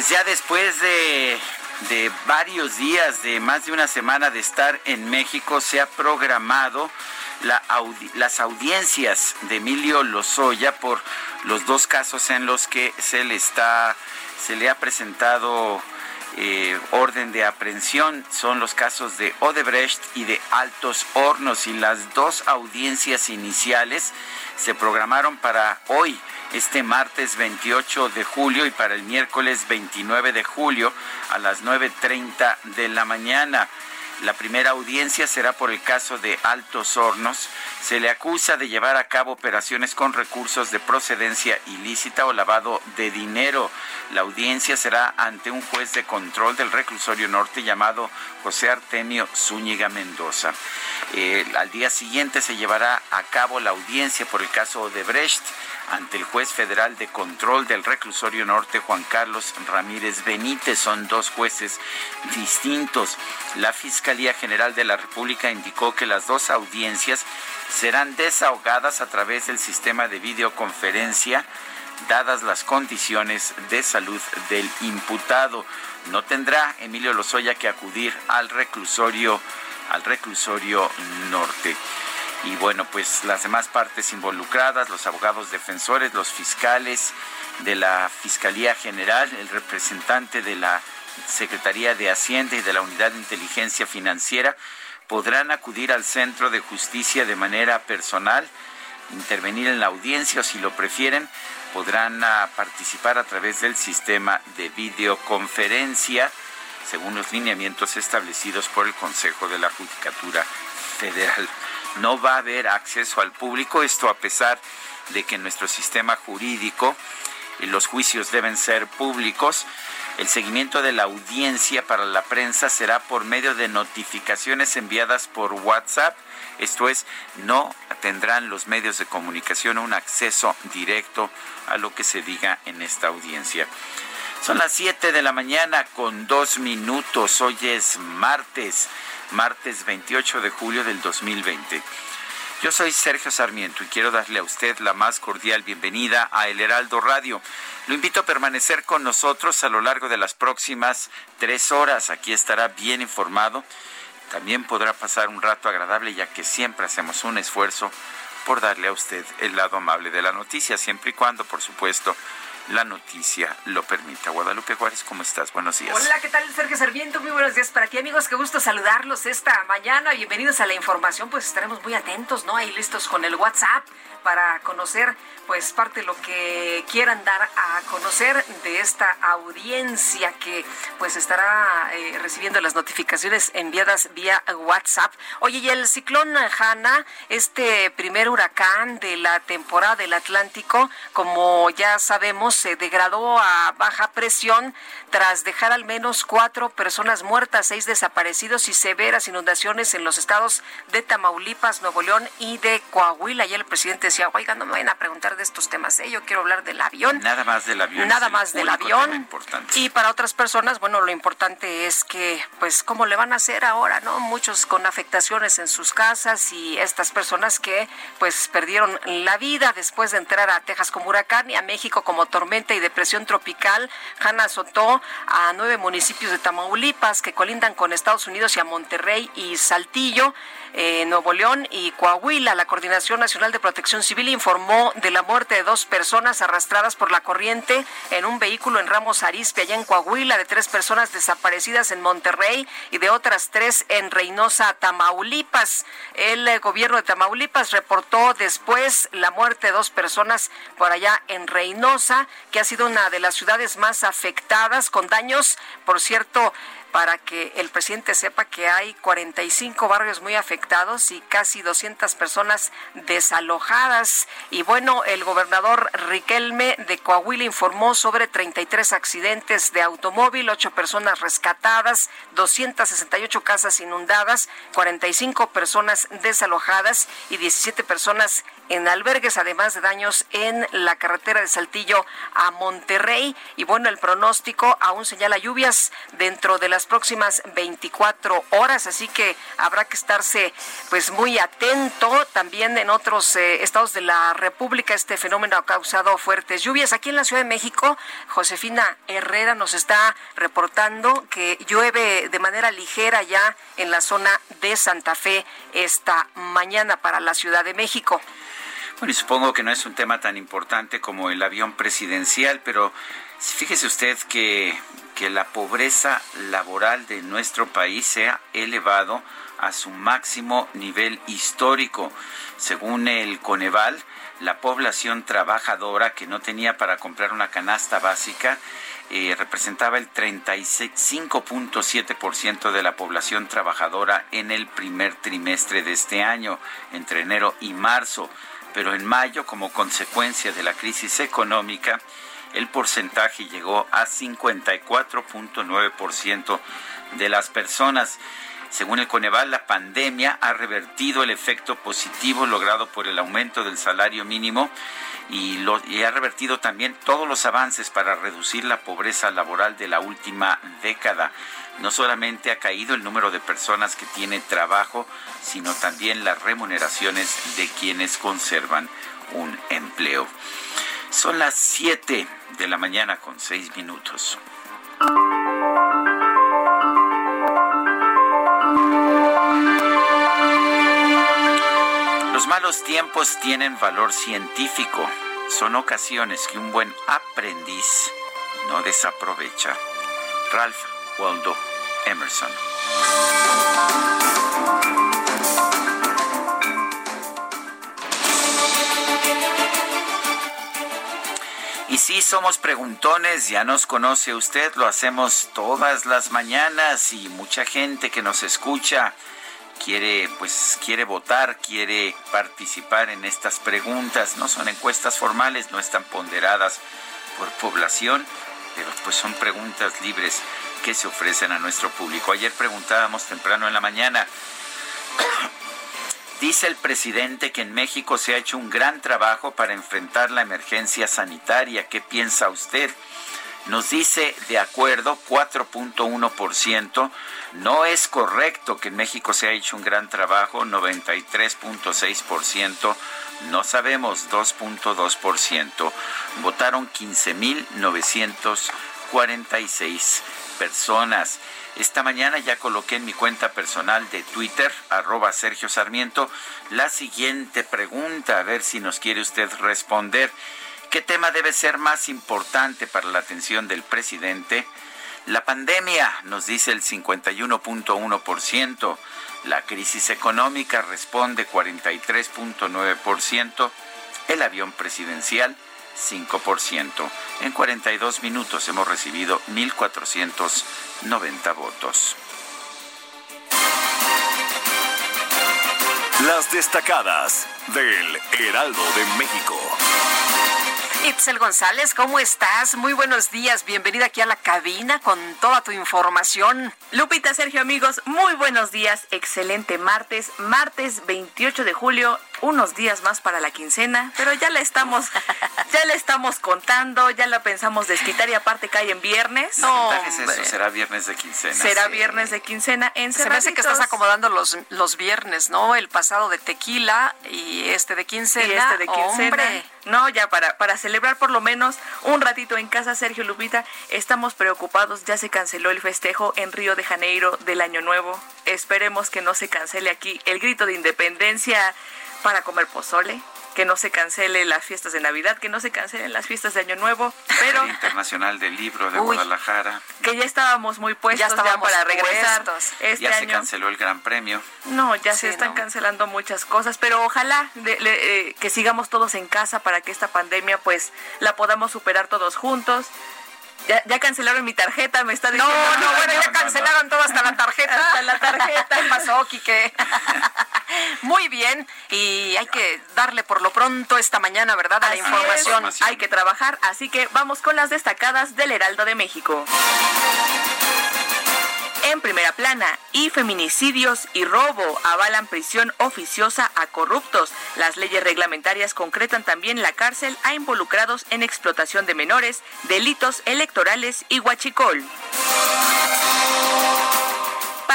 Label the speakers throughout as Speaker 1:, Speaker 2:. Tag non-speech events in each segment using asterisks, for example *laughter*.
Speaker 1: Pues ya después de, de varios días, de más de una semana de estar en México, se ha programado la las audiencias de Emilio Lozoya por los dos casos en los que se le está se le ha presentado eh, orden de aprehensión. Son los casos de Odebrecht y de Altos Hornos. Y las dos audiencias iniciales se programaron para hoy, este martes 28 de julio y para el miércoles 29 de julio a las 9.30 de la mañana. La primera audiencia será por el caso de Altos Hornos. Se le acusa de llevar a cabo operaciones con recursos de procedencia ilícita o lavado de dinero. La audiencia será ante un juez de control del reclusorio norte llamado José Artemio Zúñiga Mendoza. Eh, al día siguiente se llevará a cabo la audiencia por el caso de Brecht ante el juez federal de control del reclusorio norte, Juan Carlos Ramírez Benítez. Son dos jueces distintos. La Fiscalía General de la República indicó que las dos audiencias serán desahogadas a través del sistema de videoconferencia dadas las condiciones de salud del imputado. No tendrá Emilio Lozoya que acudir al reclusorio al reclusorio norte. Y bueno, pues las demás partes involucradas, los abogados defensores, los fiscales de la Fiscalía General, el representante de la Secretaría de Hacienda y de la Unidad de Inteligencia Financiera, podrán acudir al Centro de Justicia de manera personal, intervenir en la audiencia o si lo prefieren, podrán ah, participar a través del sistema de videoconferencia según los lineamientos establecidos por el Consejo de la Judicatura Federal. No va a haber acceso al público, esto a pesar de que en nuestro sistema jurídico eh, los juicios deben ser públicos. El seguimiento de la audiencia para la prensa será por medio de notificaciones enviadas por WhatsApp. Esto es, no tendrán los medios de comunicación un acceso directo a lo que se diga en esta audiencia. Son las 7 de la mañana con dos minutos. Hoy es martes, martes 28 de julio del 2020. Yo soy Sergio Sarmiento y quiero darle a usted la más cordial bienvenida a El Heraldo Radio. Lo invito a permanecer con nosotros a lo largo de las próximas tres horas. Aquí estará bien informado. También podrá pasar un rato agradable ya que siempre hacemos un esfuerzo por darle a usted el lado amable de la noticia, siempre y cuando, por supuesto, la noticia lo permita. Guadalupe Juárez, ¿cómo estás? Buenos días.
Speaker 2: Hola, ¿qué tal? Sergio Sarmiento, muy buenos días para ti, amigos. Qué gusto saludarlos esta mañana. Bienvenidos a la información. Pues estaremos muy atentos, ¿no? Ahí listos con el WhatsApp para conocer pues parte de lo que quieran dar a conocer de esta audiencia que pues estará eh, recibiendo las notificaciones enviadas vía WhatsApp. Oye, y el ciclón Hanna, este primer huracán de la temporada del Atlántico, como ya sabemos, se degradó a baja presión tras dejar al menos cuatro personas muertas, seis desaparecidos y severas inundaciones en los estados de Tamaulipas, Nuevo León y de Coahuila. Y el presidente decía, oiga, no me vayan a preguntar de estos temas, ¿eh? yo quiero hablar del avión.
Speaker 1: Nada más del avión.
Speaker 2: Nada más del avión. Y para otras personas, bueno, lo importante es que, pues, ¿cómo le van a hacer ahora, no? Muchos con afectaciones en sus casas y estas personas que, pues, perdieron la vida después de entrar a Texas como huracán y a México como tormenta y depresión tropical. Hanna azotó a nueve municipios de Tamaulipas que colindan con Estados Unidos y a Monterrey y Saltillo. Eh, Nuevo León y Coahuila. La Coordinación Nacional de Protección Civil informó de la muerte de dos personas arrastradas por la corriente en un vehículo en Ramos Arizpe, allá en Coahuila, de tres personas desaparecidas en Monterrey y de otras tres en Reynosa, Tamaulipas. El eh, gobierno de Tamaulipas reportó después la muerte de dos personas por allá en Reynosa, que ha sido una de las ciudades más afectadas con daños, por cierto, para que el presidente sepa que hay 45 barrios muy afectados y casi 200 personas desalojadas. Y bueno, el gobernador Riquelme de Coahuila informó sobre 33 accidentes de automóvil, 8 personas rescatadas, 268 casas inundadas, 45 personas desalojadas y 17 personas en albergues, además de daños en la carretera de Saltillo a Monterrey. Y bueno, el pronóstico aún señala lluvias dentro de las próximas 24 horas, así que habrá que estarse pues muy atento. También en otros eh, estados de la República este fenómeno ha causado fuertes lluvias. Aquí en la Ciudad de México, Josefina Herrera nos está reportando que llueve de manera ligera ya en la zona de Santa Fe esta mañana para la Ciudad de México.
Speaker 1: Bueno, y supongo que no es un tema tan importante como el avión presidencial, pero fíjese usted que, que la pobreza laboral de nuestro país se ha elevado a su máximo nivel histórico. Según el Coneval, la población trabajadora que no tenía para comprar una canasta básica eh, representaba el 35.7% de la población trabajadora en el primer trimestre de este año, entre enero y marzo pero en mayo, como consecuencia de la crisis económica, el porcentaje llegó a 54.9% de las personas. Según el Coneval, la pandemia ha revertido el efecto positivo logrado por el aumento del salario mínimo y, y, ha revertido también todos los avances para reducir la pobreza laboral de la última década no solamente ha caído el número de personas que tienen trabajo, sino también las remuneraciones de quienes conservan un empleo. Son las 7 de la mañana con 6 minutos. Los malos tiempos tienen valor científico. Son ocasiones que un buen aprendiz no desaprovecha. Ralph Waldo Emerson. Si somos preguntones, ya nos conoce usted, lo hacemos todas las mañanas y mucha gente que nos escucha quiere pues quiere votar, quiere participar en estas preguntas, no son encuestas formales, no están ponderadas por población, pero pues son preguntas libres que se ofrecen a nuestro público. Ayer preguntábamos temprano en la mañana, dice el presidente que en México se ha hecho un gran trabajo para enfrentar la emergencia sanitaria. ¿Qué piensa usted? Nos dice de acuerdo 4.1%. No es correcto que en México se ha hecho un gran trabajo 93.6%. No sabemos 2.2%. Votaron 15.946 personas. Esta mañana ya coloqué en mi cuenta personal de Twitter, arroba Sergio Sarmiento, la siguiente pregunta, a ver si nos quiere usted responder. ¿Qué tema debe ser más importante para la atención del presidente? La pandemia, nos dice el 51.1%. La crisis económica responde 43.9%. El avión presidencial 5%. En 42 minutos hemos recibido 1.490 votos.
Speaker 3: Las destacadas del Heraldo de México.
Speaker 2: Itzel González, ¿cómo estás? Muy buenos días, bienvenida aquí a la cabina con toda tu información.
Speaker 4: Lupita, Sergio, amigos, muy buenos días, excelente martes, martes 28 de julio unos días más para la quincena, pero ya la estamos, *laughs* ya la estamos contando, ya la pensamos desquitar y aparte cae en viernes.
Speaker 1: No, es eso? Será viernes de quincena.
Speaker 4: Será viernes de quincena en
Speaker 2: Se me hace que estás acomodando los, los viernes, ¿no? El pasado de tequila y este de quincena.
Speaker 4: Y este de quincena. No, ya para, para celebrar por lo menos un ratito en casa, Sergio Lupita, estamos preocupados, ya se canceló el festejo en Río de Janeiro del Año Nuevo. Esperemos que no se cancele aquí el grito de independencia para comer pozole, que no se cancele las fiestas de Navidad, que no se cancelen las fiestas de Año Nuevo, pero
Speaker 1: el Internacional del Libro de Guadalajara,
Speaker 4: que ya estábamos muy puestos ya, para regresar.
Speaker 1: Este ya se canceló el Gran Premio.
Speaker 4: No, ya se están cancelando muchas cosas, pero ojalá eh, que sigamos todos en casa para que esta pandemia pues la podamos superar todos juntos. Ya, ya, cancelaron mi tarjeta, me está diciendo.
Speaker 2: No, no, bueno, ya cancelaron todo hasta la tarjeta. *laughs*
Speaker 4: hasta la tarjeta.
Speaker 2: ¿Qué pasó, Quique? *laughs* Muy bien, y hay que darle por lo pronto esta mañana, ¿verdad? A la información.
Speaker 4: Hay que trabajar, así que vamos con las destacadas del Heraldo de México. En primera plana, y feminicidios y robo avalan prisión oficiosa a corruptos. Las leyes reglamentarias concretan también la cárcel a involucrados en explotación de menores, delitos electorales y huachicol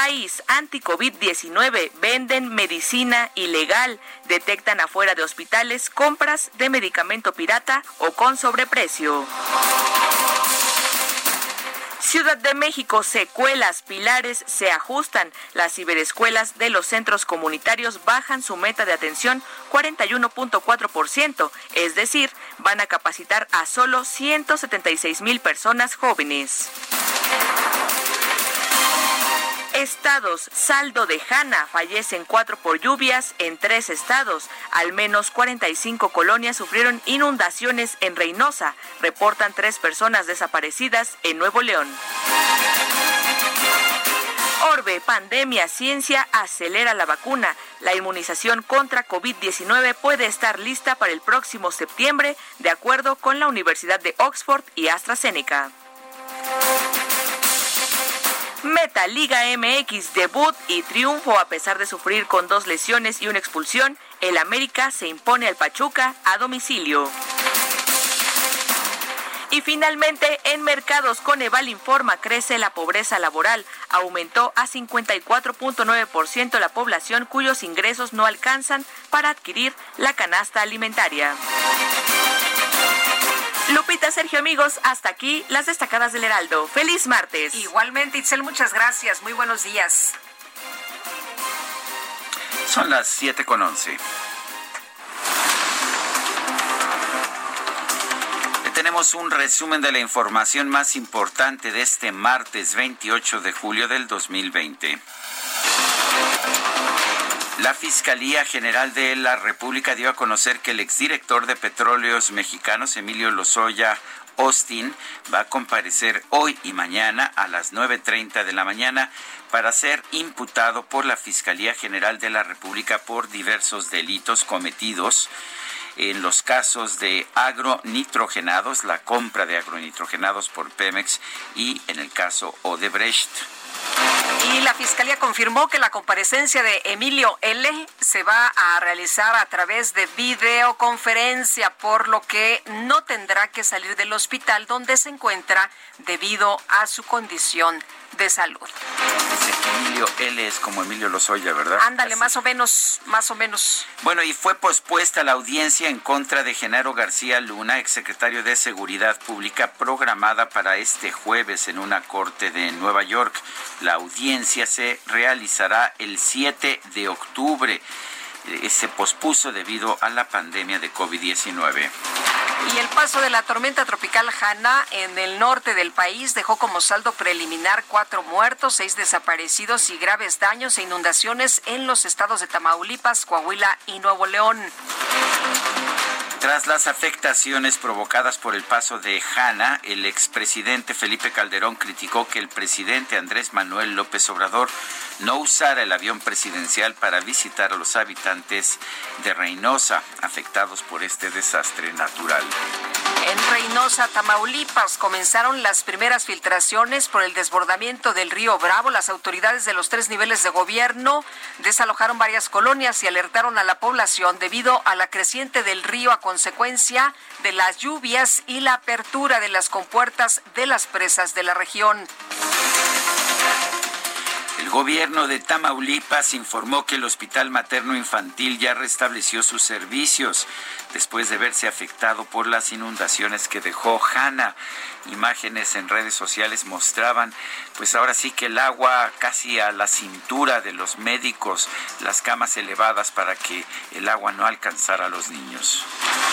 Speaker 4: país anti-COVID-19 venden medicina ilegal, detectan afuera de hospitales compras de medicamento pirata o con sobreprecio. Ciudad de México, secuelas, pilares se ajustan. Las ciberescuelas de los centros comunitarios bajan su meta de atención 41.4%, es decir, van a capacitar a solo 176 mil personas jóvenes. Estados, saldo de Jana, fallecen cuatro por lluvias en tres estados. Al menos 45 colonias sufrieron inundaciones en Reynosa. Reportan tres personas desaparecidas en Nuevo León. Orbe, pandemia, ciencia, acelera la vacuna. La inmunización contra COVID-19 puede estar lista para el próximo septiembre, de acuerdo con la Universidad de Oxford y AstraZeneca. Meta Liga MX debut y triunfo a pesar de sufrir con dos lesiones y una expulsión. El América se impone al Pachuca a domicilio. Y finalmente, en mercados, Coneval informa, crece la pobreza laboral. Aumentó a 54.9% la población cuyos ingresos no alcanzan para adquirir la canasta alimentaria. Lupita, Sergio, amigos, hasta aquí las destacadas del Heraldo. Feliz martes.
Speaker 2: Igualmente, Itzel, muchas gracias. Muy buenos días.
Speaker 1: Son las 7 con 11. Tenemos un resumen de la información más importante de este martes 28 de julio del 2020. La Fiscalía General de la República dio a conocer que el exdirector de Petróleos Mexicanos, Emilio Lozoya Austin, va a comparecer hoy y mañana a las 9.30 de la mañana para ser imputado por la Fiscalía General de la República por diversos delitos cometidos en los casos de agronitrogenados, la compra de agronitrogenados por Pemex y en el caso Odebrecht.
Speaker 2: Y la Fiscalía confirmó que la comparecencia de Emilio L. se va a realizar a través de videoconferencia, por lo que no tendrá que salir del hospital donde se encuentra debido a su condición de salud.
Speaker 1: Emilio L es como Emilio Lozoya, ¿verdad?
Speaker 2: Ándale, más o menos, más o menos.
Speaker 1: Bueno, y fue pospuesta la audiencia en contra de Genaro García Luna, exsecretario de Seguridad Pública, programada para este jueves en una corte de Nueva York. La audiencia se realizará el 7 de octubre. Eh, se pospuso debido a la pandemia de COVID-19.
Speaker 2: Y el paso de la tormenta tropical Hanna en el norte del país dejó como saldo preliminar cuatro muertos, seis desaparecidos y graves daños e inundaciones en los estados de Tamaulipas, Coahuila y Nuevo León.
Speaker 1: Tras las afectaciones provocadas por el paso de Hanna, el expresidente Felipe Calderón criticó que el presidente Andrés Manuel López Obrador no usara el avión presidencial para visitar a los habitantes de Reynosa afectados por este desastre natural.
Speaker 2: En Reynosa, Tamaulipas, comenzaron las primeras filtraciones por el desbordamiento del río Bravo. Las autoridades de los tres niveles de gobierno desalojaron varias colonias y alertaron a la población debido a la creciente del río a consecuencia de las lluvias y la apertura de las compuertas de las presas de la región.
Speaker 1: El gobierno de Tamaulipas informó que el Hospital Materno Infantil ya restableció sus servicios después de verse afectado por las inundaciones que dejó Hanna. Imágenes en redes sociales mostraban, pues ahora sí que el agua casi a la cintura de los médicos, las camas elevadas para que el agua no alcanzara a los niños.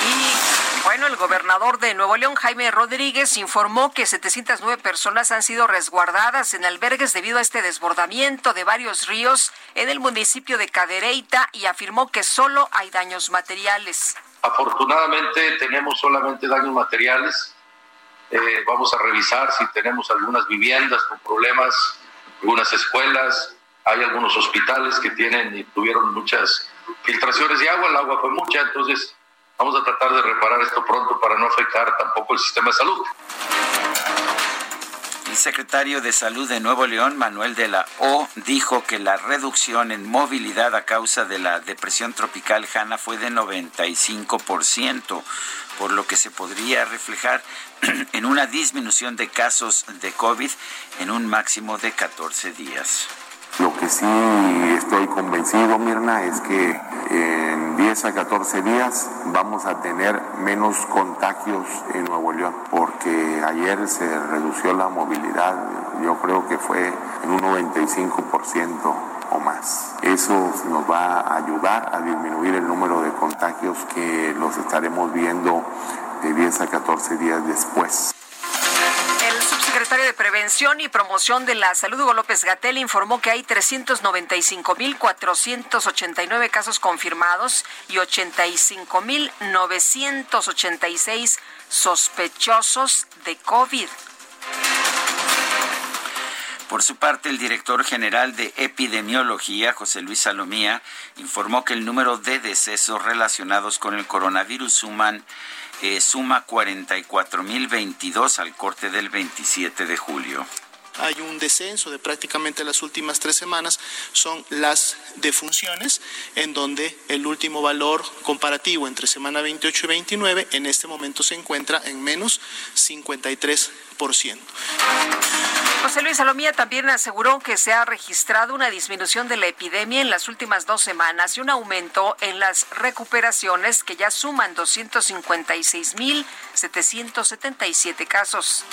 Speaker 2: Y bueno, el gobernador de Nuevo León, Jaime Rodríguez, informó que 709 personas han sido resguardadas en albergues debido a este desbordamiento de varios ríos en el municipio de Cadereyta y afirmó que solo hay daños materiales.
Speaker 5: Afortunadamente tenemos solamente daños materiales. Eh, vamos a revisar si tenemos algunas viviendas con problemas, algunas escuelas, hay algunos hospitales que tienen y tuvieron muchas filtraciones de agua, el agua fue mucha, entonces vamos a tratar de reparar esto pronto para no afectar tampoco el sistema de salud.
Speaker 1: El secretario de Salud de Nuevo León, Manuel de la O, dijo que la reducción en movilidad a causa de la depresión tropical Hanna fue de 95%, por lo que se podría reflejar *clears throat* en una disminución de casos de COVID en un máximo de 14 días.
Speaker 6: Lo que sí estoy convencido, Mirna, es que en 10 a 14 días vamos a tener menos contagios en Nuevo León, porque ayer se redució la movilidad, yo creo que fue en un 95% o más. Eso nos va a ayudar a disminuir el número de contagios que los estaremos viendo de 10 a 14 días después
Speaker 2: secretario de Prevención y Promoción de la Salud, Hugo López Gatel, informó que hay 395.489 casos confirmados y 85.986 sospechosos de COVID.
Speaker 1: Por su parte, el director general de epidemiología, José Luis Salomía, informó que el número de decesos relacionados con el coronavirus suman eh, suma 44.022 al corte del 27 de julio
Speaker 7: hay un descenso de prácticamente las últimas tres semanas, son las defunciones, en donde el último valor comparativo entre semana 28 y 29 en este momento se encuentra en menos 53%.
Speaker 2: José Luis Salomía también aseguró que se ha registrado una disminución de la epidemia en las últimas dos semanas y un aumento en las recuperaciones que ya suman 256.777 casos.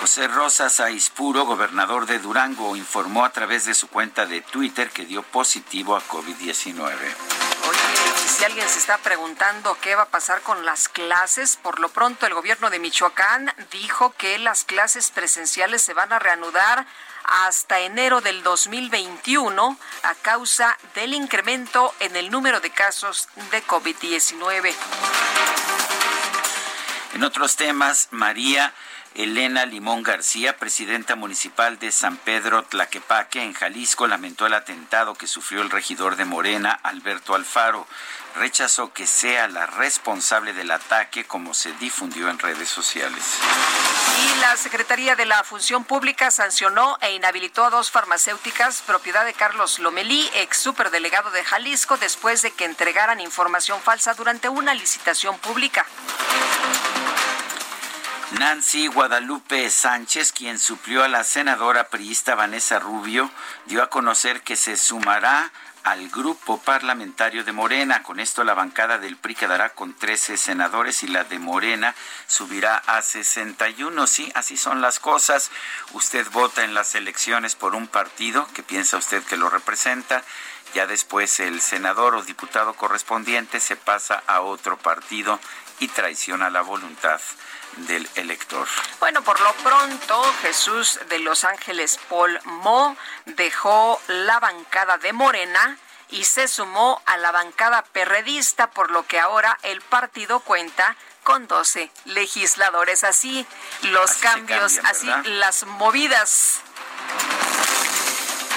Speaker 1: José Rosas Aispuro, gobernador de Durango, informó a través de su cuenta de Twitter que dio positivo a COVID-19.
Speaker 2: Si alguien se está preguntando qué va a pasar con las clases, por lo pronto el gobierno de Michoacán dijo que las clases presenciales se van a reanudar hasta enero del 2021 a causa del incremento en el número de casos de COVID-19.
Speaker 1: En otros temas, María Elena Limón García, presidenta municipal de San Pedro Tlaquepaque, en Jalisco, lamentó el atentado que sufrió el regidor de Morena, Alberto Alfaro. Rechazó que sea la responsable del ataque como se difundió en redes sociales.
Speaker 2: Y la Secretaría de la Función Pública sancionó e inhabilitó a dos farmacéuticas propiedad de Carlos Lomelí, ex superdelegado de Jalisco, después de que entregaran información falsa durante una licitación pública.
Speaker 1: Nancy Guadalupe Sánchez, quien suplió a la senadora priista Vanessa Rubio, dio a conocer que se sumará al grupo parlamentario de Morena. Con esto la bancada del PRI quedará con 13 senadores y la de Morena subirá a 61. Sí, así son las cosas. Usted vota en las elecciones por un partido que piensa usted que lo representa. Ya después el senador o diputado correspondiente se pasa a otro partido y traiciona la voluntad del elector.
Speaker 2: Bueno, por lo pronto, Jesús de Los Ángeles Paul Mo dejó la bancada de Morena y se sumó a la bancada perredista, por lo que ahora el partido cuenta con 12 legisladores. Así los cambios, así las movidas.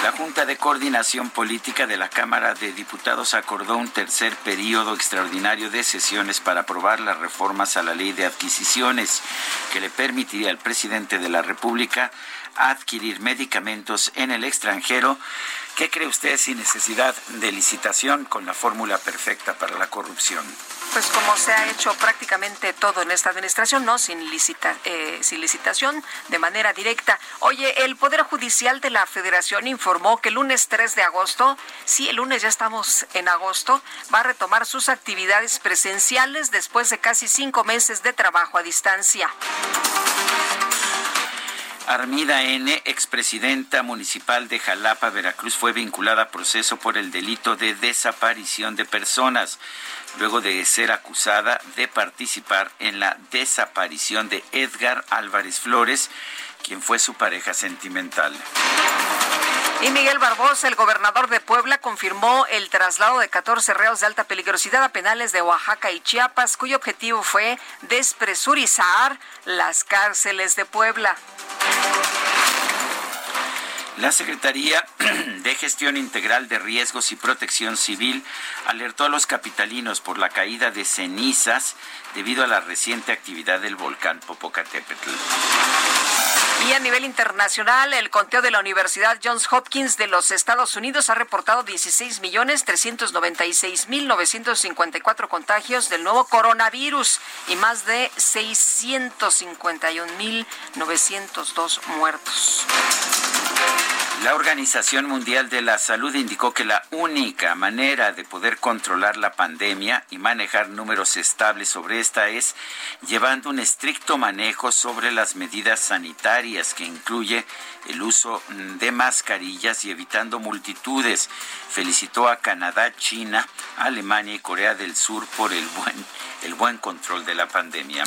Speaker 1: La Junta de Coordinación Política de la Cámara de Diputados acordó un tercer periodo extraordinario de sesiones para aprobar las reformas a la ley de adquisiciones que le permitiría al presidente de la República adquirir medicamentos en el extranjero. ¿Qué cree usted sin necesidad de licitación con la fórmula perfecta para la corrupción?
Speaker 2: pues como se ha hecho prácticamente todo en esta administración, ¿no? Sin, licita, eh, sin licitación, de manera directa. Oye, el Poder Judicial de la Federación informó que el lunes 3 de agosto, sí, el lunes ya estamos en agosto, va a retomar sus actividades presenciales después de casi cinco meses de trabajo a distancia.
Speaker 1: Armida N., expresidenta municipal de Jalapa, Veracruz, fue vinculada a proceso por el delito de desaparición de personas luego de ser acusada de participar en la desaparición de Edgar Álvarez Flores, quien fue su pareja sentimental.
Speaker 2: Y Miguel Barbosa, el gobernador de Puebla, confirmó el traslado de 14 reos de alta peligrosidad a penales de Oaxaca y Chiapas, cuyo objetivo fue despresurizar las cárceles de Puebla.
Speaker 1: La Secretaría *clears throat* de Gestión Integral de Riesgos y Protección Civil alertó a los capitalinos por la caída de cenizas debido a la reciente actividad del volcán Popocatépetl.
Speaker 2: Y a nivel internacional, el conteo de la Universidad Johns Hopkins de los Estados Unidos ha reportado 16.396.954 contagios del nuevo coronavirus y más de 651.902 muertos.
Speaker 1: La Organización Mundial de la Salud indicó que la única manera de poder controlar la pandemia y manejar números estables sobre esta es llevando un estricto manejo sobre las medidas sanitarias que incluye el uso de mascarillas y evitando multitudes. Felicitó a Canadá, China, Alemania y Corea del Sur por el buen, el buen control de la pandemia.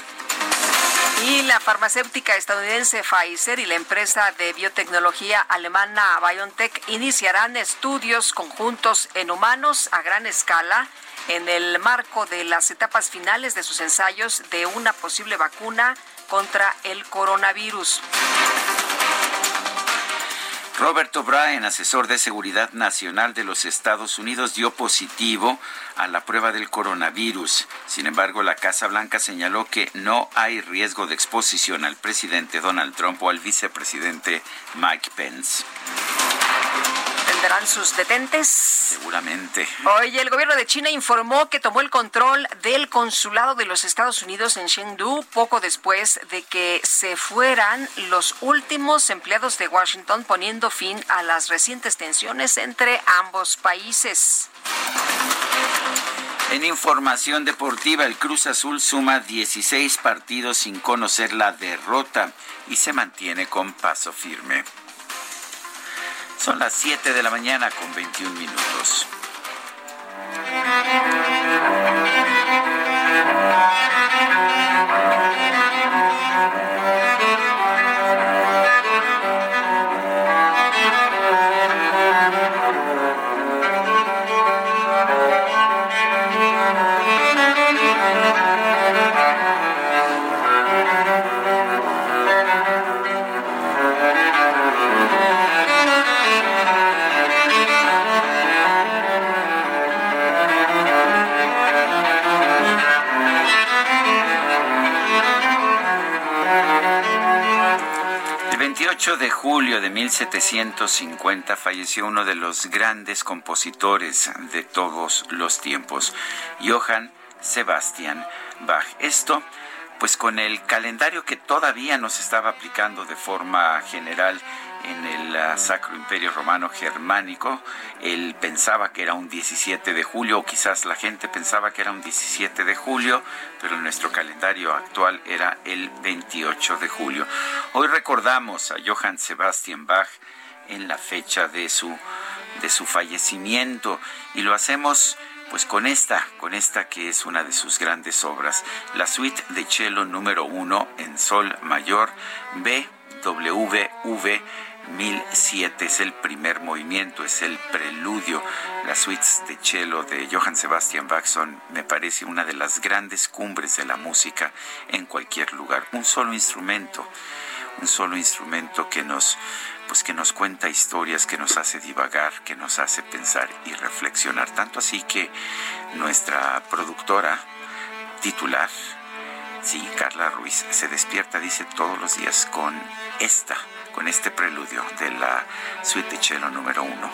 Speaker 2: Y la farmacéutica estadounidense Pfizer y la empresa de biotecnología alemana BioNTech iniciarán estudios conjuntos en humanos a gran escala en el marco de las etapas finales de sus ensayos de una posible vacuna contra el coronavirus.
Speaker 1: Robert O'Brien, asesor de Seguridad Nacional de los Estados Unidos, dio positivo a la prueba del coronavirus. Sin embargo, la Casa Blanca señaló que no hay riesgo de exposición al presidente Donald Trump o al vicepresidente Mike Pence
Speaker 2: tendrán sus detentes.
Speaker 1: Seguramente.
Speaker 2: Hoy el gobierno de China informó que tomó el control del consulado de los Estados Unidos en Chengdu poco después de que se fueran los últimos empleados de Washington poniendo fin a las recientes tensiones entre ambos países.
Speaker 1: En información deportiva, el Cruz Azul suma 16 partidos sin conocer la derrota y se mantiene con paso firme. Son las 7 de la mañana con 21 minutos. De julio de 1750 falleció uno de los grandes compositores de todos los tiempos, Johann Sebastian Bach. Esto, pues con el calendario que todavía nos estaba aplicando de forma general en el ah, Sacro Imperio Romano Germánico. Él pensaba que era un 17 de julio, o quizás la gente pensaba que era un 17 de julio, pero nuestro calendario actual era el 28 de julio. Hoy recordamos a Johann Sebastian Bach en la fecha de su, de su fallecimiento y lo hacemos pues con esta, con esta que es una de sus grandes obras, la suite de cello número uno en sol mayor BWV 1007 es el primer movimiento, es el preludio. Las suites de cello de Johann Sebastian Bach son, me parece, una de las grandes cumbres de la música en cualquier lugar. Un solo instrumento, un solo instrumento que nos pues que nos cuenta historias, que nos hace divagar, que nos hace pensar y reflexionar. Tanto así que nuestra productora titular, sí, Carla Ruiz, se despierta, dice, todos los días con esta, con este preludio de la suite de cello número uno.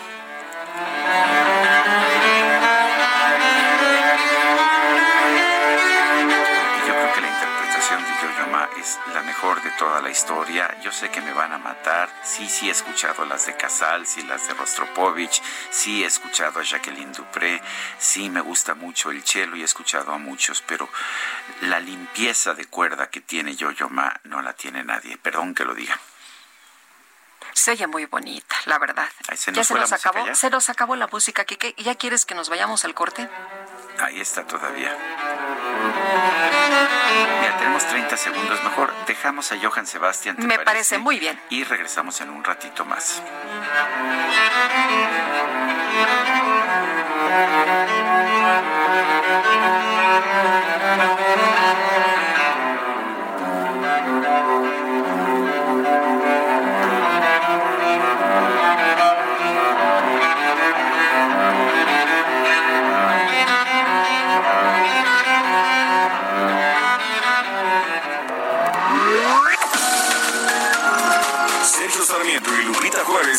Speaker 1: es la mejor de toda la historia. Yo sé que me van a matar. Sí, sí he escuchado las de Casals y las de Rostropovich. Sí he escuchado a Jacqueline Dupré. Sí me gusta mucho el cello y he escuchado a muchos, pero la limpieza de cuerda que tiene Yo-Yo Ma no la tiene nadie. Perdón que lo diga.
Speaker 2: Se oye muy bonita, la verdad. ya se nos acabó, se nos acabó la música. ¿Qué, ¿Ya quieres que nos vayamos al corte?
Speaker 1: Ahí está todavía. Ya tenemos 30 segundos. Mejor dejamos a Johann Sebastián.
Speaker 2: Me parece muy bien.
Speaker 1: Y regresamos en un ratito más.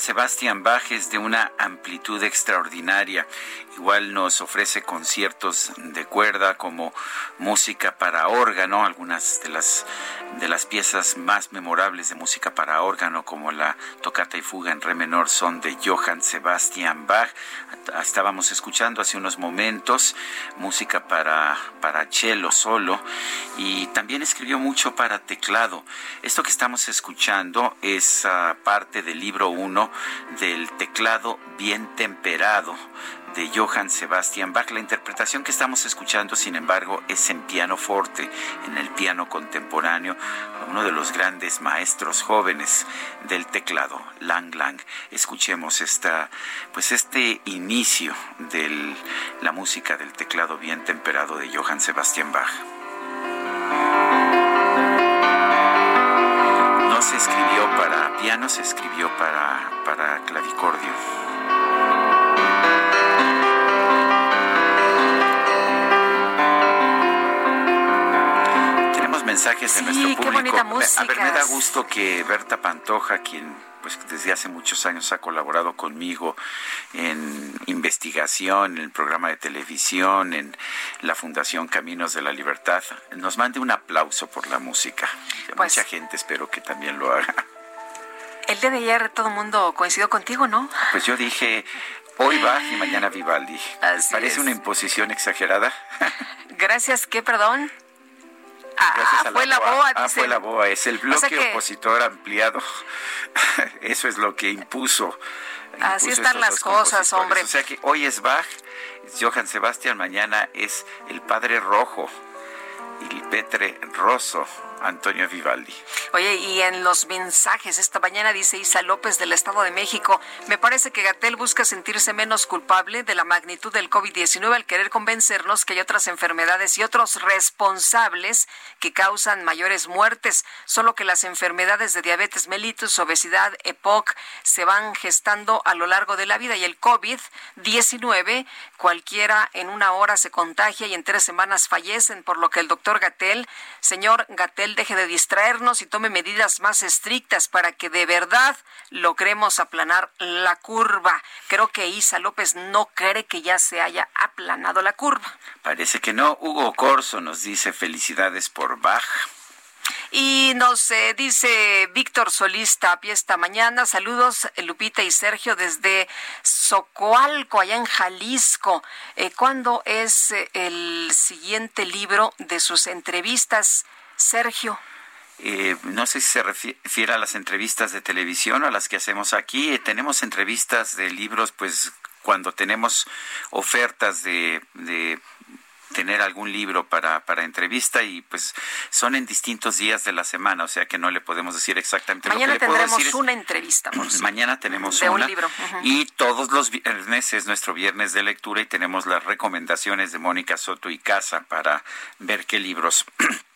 Speaker 3: Sebastián es de una amplitud extraordinaria. Igual nos ofrece conciertos de cuerda como música para órgano, algunas de las de las piezas más memorables de música para órgano como la tocata y fuga en re menor son de Johann Sebastian Bach. Estábamos escuchando hace unos momentos música para para cello solo y también escribió mucho para teclado. Esto que estamos escuchando es ah, parte del libro 1 del teclado bien temperado de Johann Sebastian Bach. La interpretación que estamos escuchando, sin embargo, es en piano forte, en el piano contemporáneo, uno de los grandes maestros jóvenes del teclado, Lang Lang. Escuchemos esta, pues este inicio de la música del teclado bien temperado de Johann Sebastian Bach. No se escribió para piano, se escribió para, para clavicordio. Mensajes de nuestro público.
Speaker 2: Qué bonita música.
Speaker 1: A ver, me da gusto que Berta Pantoja, quien pues desde hace muchos años ha colaborado conmigo en investigación, en el programa de televisión, en la Fundación Caminos de la Libertad, nos mande un aplauso por la música. Pues, Mucha gente espero que también lo haga.
Speaker 2: El día de ayer todo el mundo coincidió contigo, ¿no?
Speaker 1: Pues yo dije, hoy va y mañana *laughs* Vivaldi. ¿Parece una imposición exagerada? *laughs*
Speaker 2: Gracias, ¿qué, perdón? Ah, fue la, BOA,
Speaker 1: ah, fue la BOA, es el bloque opositor ampliado. *laughs* Eso es lo que impuso.
Speaker 2: Así están las cosas, hombre.
Speaker 1: O sea que hoy es Bach, Johann Sebastian, mañana es el Padre Rojo y el Petre Rosso, Antonio Vivaldi.
Speaker 2: Oye, y en los mensajes esta mañana dice Isa López del Estado de México, me parece que Gatel busca sentirse menos culpable de la magnitud del COVID-19 al querer convencernos que hay otras enfermedades y otros responsables que causan mayores muertes, solo que las enfermedades de diabetes mellitus, obesidad, EPOC se van gestando a lo largo de la vida y el COVID-19 cualquiera en una hora se contagia y en tres semanas fallecen, por lo que el doctor Gatel, señor Gatel, deje de distraernos y tome medidas más estrictas para que de verdad logremos aplanar la curva. Creo que Isa López no cree que ya se haya aplanado la curva.
Speaker 1: Parece que no. Hugo Corso nos dice felicidades por Bach.
Speaker 2: Y nos eh, dice Víctor Solís Tapia esta mañana, saludos Lupita y Sergio desde Socoalco, allá en Jalisco. Eh, ¿Cuándo es eh, el siguiente libro de sus entrevistas, Sergio?
Speaker 1: no sé si se refiere a las entrevistas de televisión o a las que hacemos aquí. tenemos entrevistas de libros, pues cuando tenemos ofertas de, de tener algún libro para, para entrevista y pues son en distintos días de la semana, o sea que no le podemos decir exactamente
Speaker 2: mañana
Speaker 1: lo que
Speaker 2: le tendremos una entrevista. *clears throat*
Speaker 1: mañana tenemos
Speaker 2: de
Speaker 1: una
Speaker 2: un libro.
Speaker 1: y todos los viernes es nuestro viernes de lectura y tenemos las recomendaciones de Mónica Soto y Casa para ver qué libros *clears throat*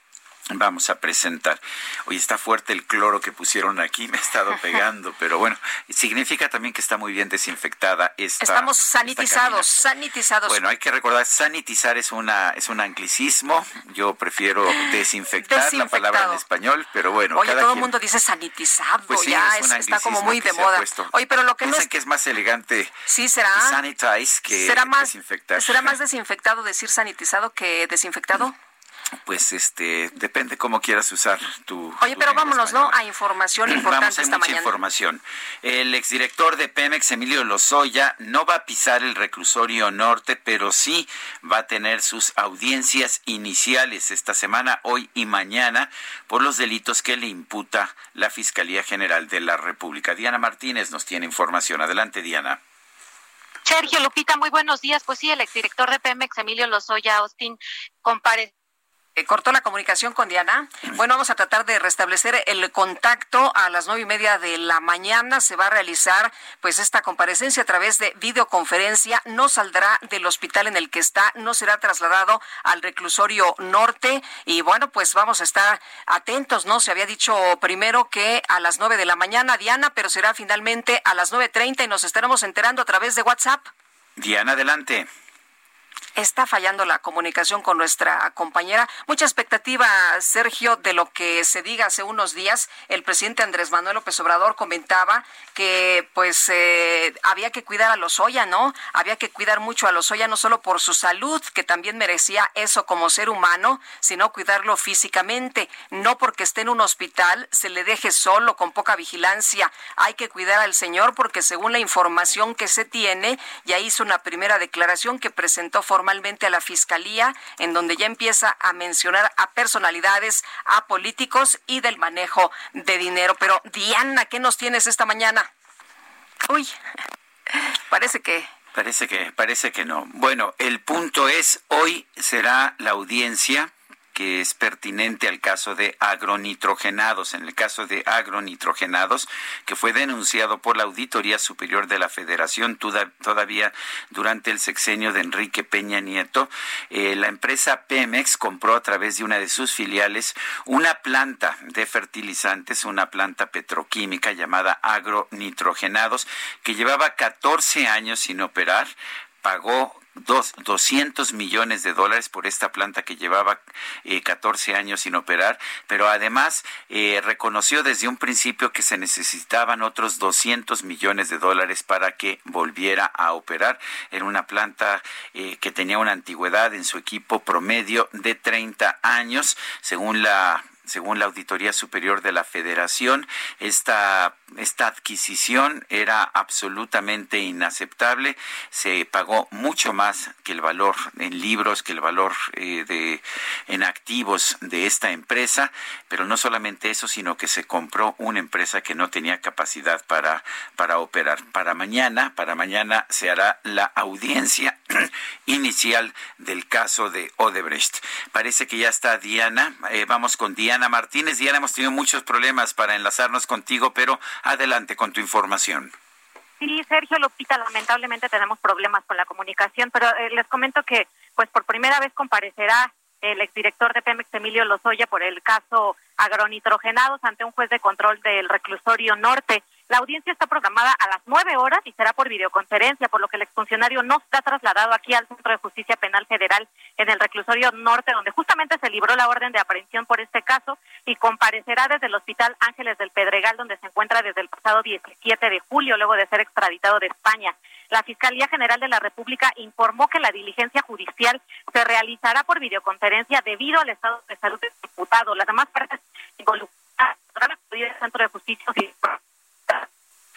Speaker 1: vamos a presentar. Hoy está fuerte el cloro que pusieron aquí, *laughs* me ha estado pegando, pero bueno, significa también que está muy bien desinfectada esta
Speaker 2: Estamos sanitizados, sanitizados.
Speaker 1: Bueno, hay que recordar, sanitizar es una es un anglicismo, yo prefiero desinfectar la palabra en español, pero bueno,
Speaker 2: Oye, todo el mundo dice sanitizado,
Speaker 1: pues
Speaker 2: ya está como muy de moda. Oye, pero lo que
Speaker 1: no
Speaker 2: es
Speaker 1: que es más elegante
Speaker 2: Sí será
Speaker 1: sanitize que
Speaker 2: será más
Speaker 1: desinfectar.
Speaker 2: ¿Será más desinfectado decir sanitizado que desinfectado? *laughs*
Speaker 1: pues este depende cómo quieras usar tu
Speaker 2: Oye, pero vámonos, ¿no? A información importante
Speaker 1: Vamos, hay
Speaker 2: esta
Speaker 1: mucha
Speaker 2: mañana.
Speaker 1: información. El exdirector de Pemex, Emilio Lozoya, no va a pisar el reclusorio norte, pero sí va a tener sus audiencias iniciales esta semana, hoy y mañana, por los delitos que le imputa la Fiscalía General de la República. Diana Martínez nos tiene información. Adelante, Diana.
Speaker 8: Sergio Lupita, muy buenos días. Pues sí, el exdirector de Pemex, Emilio Lozoya Austin, compare
Speaker 2: Eh, cortó la comunicación con Diana. Bueno, vamos a tratar de restablecer el contacto a las nueve y media de la mañana. Se va a realizar pues esta comparecencia a través de videoconferencia. No saldrá del hospital en el que está, no será trasladado al reclusorio norte. Y bueno, pues vamos a estar atentos, ¿no? Se había dicho primero que a las nueve de la mañana, Diana, pero será finalmente a las nueve treinta y nos estaremos enterando a través de WhatsApp.
Speaker 1: Diana, adelante.
Speaker 2: Está fallando la comunicación con nuestra compañera. Mucha expectativa, Sergio, de lo que se diga hace unos días. El presidente Andrés Manuel López Obrador comentaba que pues eh, había que cuidar a los Lozoya, ¿no? Había que cuidar mucho a los Lozoya, no solo por su salud, que también merecía eso como ser humano, sino cuidarlo físicamente. No porque esté en un hospital se le deje solo, con poca vigilancia. Hay que cuidar al señor porque según la información que se tiene, ya hizo una primera declaración que presentó formalmente a la Fiscalía, en donde ya empieza a mencionar a personalidades, a políticos y del manejo de dinero. Pero Diana, ¿qué nos tienes esta mañana? Uy, parece que
Speaker 1: Parece que, parece que no. Bueno, el punto es, hoy será la audiencia que es pertinente al caso de agronitrogenados. En el caso de agronitrogenados, que fue denunciado por la Auditoría Superior de la Federación todavía durante el sexenio de Enrique Peña Nieto, eh, la empresa Pemex compró a través de una de sus filiales una planta de fertilizantes, una planta petroquímica llamada agronitrogenados, que llevaba 14 años sin operar pagó dos, 200 millones de dólares por esta planta que llevaba eh, 14 años sin operar, pero además eh, reconoció desde un principio que se necesitaban otros 200 millones de dólares para que volviera a operar. Era una planta eh, que tenía una antigüedad en su equipo promedio de 30 años, según la según la Auditoría Superior de la Federación, esta, esta adquisición era absolutamente inaceptable. Se pagó mucho más que el valor en libros, que el valor eh, de, en activos de esta empresa, pero no solamente eso, sino que se compró una empresa que no tenía capacidad para, para operar. Para mañana, para mañana se hará la audiencia *clears throat* inicial del caso de Odebrecht. Parece que ya está Diana. Eh, vamos con Diana Diana Martínez. Diana, hemos tenido muchos problemas para enlazarnos contigo, pero adelante con tu información.
Speaker 8: Sí, Sergio Lupita, lamentablemente tenemos problemas con la comunicación, pero eh, les comento que pues por primera vez comparecerá el exdirector de Pemex, Emilio Lozoya, por el caso agronitrogenados ante un juez de control del reclusorio norte. La audiencia está programada a las nueve horas y será por videoconferencia, por lo que el exfuncionario no está trasladado aquí al Centro de Justicia Penal Federal en el reclusorio norte, donde justamente se libró la orden de aprehensión por este caso y comparecerá desde el Hospital Ángeles del Pedregal, donde se encuentra desde el pasado 17 de julio, luego de ser extraditado de España. La Fiscalía General de la República informó que la diligencia judicial se realizará por videoconferencia debido al estado de salud del diputado. Las demás partes involucradas el Centro de Justicia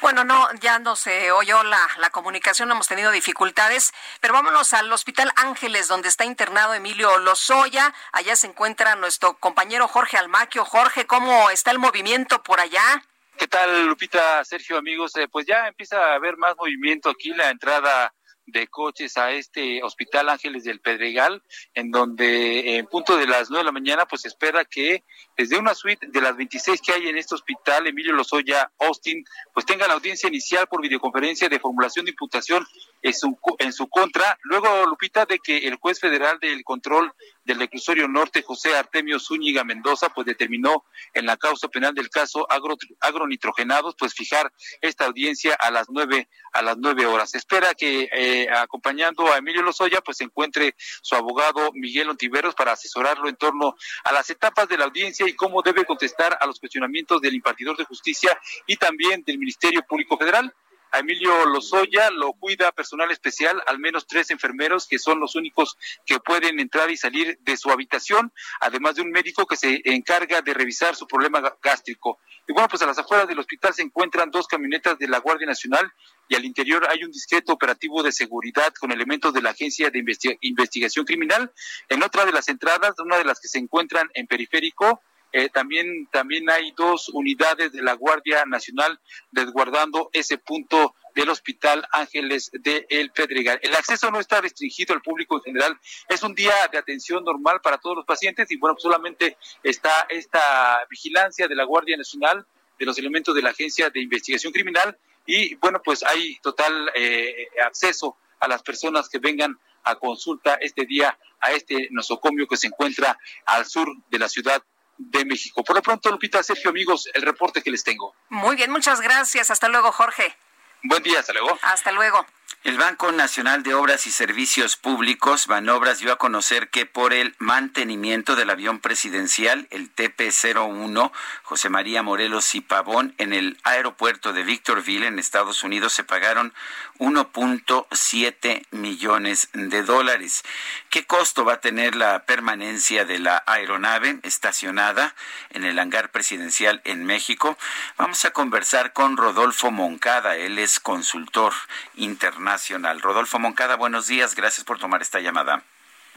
Speaker 2: bueno, no, ya no se oyó la, la comunicación, hemos tenido dificultades, pero vámonos al Hospital Ángeles, donde está internado Emilio Lozoya. Allá se encuentra nuestro compañero Jorge Almaquio. Jorge, ¿cómo está el movimiento por allá?
Speaker 9: ¿Qué tal, Lupita, Sergio, amigos? Eh, pues ya empieza a haber más movimiento aquí, la entrada de coches a este Hospital Ángeles del Pedregal, en donde en punto de las nueve de la mañana, pues espera que desde una suite de las 26 que hay en este hospital, Emilio Lozoya Austin, pues tenga la audiencia inicial por videoconferencia de formulación de imputación en su, en su contra. Luego, Lupita, de que el juez federal del control del reclusorio norte, José Artemio Zúñiga Mendoza, pues determinó en la causa penal del caso agro, agronitrogenados, pues fijar esta audiencia a las nueve, a las nueve horas. espera que eh, acompañando a Emilio Lozoya, pues se encuentre su abogado Miguel Ontiveros para asesorarlo en torno a las etapas de la audiencia y cómo debe contestar a los cuestionamientos del impartidor de justicia y también del Ministerio Público Federal. A Emilio Lozoya lo cuida personal especial, al menos tres enfermeros que son los únicos que pueden entrar y salir de su habitación, además de un médico que se encarga de revisar su problema gástrico. Y bueno, pues a las afueras del hospital se encuentran dos camionetas de la Guardia Nacional y al interior hay un discreto operativo de seguridad con elementos de la Agencia de Investigación Criminal. En otra de las entradas, una de las que se encuentran en periférico, eh, también, también hay dos unidades de la Guardia Nacional desguardando ese punto del Hospital Ángeles de El Pedregal. El acceso no está restringido al público en general. Es un día de atención normal para todos los pacientes y bueno, solamente está esta vigilancia de la Guardia Nacional, de los elementos de la Agencia de Investigación Criminal y bueno, pues hay total eh, acceso a las personas que vengan a consulta este día a este nosocomio que se encuentra al sur de la ciudad de México. Por lo pronto, Lupita, Sergio, amigos, el reporte que les tengo.
Speaker 2: Muy bien, muchas gracias. Hasta luego, Jorge.
Speaker 9: Buen día, hasta luego.
Speaker 2: Hasta luego.
Speaker 1: El Banco Nacional de Obras y Servicios Públicos, Banobras, dio a conocer que por el mantenimiento del avión presidencial, el TP-01, José María Morelos y Pavón, en el aeropuerto de Victorville, en Estados Unidos, se pagaron 1.7 millones de dólares. ¿Qué costo va a tener la permanencia de la aeronave estacionada en el hangar presidencial en México? Vamos a conversar con Rodolfo Moncada, él es consultor internacional Nacional. Rodolfo Moncada, buenos días, gracias por tomar esta llamada.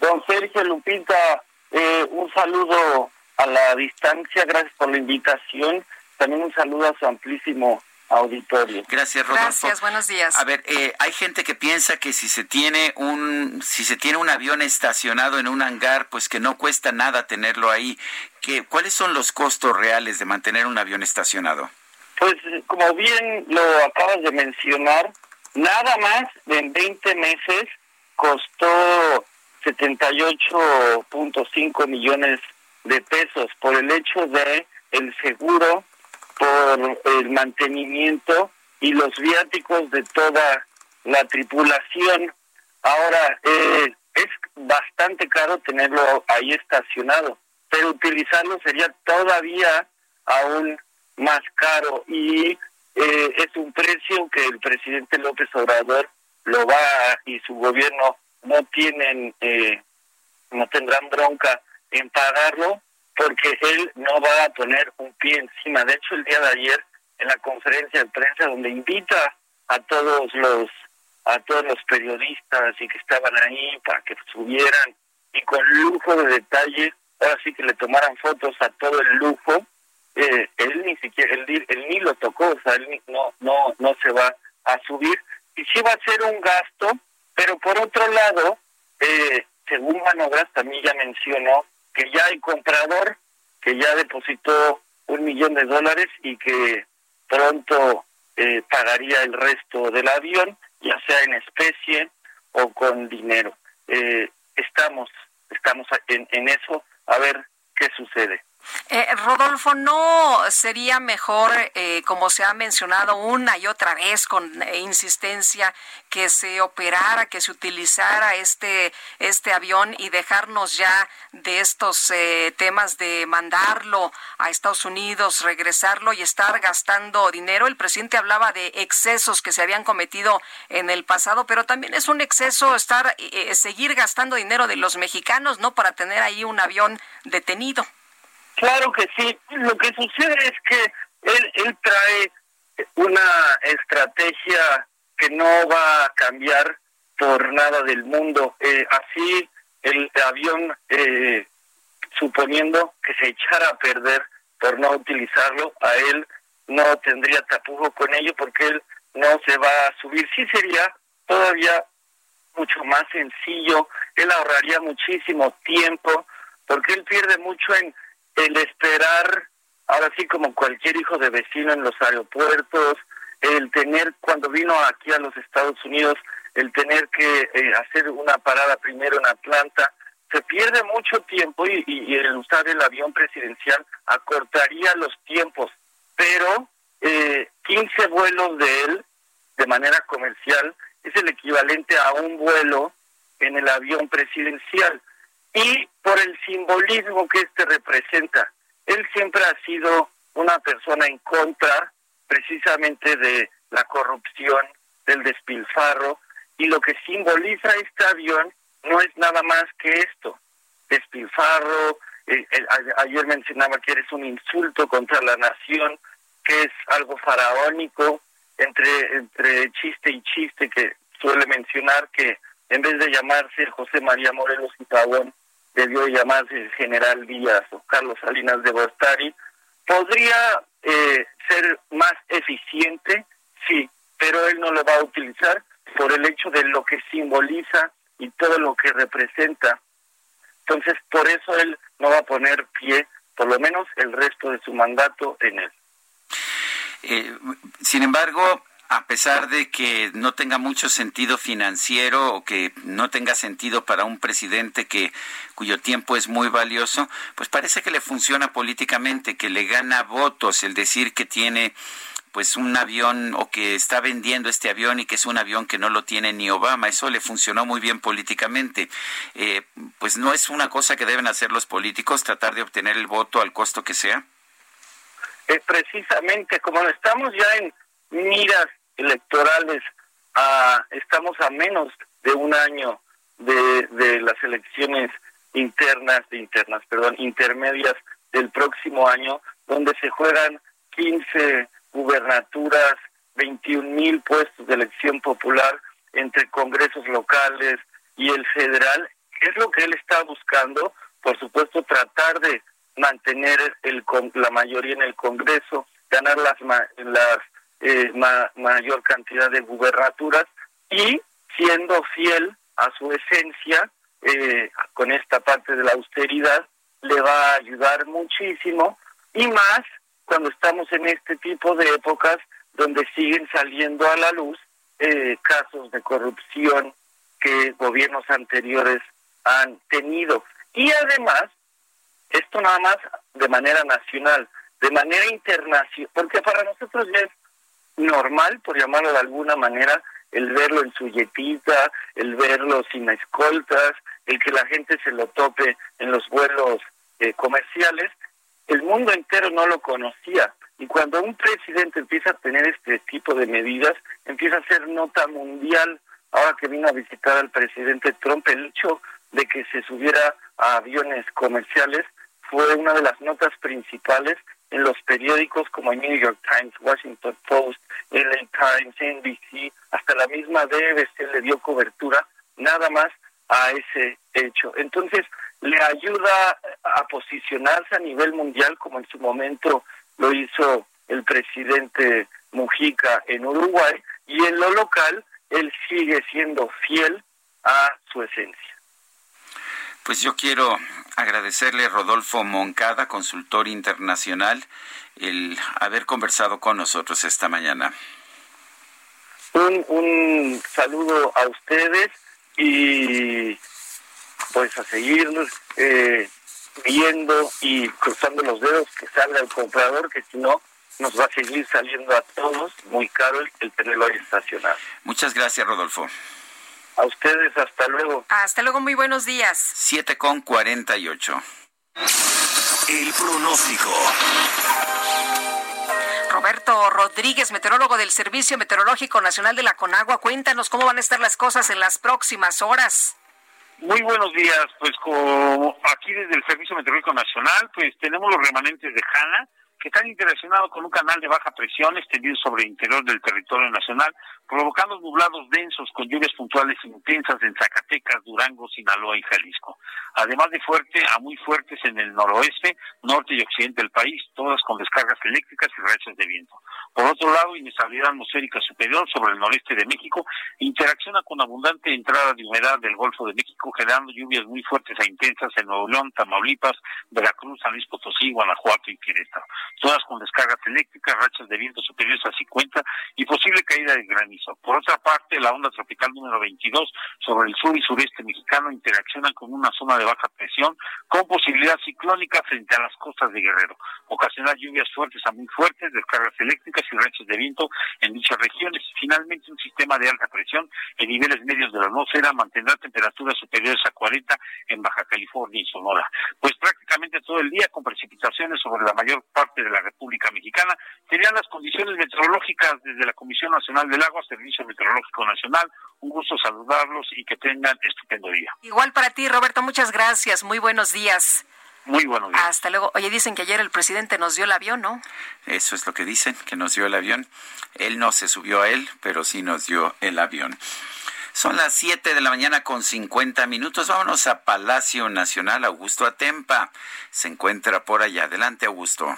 Speaker 10: Don Sergio Lupita, eh, un saludo a la distancia, gracias por la invitación, también un saludo a su amplísimo auditorio.
Speaker 1: Gracias, Rodolfo.
Speaker 2: Gracias, buenos días.
Speaker 1: A ver, eh, hay gente que piensa que si se tiene un si se tiene un avión estacionado en un hangar, pues que no cuesta nada tenerlo ahí. ¿Qué, ¿Cuáles son los costos reales de mantener un avión estacionado?
Speaker 10: Pues como bien lo acabas de mencionar, Nada más en 20 meses costó 78.5 millones de pesos por el hecho de el seguro, por el mantenimiento y los viáticos de toda la tripulación. Ahora, eh, es bastante caro tenerlo ahí estacionado, pero utilizarlo sería todavía aún más caro y eh, es un precio que el presidente López Obrador lo va y su gobierno no tienen, eh, no tendrán bronca en pagarlo porque él no va a poner un pie encima. De hecho, el día de ayer en la conferencia de prensa donde invita a todos los a todos los periodistas y que estaban ahí para que subieran y con lujo de detalle, ahora sí que le tomaran fotos a todo el lujo, eh, él ni siquiera, él, ni lo tocó, o sea, él no, no, no se va a subir. Y sí va a ser un gasto, pero por otro lado, eh, según Manobras también ya mencionó que ya hay comprador, que ya depositó un millón de dólares y que pronto eh, pagaría el resto del avión, ya sea en especie o con dinero. Eh, estamos, estamos en, en eso, a ver qué sucede.
Speaker 2: Eh, Rodolfo, ¿no sería mejor, eh, como se ha mencionado una y otra vez con eh, insistencia, que se operara, que se utilizara este, este avión y dejarnos ya de estos temas de mandarlo a Estados Unidos, regresarlo y estar gastando dinero? El presidente hablaba de excesos que se habían cometido en el pasado, pero también es un exceso estar, seguir gastando dinero de los mexicanos, ¿no? Para tener ahí un avión detenido.
Speaker 10: Claro que sí. Lo que sucede es que él, él trae una estrategia que no va a cambiar por nada del mundo. Eh, así el avión, eh, suponiendo que se echara a perder por no utilizarlo, a él no tendría tapujo con ello porque él no se va a subir. Sí sería todavía mucho más sencillo, él ahorraría muchísimo tiempo porque él pierde mucho en el esperar, ahora sí como cualquier hijo de vecino en los aeropuertos, el tener, cuando vino aquí a los Estados Unidos, el tener que eh, hacer una parada primero en Atlanta, se pierde mucho tiempo y, y, el usar el avión presidencial acortaría los tiempos, pero eh, 15 vuelos de él de manera comercial es el equivalente a un vuelo en el avión presidencial y por el simbolismo que este representa. Él siempre ha sido una persona en contra precisamente de la corrupción, del despilfarro, y lo que simboliza este avión no es nada más que esto, despilfarro, eh, ayer mencionaba que eres un insulto contra la nación, que es algo faraónico, entre, entre chiste y chiste, que suele mencionar que en vez de llamarse José María Morelos y Pavón, debió llamarse el general Díaz o Carlos Salinas de Bortari, podría eh, ser más eficiente, sí, pero él no lo va a utilizar por el hecho de lo que simboliza y todo lo que representa. Entonces, por eso él no va a poner pie, por lo menos el resto de su mandato en él.
Speaker 1: Eh, sin embargo, a pesar de que no tenga mucho sentido financiero o que no tenga sentido para un presidente que cuyo tiempo es muy valioso, pues parece que le funciona políticamente, que le gana votos el decir que tiene pues un avión o que está vendiendo este avión y que es un avión que no lo tiene ni Obama. Eso le funcionó muy bien políticamente. Eh, pues no es una cosa que deben hacer los políticos, tratar de obtener el voto al costo que sea.
Speaker 10: Es precisamente como estamos ya en miras electorales, a, estamos a menos de un año de, de las elecciones internas, de internas, perdón, intermedias del próximo año, donde se juegan 15 gubernaturas, 21 mil puestos de elección popular entre congresos locales y el federal. ¿Qué es lo que él está buscando? Por supuesto, tratar de mantener el, la mayoría en el Congreso, ganar las, las eh, mayor cantidad de gubernaturas y siendo fiel a su esencia, eh, con esta parte de la austeridad, le va a ayudar muchísimo y más cuando estamos en este tipo de épocas donde siguen saliendo a la luz eh, casos de corrupción que gobiernos anteriores han tenido. Y además, esto nada más de manera nacional, de manera internacional, porque para nosotros ya es normal, por llamarlo de alguna manera, el verlo en su yetita, el verlo sin escoltas, el que la gente se lo tope en los vuelos eh, comerciales, el mundo entero no lo conocía. Y cuando un presidente empieza a tener este tipo de medidas, empieza a ser nota mundial. Ahora que vino a visitar al presidente Trump, el hecho de que se subiera a aviones comerciales fue una de las notas principales en los periódicos como el New York Times, Washington Post, LA Times, NBC, hasta la misma BBC le dio cobertura nada más a ese hecho. Entonces, le ayuda a posicionarse a nivel mundial como en su momento lo hizo el presidente Mujica en Uruguay y en lo local él sigue siendo fiel a su esencia.
Speaker 1: Pues yo quiero agradecerle a Rodolfo Moncada, consultor internacional, el haber conversado con nosotros esta mañana.
Speaker 10: Un, un saludo a ustedes y pues a seguir eh, viendo y cruzando los dedos que salga el comprador, que si no nos va a seguir saliendo a todos muy caro el, tenerlo ahí estacionado.
Speaker 1: Muchas gracias, Rodolfo.
Speaker 10: A ustedes, hasta luego.
Speaker 2: Hasta luego, muy buenos días.
Speaker 1: 7 con 48.
Speaker 3: El pronóstico.
Speaker 2: Roberto Rodríguez, meteorólogo del Servicio Meteorológico Nacional de la Conagua, cuéntanos cómo van a estar las cosas en las próximas horas.
Speaker 11: Muy buenos días, pues como aquí desde el Servicio Meteorológico Nacional, pues tenemos los remanentes de Hanna, están interaccionados con un canal de baja presión extendido sobre el interior del territorio nacional, provocando nublados densos con lluvias puntuales intensas en Zacatecas, Durango, Sinaloa y Jalisco. Además de fuerte a muy fuertes en el noroeste, norte y occidente del país, todas con descargas eléctricas y rachas de viento. Por otro lado, inestabilidad atmosférica superior sobre el noreste de México interacciona con abundante entrada de humedad del Golfo de México, generando lluvias muy fuertes e intensas en Nuevo León, Tamaulipas, Veracruz, San Luis Potosí, Guanajuato y Querétaro. Todas con descargas eléctricas, rachas de viento superiores a 50 y posible caída de granizo. Por otra parte, la onda tropical número 22 sobre el sur y sureste mexicano interacciona con una zona de baja presión con posibilidad ciclónica frente a las costas de Guerrero. Ocasionar lluvias fuertes a muy fuertes, descargas eléctricas y rachas de viento en dichas regiones. Finalmente, un sistema de alta presión en niveles medios de la atmósfera mantendrá temperaturas superiores a 40 en Baja California y Sonora. Pues prácticamente todo el día con precipitaciones sobre la mayor parte de la República Mexicana. Serían las condiciones meteorológicas desde la Comisión Nacional del Agua, Servicio Meteorológico Nacional. Un gusto saludarlos y que tengan estupendo día.
Speaker 2: Igual para ti, Roberto, muchas gracias. Muy buenos días.
Speaker 11: Muy buenos días.
Speaker 2: Hasta luego. Oye, dicen que ayer el presidente nos dio el avión, ¿no?
Speaker 1: Eso es lo que dicen, que nos dio el avión. Él no se subió a él, pero sí nos dio el avión. Son las 7 de la mañana con 50 minutos. Vámonos a Palacio Nacional. Augusto Atempa se encuentra por allá. Adelante, Augusto.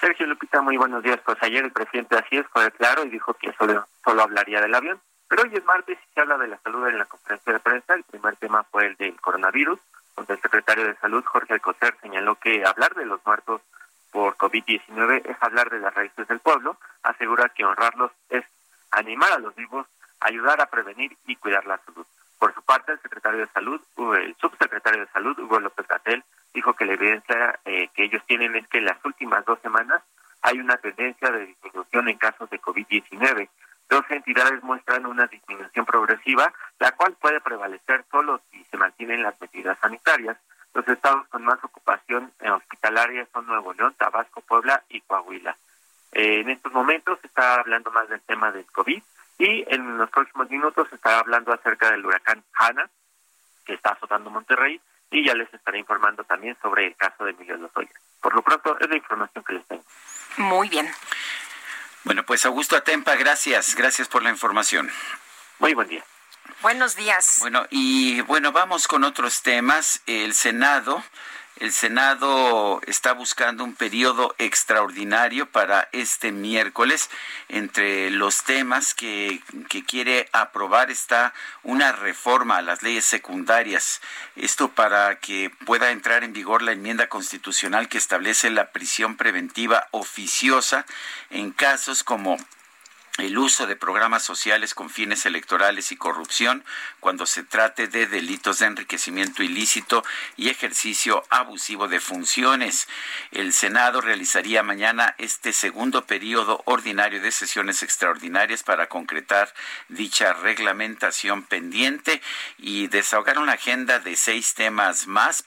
Speaker 12: Sergio Lupita, muy buenos días. Pues ayer el presidente así es, fue claro y dijo que solo, solo hablaría del avión. Pero hoy es martes y se habla de la salud en la conferencia de prensa. El primer tema fue el del coronavirus, el secretario de Salud, Jorge Alcocer, señaló que hablar de los muertos por COVID-19 es hablar de las raíces del pueblo. Asegura que honrarlos es animar a los vivos, ayudar a prevenir y cuidar la salud. Por su parte, el secretario de Salud, el subsecretario de Salud, Hugo López Gatel, dijo que la evidencia eh, que ellos tienen es que en las últimas dos semanas hay una tendencia de disminución en casos de COVID-19. Dos entidades muestran una disminución progresiva, la cual puede prevalecer solo si se mantienen las medidas sanitarias. Los estados con más ocupación en hospitalaria son Nuevo León, Tabasco, Puebla y Coahuila. Eh, en estos momentos se está hablando más del tema del COVID y en los próximos minutos se estará hablando acerca del huracán Hanna, que está azotando Monterrey, y ya les estaré informando también sobre el caso de Miguel Lozoya. Por lo pronto, es la información que les tengo.
Speaker 2: Muy bien.
Speaker 1: Bueno, pues Augusto Atempa, gracias. Gracias por la información.
Speaker 12: Muy buen día.
Speaker 2: Buenos días.
Speaker 1: Bueno, y bueno, vamos con otros temas. El Senado el Senado está buscando un periodo extraordinario para este miércoles. Entre los temas que, quiere aprobar está una reforma a las leyes secundarias. Esto para que pueda entrar en vigor la enmienda constitucional que establece la prisión preventiva oficiosa en casos como el uso de programas sociales con fines electorales y corrupción cuando se trate de delitos de enriquecimiento ilícito y ejercicio abusivo de funciones. El Senado realizaría mañana este segundo periodo ordinario de sesiones extraordinarias para concretar dicha reglamentación pendiente y desahogar una agenda de seis temas más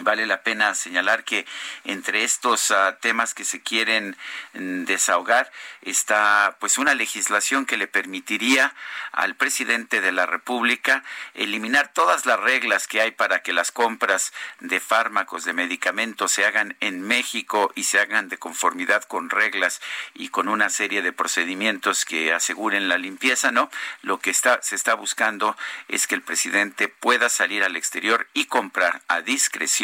Speaker 1: Vale la pena señalar que entre estos ah, temas que se quieren mm, desahogar está pues una legislación que le permitiría al presidente de la República eliminar todas las reglas que hay para que las compras de fármacos, de medicamentos se hagan en México y se hagan de conformidad con reglas y con una serie de procedimientos que aseguren la limpieza, ¿no? Lo que está se está buscando es que el presidente pueda salir al exterior y comprar a discreción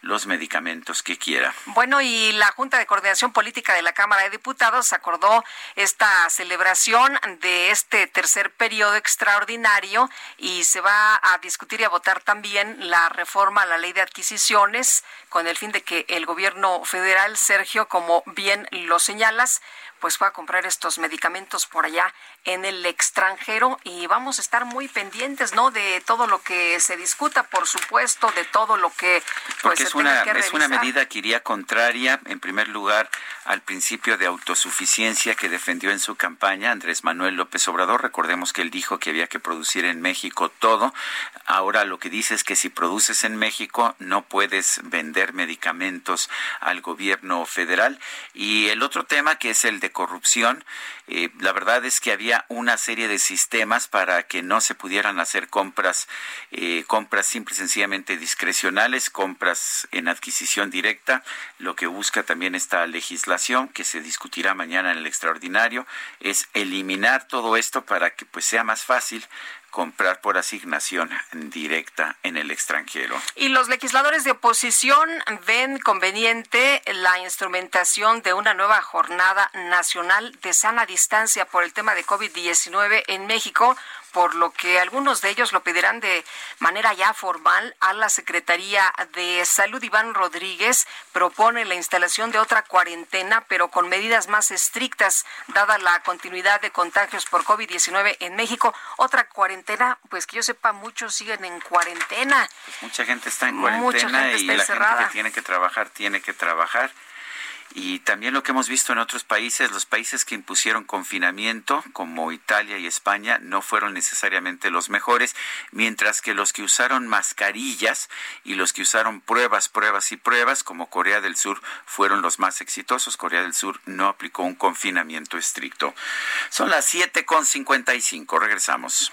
Speaker 1: los medicamentos que quiera.
Speaker 2: Bueno, y la Junta de Coordinación Política de la Cámara de Diputados acordó esta celebración de este tercer periodo extraordinario y se va a discutir y a votar también la reforma a la ley de adquisiciones con el fin de que el gobierno federal, Sergio, como bien lo señalas, pues va a comprar estos medicamentos por allá en el extranjero y vamos a estar muy pendientes, ¿no? De todo lo que se discuta, por supuesto, de todo lo que
Speaker 1: pues es una es una medida que iría contraria, en primer lugar, al principio de autosuficiencia que defendió en su campaña Andrés Manuel López Obrador. Recordemos que él dijo que había que producir en México todo. Ahora lo que dice es que si produces en México no puedes vender medicamentos al gobierno federal. Y el otro tema que es el de corrupción, eh, la verdad es que había una serie de sistemas para que no se pudieran hacer compras, eh, compras simple y sencillamente discrecionales, compras en adquisición directa, lo que busca también esta legislación que se discutirá mañana en el extraordinario es eliminar todo esto para que pues sea más fácil comprar por asignación directa en el extranjero.
Speaker 2: Y los legisladores de oposición ven conveniente la instrumentación de una nueva jornada nacional de sana distancia por el tema de COVID-19 en México por lo que algunos de ellos lo pedirán de manera ya formal a la Secretaría de Salud. Iván Rodríguez propone la instalación de otra cuarentena, pero con medidas más estrictas, dada la continuidad de contagios por COVID-19 en México. Otra cuarentena, pues que yo sepa, muchos siguen en cuarentena.
Speaker 1: Pues mucha gente está en cuarentena y la gente que tiene que trabajar tiene que trabajar. Y también lo que hemos visto en otros países, los países que impusieron confinamiento, como Italia y España, no fueron necesariamente los mejores, mientras que los que usaron mascarillas y los que usaron pruebas, pruebas y pruebas, como Corea del Sur, fueron los más exitosos. Corea del Sur no aplicó un confinamiento estricto. Son las 7.55. Regresamos.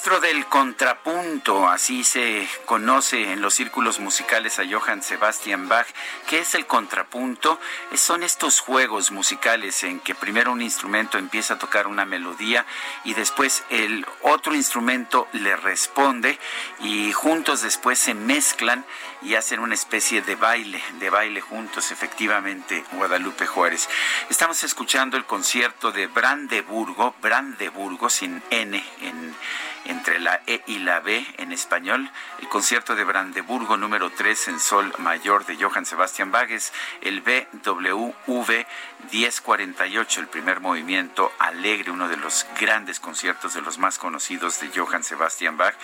Speaker 1: Del contrapunto, así se conoce en los círculos musicales a Johann Sebastian Bach. ¿Qué es el contrapunto? Son estos juegos musicales en que primero un instrumento empieza a tocar una melodía y después el otro instrumento le responde y juntos después se mezclan y hacen una especie de baile, de baile juntos, efectivamente, Guadalupe Juárez. Estamos escuchando el concierto de Brandeburgo, Brandeburgo sin N en entre la E y la B en español, el concierto de Brandeburgo número 3 en Sol Mayor de Johann Sebastian Bach es el BWV 1048, el primer movimiento alegre, uno de los grandes conciertos de los más conocidos de Johann Sebastian Bach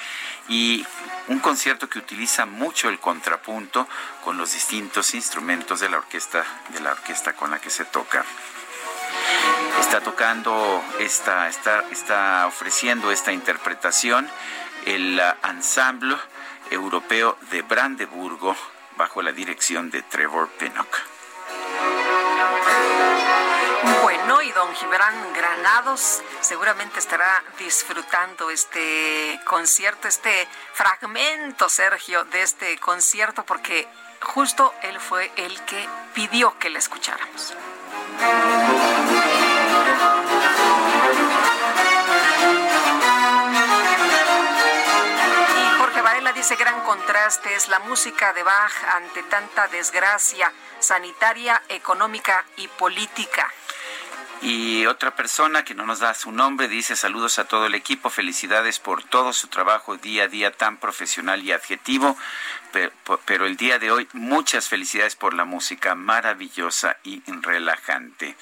Speaker 1: y un concierto que utiliza mucho el contrapunto con los distintos instrumentos de la orquesta de la orquesta con la que se toca está tocando, está, está, está ofreciendo esta interpretación el ensamble europeo de Brandeburgo bajo la dirección de Trevor Pinnock.
Speaker 2: Bueno, y don Gibran Granados seguramente estará disfrutando este concierto, este fragmento, Sergio, de este concierto, porque justo él fue el que pidió que le escucháramos. Dice gran contraste, es la música de Bach ante tanta desgracia sanitaria, económica y política.
Speaker 1: Y otra persona que no nos da su nombre dice saludos a todo el equipo, felicidades por todo su trabajo día a día tan profesional y adjetivo, pero, pero el día de hoy muchas felicidades por la música maravillosa y relajante.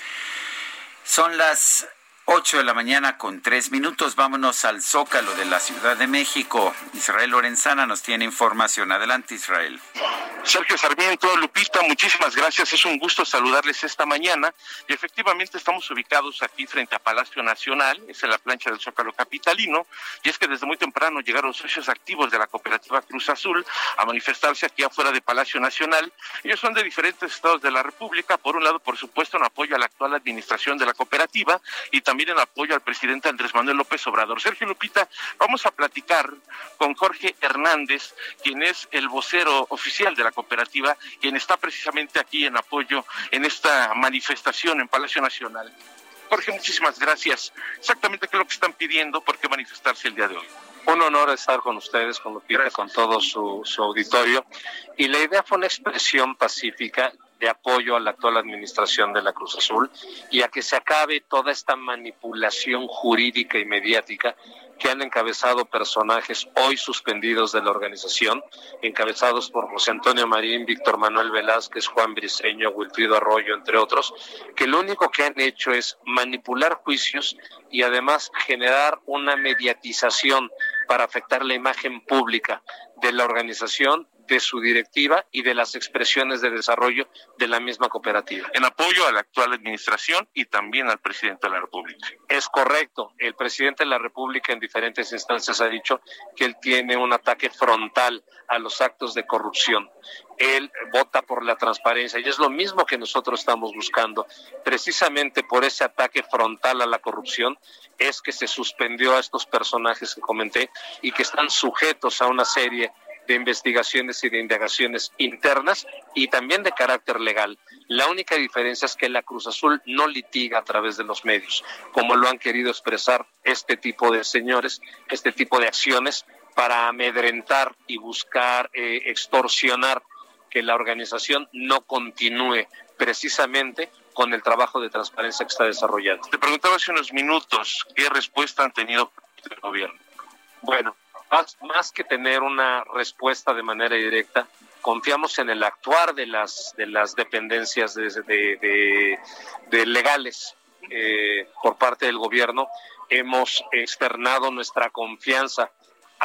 Speaker 1: Son las 8 de la mañana con tres minutos. Vámonos al Zócalo de la Ciudad de México. Israel Lorenzana nos tiene información. Adelante, Israel.
Speaker 13: Sergio Sarmiento, Lupita, muchísimas gracias. Es un gusto saludarles esta mañana. Y efectivamente estamos ubicados aquí frente a Palacio Nacional, es en la plancha del Zócalo Capitalino. Y es que desde muy temprano llegaron socios activos de la cooperativa Cruz Azul a manifestarse aquí afuera de Palacio Nacional. Ellos son de diferentes estados de la República. Por un lado, por supuesto, en apoyo a la actual administración de la cooperativa y también también en apoyo al presidente Andrés Manuel López Obrador. Sergio Lupita, vamos a platicar con Jorge Hernández, quien es el vocero oficial de la cooperativa, quien está precisamente aquí en apoyo en esta manifestación en Palacio Nacional. Jorge, muchísimas gracias. Exactamente qué es lo que están pidiendo, por qué manifestarse el día de hoy.
Speaker 14: Un honor estar con ustedes, con Lupita, con todo su, su auditorio. Y la idea fue una expresión pacífica de apoyo a la actual administración de la Cruz Azul y a que se acabe toda esta manipulación jurídica y mediática que han encabezado personajes hoy suspendidos de la organización, encabezados por José Antonio Marín, Víctor Manuel Velázquez, Juan Briceño, Wilfrido Arroyo, entre otros, que lo único que han hecho es manipular juicios y además generar una mediatización para afectar la imagen pública de la organización de su directiva y de las expresiones de desarrollo de la misma cooperativa.
Speaker 13: En apoyo a la actual administración y también al presidente de la República.
Speaker 14: Es correcto. El presidente de la República en diferentes instancias ha dicho que él tiene un ataque frontal a los actos de corrupción. Él vota por la transparencia y es lo mismo que nosotros estamos buscando. Precisamente por ese ataque frontal a la corrupción es que se suspendió a estos personajes que comenté y que están sujetos a una serie de investigaciones y de indagaciones internas y también de carácter legal. La única diferencia es que la Cruz Azul no litiga a través de los medios, como lo han querido expresar este tipo de señores, este tipo de acciones para amedrentar y buscar eh, extorsionar que la organización no continúe precisamente con el trabajo de transparencia que está desarrollando.
Speaker 13: Te preguntaba hace unos minutos qué respuesta han tenido el gobierno.
Speaker 14: Bueno, más, que tener una respuesta de manera directa, confiamos en el actuar de las de las dependencias de, legales eh, por parte del gobierno. Hemos externado nuestra confianza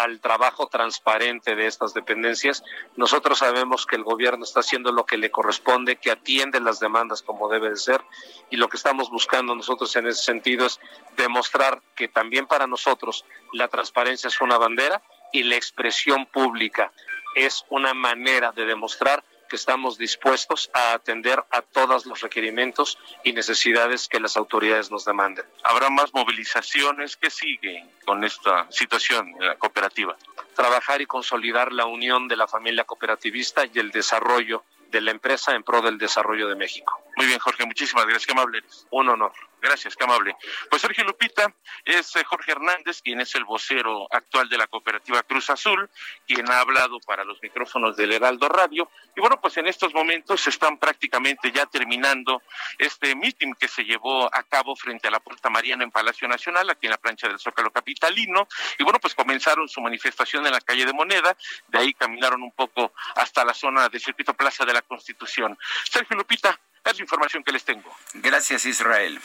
Speaker 14: al trabajo transparente de estas dependencias. Nosotros sabemos que el gobierno está haciendo lo que le corresponde, que atiende las demandas como debe de ser y lo que estamos buscando nosotros en ese sentido es demostrar que también para nosotros la transparencia es una bandera y la expresión pública es una manera de demostrar que estamos dispuestos a atender a todos los requerimientos y necesidades que las autoridades nos demanden.
Speaker 13: ¿Habrá más movilizaciones? ¿Qué sigue con esta situación en la cooperativa?
Speaker 14: Trabajar y consolidar la unión de la familia cooperativista y el desarrollo de la empresa en pro del desarrollo de México.
Speaker 13: Muy bien, Jorge, muchísimas gracias. Qué amable.
Speaker 14: Un honor.
Speaker 13: Gracias, qué amable. Pues Sergio Lupita es eh, Jorge Hernández, quien es el vocero actual de la cooperativa Cruz Azul, quien ha hablado para los micrófonos del Heraldo Radio. Y bueno, pues en estos momentos están prácticamente ya terminando este meeting que se llevó a cabo frente a la Puerta Mariana en Palacio Nacional, aquí en la plancha del Zócalo Capitalino. Y bueno, pues comenzaron su manifestación en la calle de Moneda, de ahí caminaron un poco hasta la zona del Circuito Plaza de la Constitución. Sergio Lupita, es la información que les tengo.
Speaker 1: Gracias, Israel.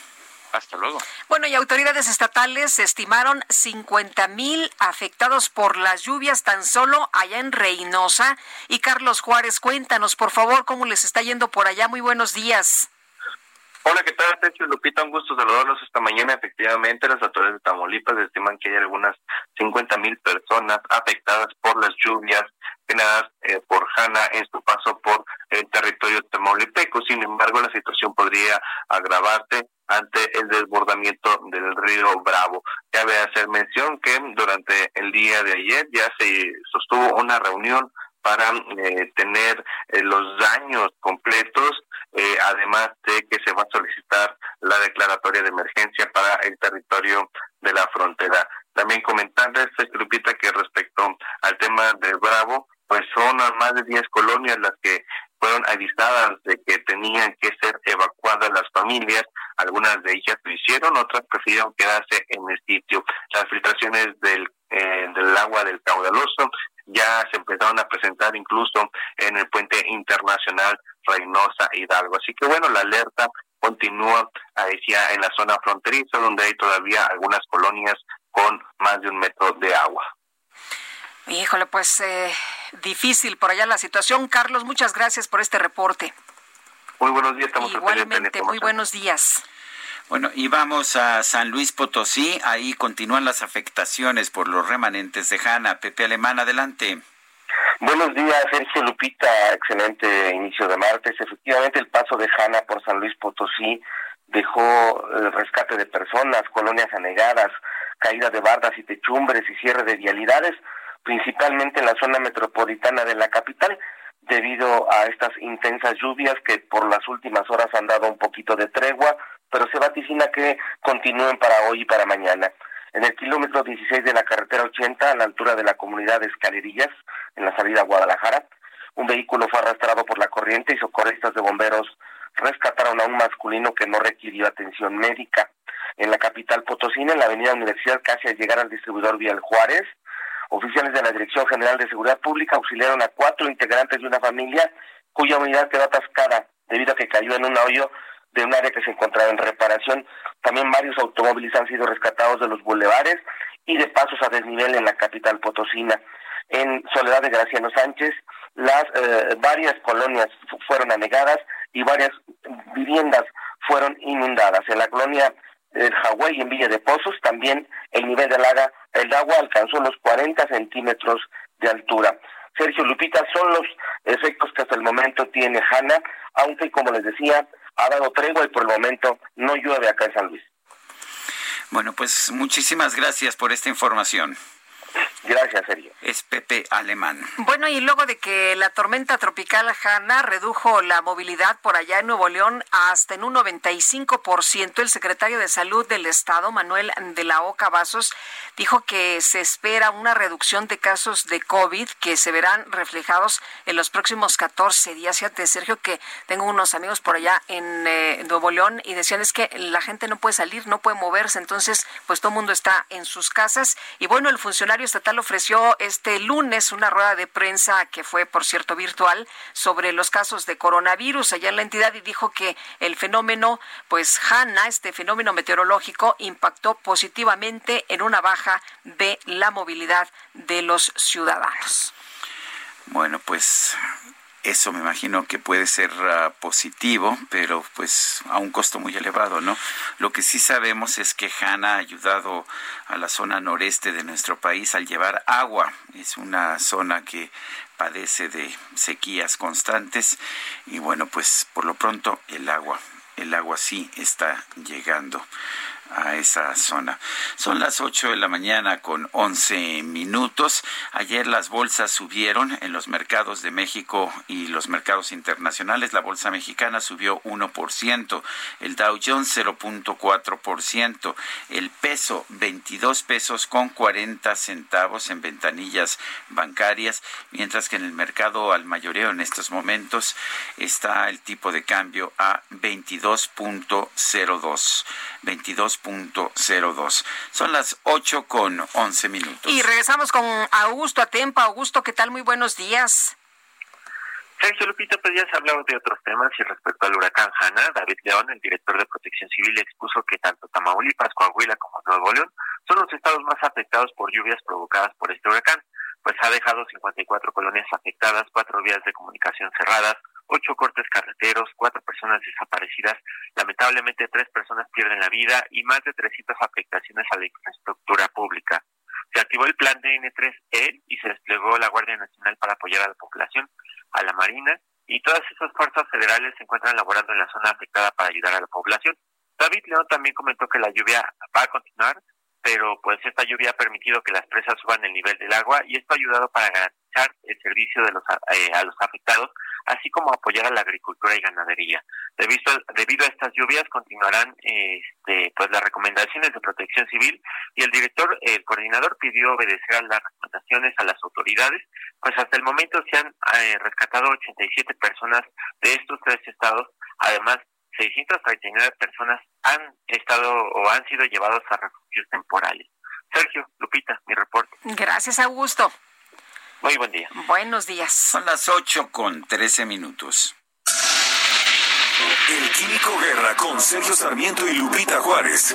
Speaker 13: Hasta luego.
Speaker 2: Bueno, y autoridades estatales estimaron 50 mil afectados por las lluvias tan solo allá en Reynosa. Y Carlos Juárez, cuéntanos, por favor, cómo les está yendo por allá. Muy buenos días.
Speaker 15: Hola, ¿qué tal, Sergio Lupita? Un gusto saludarlos esta mañana. Efectivamente, las autoridades de Tamaulipas estiman que hay algunas 50 mil personas afectadas por las lluvias generadas eh, por Hanna en su paso por el territorio tamaulipeco. Sin embargo, la situación podría agravarse ante el desbordamiento del río Bravo. Cabe hacer mención que durante el día de ayer ya se sostuvo una reunión para eh, tener eh, los daños completos, eh, además de que se va a solicitar la declaratoria de emergencia para el territorio de la frontera. También comentarles, Lupita, que respecto al tema de Bravo, pues son más de 10 colonias las que fueron avisadas de que tenían que ser evacuadas las familias. Algunas de ellas lo hicieron, otras prefirieron quedarse en el sitio. Las filtraciones del, eh, del agua del caudaloso ya se empezaron a presentar incluso en el puente internacional Reynosa Hidalgo. Así que bueno, la alerta continúa, decía, en la zona fronteriza, donde hay todavía algunas colonias con más de un metro de agua.
Speaker 2: Híjole, pues eh, difícil por allá la situación. Carlos, muchas gracias por este reporte.
Speaker 15: Muy buenos días, estamos
Speaker 2: Igualmente, muy buenos días.
Speaker 1: Bueno, y vamos a San Luis Potosí. Ahí continúan las afectaciones por los remanentes de Jana. Pepe Alemán, adelante.
Speaker 16: Buenos días, Sergio Lupita. Excelente inicio de martes. Efectivamente, el paso de Jana por San Luis Potosí dejó el rescate de personas, colonias anegadas, caída de bardas y techumbres y cierre de vialidades, principalmente en la zona metropolitana de la capital, debido a estas intensas lluvias que por las últimas horas han dado un poquito de tregua, pero se vaticina que continúen para hoy y para mañana. En el kilómetro 16 de la carretera 80, a la altura de la comunidad de Escalerillas, en la salida a Guadalajara, un vehículo fue arrastrado por la corriente y socorristas de bomberos rescataron a un masculino que no requirió atención médica. En la capital potosina, en la avenida Universidad, casi al llegar al distribuidor Vial Juárez, oficiales de la Dirección General de Seguridad Pública auxiliaron a cuatro integrantes de una familia cuya unidad quedó atascada debido a que cayó en un hoyo de un área que se encontraba en reparación. También varios automóviles han sido rescatados de los bulevares y de pasos a desnivel en la capital potosina. En Soledad de Graciano Sánchez, las eh, varias colonias fueron anegadas y varias viviendas fueron inundadas. En la colonia del Hawái en Villa de Pozos también el nivel del agua, el agua alcanzó los 40 centímetros de altura. Sergio Lupita, son los efectos que hasta el momento tiene Hanna, aunque como les decía, ha dado tregua y por el momento no llueve acá en San Luis.
Speaker 1: Bueno, pues muchísimas gracias por esta información.
Speaker 16: Gracias, Sergio.
Speaker 1: Es Pepe Alemán.
Speaker 2: Bueno, y luego de que la tormenta tropical Hanna redujo la movilidad por allá en Nuevo León hasta en un 95%, el secretario de Salud del Estado, Manuel de la Oca Vasos, dijo que se espera una reducción de casos de COVID que se verán reflejados en los próximos 14 días. Fíjate, Sergio, que tengo unos amigos por allá en eh, Nuevo León y decían es que la gente no puede salir, no puede moverse, entonces pues todo el mundo está en sus casas. Y bueno, el funcionario estatal ofreció este lunes una rueda de prensa que fue, por cierto, virtual sobre los casos de coronavirus allá en la entidad y dijo que el fenómeno, pues Hanna, este fenómeno meteorológico, impactó positivamente en una baja de la movilidad de los ciudadanos.
Speaker 1: Bueno, pues eso me imagino que puede ser uh, positivo, pero pues a un costo muy elevado, ¿no? Lo que sí sabemos es que Hanna ha ayudado a la zona noreste de nuestro país al llevar agua. Es una zona que padece de sequías constantes y bueno, pues por lo pronto el agua, el agua sí está llegando a esa zona. Son las 8 de la mañana con 11 minutos. Ayer las bolsas subieron en los mercados de México y los mercados internacionales. La bolsa mexicana subió 1%, el Dow Jones 0.4%, el peso 22 pesos con 40 centavos en ventanillas bancarias, mientras que en el mercado al mayoreo en estos momentos está el tipo de cambio a 22.02. 22.02. Son las 8 con 11 minutos.
Speaker 2: Y regresamos con Augusto Atempa. Augusto, ¿qué tal? Muy buenos días.
Speaker 12: Sergio Lupita, pues ya se ha hablado de otros temas y respecto al huracán Hanna, David León, el director de Protección Civil, expuso que tanto Tamaulipas, Coahuila como Nuevo León son los estados más afectados por lluvias provocadas por este huracán, pues ha dejado 54 colonias afectadas, cuatro vías de comunicación cerradas, ocho cortes carreteros, cuatro personas desaparecidas, lamentablemente tres personas pierden la vida y más de 300 afectaciones a la infraestructura pública. Se activó el plan DN3E y se desplegó la Guardia Nacional para apoyar a la población, a la Marina y todas esas fuerzas federales se encuentran laborando en la zona afectada para ayudar a la población. David León también comentó que la lluvia va a continuar, pero pues esta lluvia ha permitido que las presas suban el nivel del agua y esto ha ayudado para garantizar el servicio de los, eh, a los afectados
Speaker 17: así como apoyar a la agricultura y ganadería. Debido a, debido a estas lluvias continuarán este, pues las recomendaciones de protección civil y el director, el coordinador pidió obedecer a las recomendaciones a las autoridades, pues hasta el momento se han eh, rescatado 87 personas de estos tres estados, además 639 personas han estado o han sido llevados a refugios temporales. Sergio, Lupita, mi reporte.
Speaker 2: Gracias, Augusto.
Speaker 17: Muy buen día.
Speaker 2: Buenos días.
Speaker 1: Son las 8 con 13 minutos.
Speaker 3: El Químico Guerra con Sergio Sarmiento y Lupita Juárez.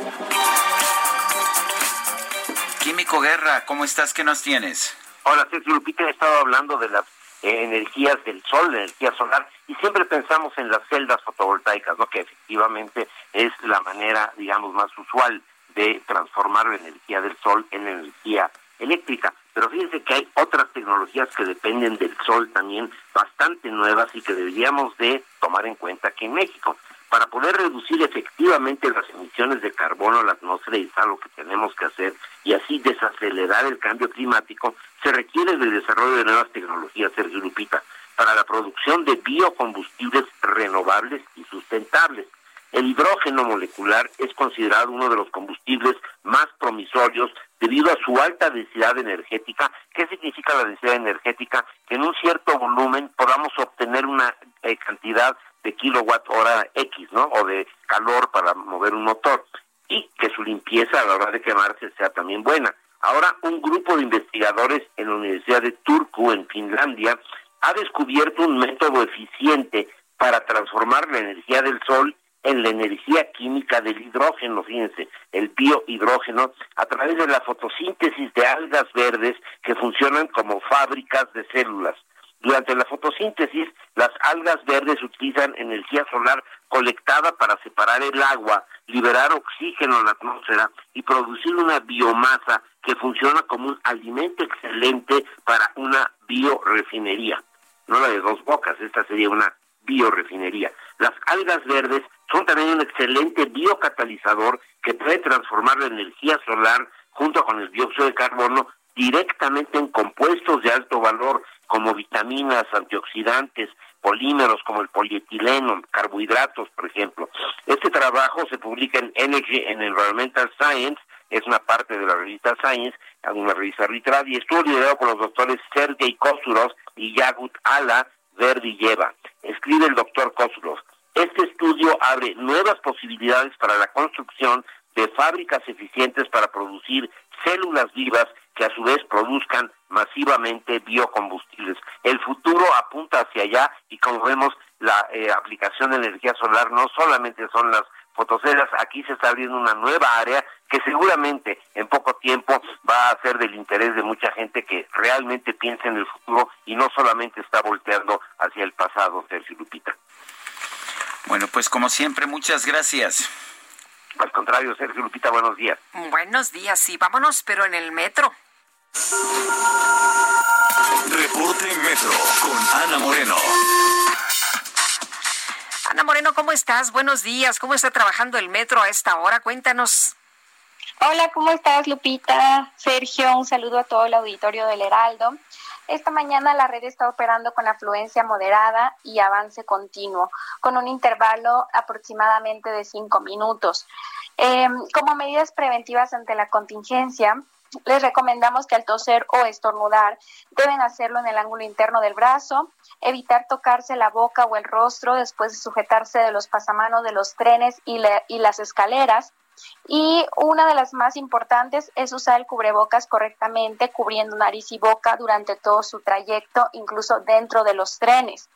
Speaker 1: Químico Guerra, ¿cómo estás? ¿Qué nos tienes?
Speaker 18: Hola, Sergio Lupita. He estado hablando de las eh, energías del sol, la energía solar, y siempre pensamos en las celdas fotovoltaicas, ¿no? Que efectivamente es la manera, digamos, más usual de transformar la energía del sol en energía eléctrica. Pero fíjense que hay otras tecnologías que dependen del sol también bastante nuevas y que deberíamos de tomar en cuenta aquí en México. Para poder reducir efectivamente las emisiones de carbono a la atmósfera y es algo que tenemos que hacer y así desacelerar el cambio climático, se requiere el desarrollo de nuevas tecnologías, Sergio Lupita, para la producción de biocombustibles renovables y sustentables. El hidrógeno molecular es considerado uno de los combustibles más promisorios debido a su alta densidad energética. ¿Qué significa la densidad energética? Que en un cierto volumen podamos obtener una eh, cantidad de kilowatt hora X, ¿no? O de calor para mover un motor. Y que su limpieza a la hora de quemarse sea también buena. Ahora, un grupo de investigadores en la Universidad de Turku, en Finlandia, ha descubierto un método eficiente para transformar la energía del sol en la energía química del hidrógeno, fíjense, el biohidrógeno, a través de la fotosíntesis de algas verdes que funcionan como fábricas de células. Durante la fotosíntesis, las algas verdes utilizan energía solar colectada para separar el agua, liberar oxígeno en la atmósfera y producir una biomasa que funciona como un alimento excelente para una biorefinería. No la de dos bocas, esta sería una biorefinería. Las algas verdes son también un excelente biocatalizador que puede transformar la energía solar junto con el dióxido de carbono directamente en compuestos de alto valor como vitaminas, antioxidantes, polímeros como el polietileno, carbohidratos, por ejemplo. Este trabajo se publica en Energy and Environmental Science, es una parte de la revista Science, una revista arbitral, y estuvo liderado por los doctores Sergei Kosurov y Yagut Ala Verdilleva. Escribe el doctor Kosurov. Este estudio abre nuevas posibilidades para la construcción de fábricas eficientes para producir células vivas que a su vez produzcan masivamente biocombustibles. El futuro apunta hacia allá y como vemos la eh, aplicación de energía solar no solamente son las fotocelas, aquí se está abriendo una nueva área que seguramente en poco tiempo va a ser del interés de mucha gente que realmente piensa en el futuro y no solamente está volteando hacia el pasado, Sergio Lupita.
Speaker 1: Bueno, pues como siempre, muchas gracias.
Speaker 18: Al contrario, Sergio Lupita, buenos días.
Speaker 2: Buenos días, sí, vámonos, pero en el metro.
Speaker 3: Reporte Metro con Ana Moreno.
Speaker 2: Ana Moreno, ¿cómo estás? Buenos días. ¿Cómo está trabajando el metro a esta hora? Cuéntanos.
Speaker 19: Hola, ¿cómo estás, Lupita? Sergio, un saludo a todo el auditorio del Heraldo. Esta mañana la red está operando con afluencia moderada y avance continuo, con un intervalo aproximadamente de cinco minutos. Em, como medidas preventivas ante la contingencia, les recomendamos que al toser o estornudar deben hacerlo en el ángulo interno del brazo, evitar tocarse la boca o el rostro después de sujetarse de los pasamanos de los trenes y, y las escaleras, y una de las más importantes es usar el cubrebocas correctamente, cubriendo nariz y boca durante todo su trayecto, incluso dentro de los trenes.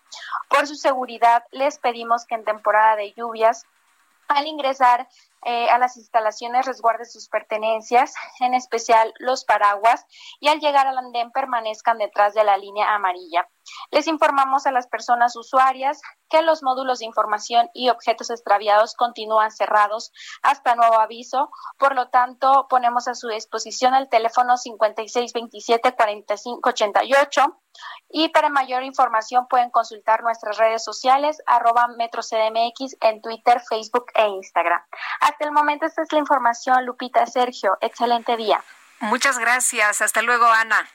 Speaker 19: Por su seguridad, les pedimos que en temporada de lluvias, al ingresar eh, a las instalaciones resguarden sus pertenencias, en especial los paraguas, y al llegar al andén permanezcan detrás de la línea amarilla. Les informamos a las personas usuarias que los módulos de información y objetos extraviados continúan cerrados hasta nuevo aviso. Por lo tanto, ponemos a su disposición el teléfono 5627-4588 y para mayor información pueden consultar nuestras redes sociales arroba metrocdmx en Twitter, Facebook e Instagram. Hasta el momento esta es la información, Lupita Sergio. Excelente día.
Speaker 2: Muchas gracias. Hasta luego, Ana.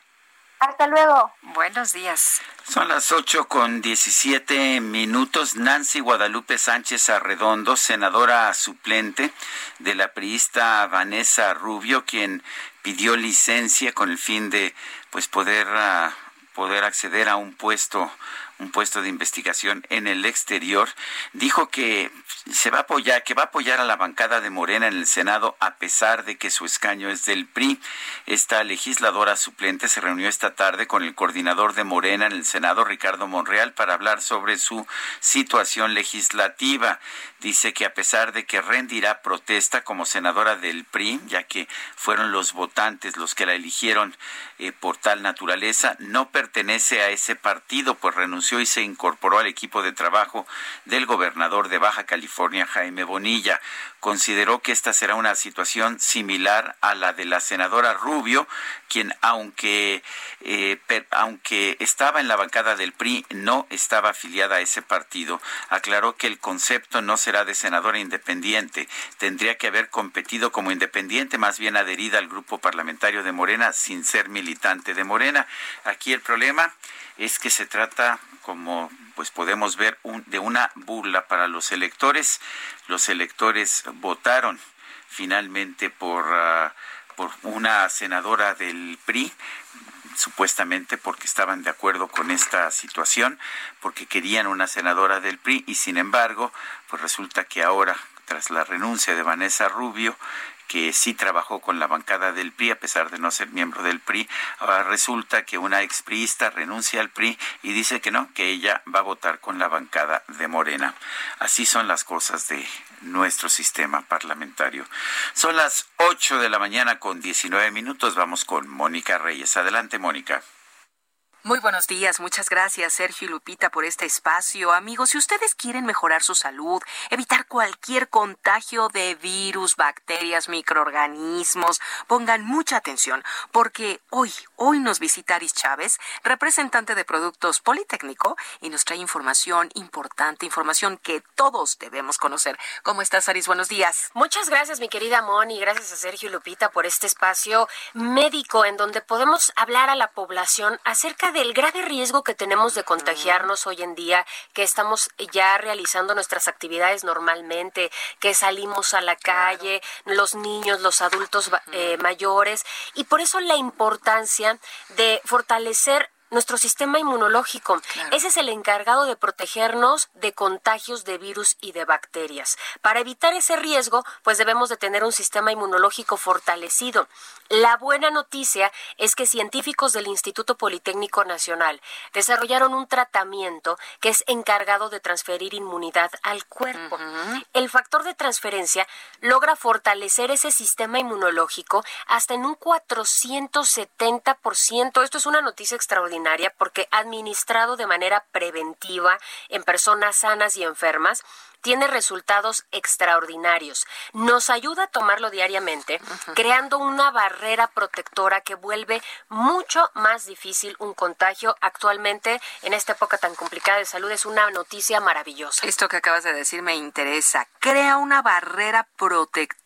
Speaker 19: Hasta luego.
Speaker 2: Buenos días.
Speaker 1: Son las ocho con diecisiete minutos. Nancy Guadalupe Sánchez Arredondo, senadora suplente de la priista Vanessa Rubio, quien pidió licencia con el fin de pues poder uh, poder acceder a un puesto un puesto de investigación en el exterior, dijo que se va a apoyar, que va a apoyar a la bancada de Morena en el Senado a pesar de que su escaño es del PRI. Esta legisladora suplente se reunió esta tarde con el coordinador de Morena en el Senado, Ricardo Monreal, para hablar sobre su situación legislativa. Dice que a pesar de que rendirá protesta como senadora del PRI, ya que fueron los votantes los que la eligieron eh, por tal naturaleza, no pertenece a ese partido, pues renunció y se incorporó al equipo de trabajo del gobernador de Baja California, Jaime Bonilla. Consideró que esta será una situación similar a la de la senadora Rubio, quien aunque, eh, aunque estaba en la bancada del PRI, no estaba afiliada a ese partido. Aclaró que el concepto no será de senadora independiente, tendría que haber competido como independiente, más bien adherida al grupo parlamentario de Morena sin ser militante de Morena. Aquí el problema es que se trata como pues podemos ver de una burla para los electores. Los electores votaron finalmente por, uh, por una senadora del PRI supuestamente porque estaban de acuerdo con esta situación, porque querían una senadora del PRI y sin embargo, pues resulta que ahora, tras la renuncia de Vanessa Rubio, que sí trabajó con la bancada del PRI a pesar de no ser miembro del PRI. Ahora resulta que una expriista renuncia al PRI y dice que no, que ella va a votar con la bancada de Morena. Así son las cosas de nuestro sistema parlamentario. Son las 8 de la mañana con 19 minutos. Vamos con Mónica Reyes. Adelante, Mónica.
Speaker 20: Muy buenos días, muchas gracias Sergio y Lupita por este espacio. Amigos, si ustedes quieren mejorar su salud, evitar cualquier contagio de virus, bacterias, microorganismos, pongan mucha atención porque hoy, hoy nos visita Aris Chávez, representante de Productos Politécnico, y nos trae información importante, información que todos debemos conocer. ¿Cómo estás, Aris? Buenos días.
Speaker 21: Muchas gracias, mi querida Moni, gracias a Sergio y Lupita por este espacio médico en donde podemos hablar a la población acerca de el grave riesgo que tenemos de contagiarnos hoy en día, que estamos ya realizando nuestras actividades normalmente, que salimos a la calle, los niños, los adultos eh, mayores, y por eso la importancia de fortalecer nuestro sistema inmunológico. Ese es el encargado de protegernos de contagios de virus y de bacterias. Para evitar ese riesgo, pues debemos de tener un sistema inmunológico fortalecido. La buena noticia es que científicos del Instituto Politécnico Nacional desarrollaron un tratamiento que es encargado de transferir inmunidad al cuerpo. El factor de transferencia logra fortalecer ese sistema inmunológico hasta en un 470%. Esto es una noticia extraordinaria porque administrado de manera preventiva en personas sanas y enfermas, tiene resultados extraordinarios. Nos ayuda a tomarlo diariamente, creando una barrera protectora que vuelve mucho más difícil un contagio. Actualmente, en esta época tan complicada de salud, es una noticia maravillosa.
Speaker 20: Esto que acabas de decir me interesa. Crea una barrera protectora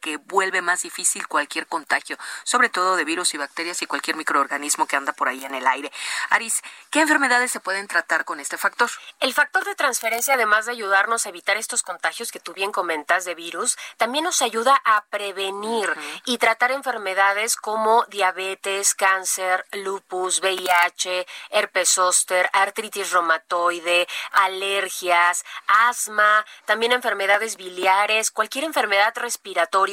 Speaker 20: que vuelve más difícil cualquier contagio, sobre todo de virus y bacterias y cualquier microorganismo que anda por ahí en el aire. Aris, ¿qué enfermedades se pueden tratar con este factor?
Speaker 21: El factor de transferencia, además de ayudarnos a evitar estos contagios que tú bien comentas de virus, también nos ayuda a prevenir y tratar enfermedades como diabetes, cáncer, lupus, VIH, herpes zóster, artritis reumatoide, alergias, asma, también enfermedades biliares, cualquier enfermedad respiratoria,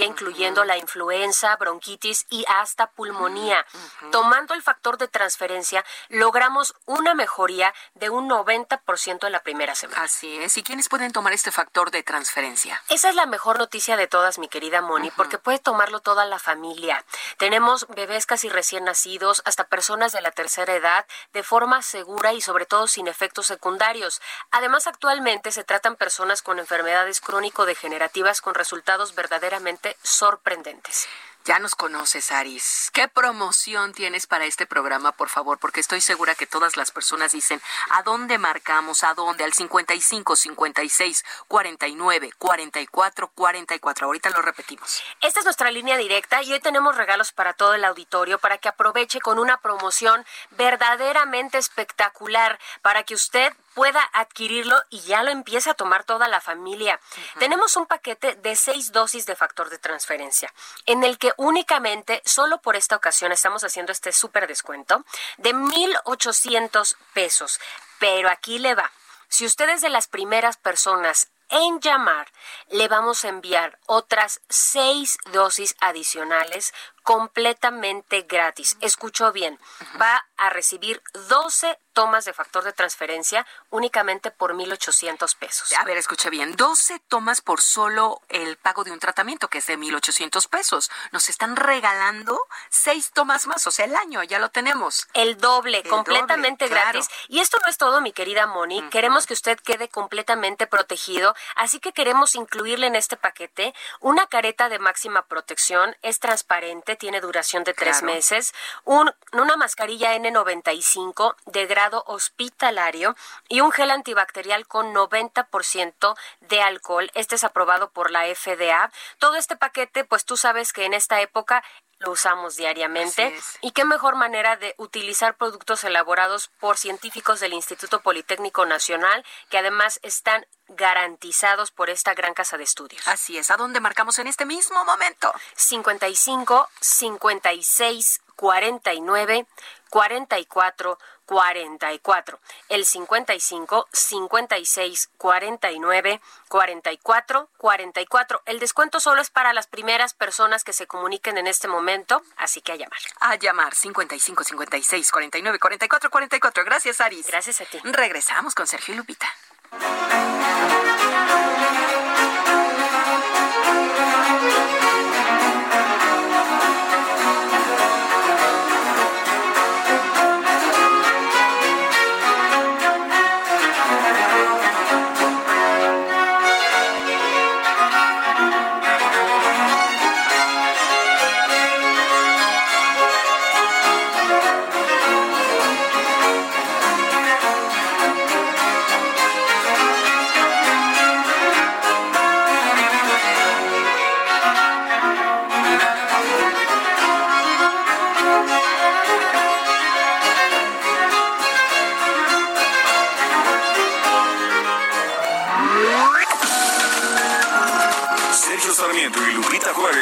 Speaker 21: incluyendo la influenza, bronquitis y hasta pulmonía. Tomando el factor de transferencia, logramos una mejoría de un 90% en la primera semana.
Speaker 20: Así es. ¿Y quiénes pueden tomar este factor de transferencia?
Speaker 21: Esa es la mejor noticia de todas, mi querida Moni, porque puede tomarlo toda la familia. Tenemos bebés casi recién nacidos, hasta personas de la tercera edad, de forma segura y sobre todo sin efectos secundarios. Además, actualmente se tratan personas con enfermedades crónico-degenerativas con resultados verdaderamente sorprendentes.
Speaker 20: Ya nos conoces, Aris. ¿Qué promoción tienes para este programa, por favor? Porque estoy segura que todas las personas dicen, ¿a dónde marcamos? ¿A dónde? Al 55 56 49 44 44. Ahorita lo repetimos.
Speaker 21: Esta es nuestra línea directa y hoy tenemos regalos para todo el auditorio para que aproveche con una promoción verdaderamente espectacular para que usted pueda adquirirlo y ya lo empiece a tomar toda la familia. Tenemos un paquete de seis dosis de factor de transferencia, en el que únicamente, solo por esta ocasión, estamos haciendo este súper descuento de 1,800 pesos. Pero aquí le va. Si usted es de las primeras personas en llamar, le vamos a enviar otras seis dosis adicionales completamente gratis. Escuchó bien, va a recibir 12 tomas de factor de transferencia únicamente por 1.800 pesos.
Speaker 20: A ver, escuche bien, 12 tomas por solo el pago de un tratamiento que es de 1.800 pesos. Nos están regalando seis tomas más, o sea, el año ya lo tenemos.
Speaker 21: El doble, completamente gratis. Y esto no es todo, mi querida Moni. Queremos que usted quede completamente protegido, así que queremos incluirle en este paquete una careta de máxima protección, es transparente, tiene duración de tres meses, un, una mascarilla N95 de grado hospitalario y un gel antibacterial con 90% de alcohol. Este es aprobado por la FDA. Todo este paquete, pues tú sabes que en esta época lo usamos diariamente. Y qué mejor manera de utilizar productos elaborados por científicos del Instituto Politécnico Nacional, que además están garantizados por esta gran casa de estudios.
Speaker 20: Así es, ¿a dónde marcamos en este mismo momento?
Speaker 21: 55 56 49 44 44. El 55 56 49 44 44. El descuento solo es para las primeras personas que se comuniquen en este momento, así que a llamar.
Speaker 20: A llamar 55 56 49 44 44. Gracias, Aris.
Speaker 21: Gracias a ti.
Speaker 20: Regresamos con Sergio y Lupita.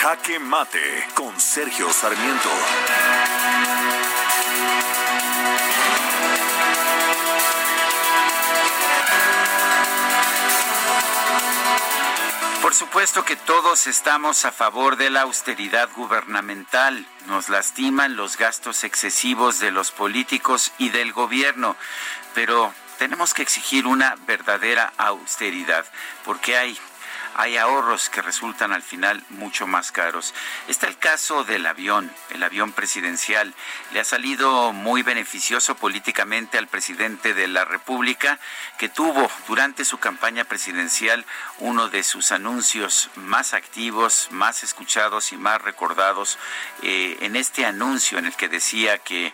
Speaker 3: Jaque Mate con Sergio Sarmiento.
Speaker 1: Por supuesto que todos estamos a favor de la austeridad gubernamental. Nos lastiman los gastos excesivos de los políticos y del gobierno, pero tenemos que exigir una verdadera austeridad, porque hay hay ahorros que resultan al final mucho más caros. Está el caso del avión, el avión presidencial. Le ha salido muy beneficioso políticamente al presidente de la República, que tuvo durante su campaña presidencial uno de sus anuncios más activos, más escuchados y más recordados eh, en este anuncio en el que decía que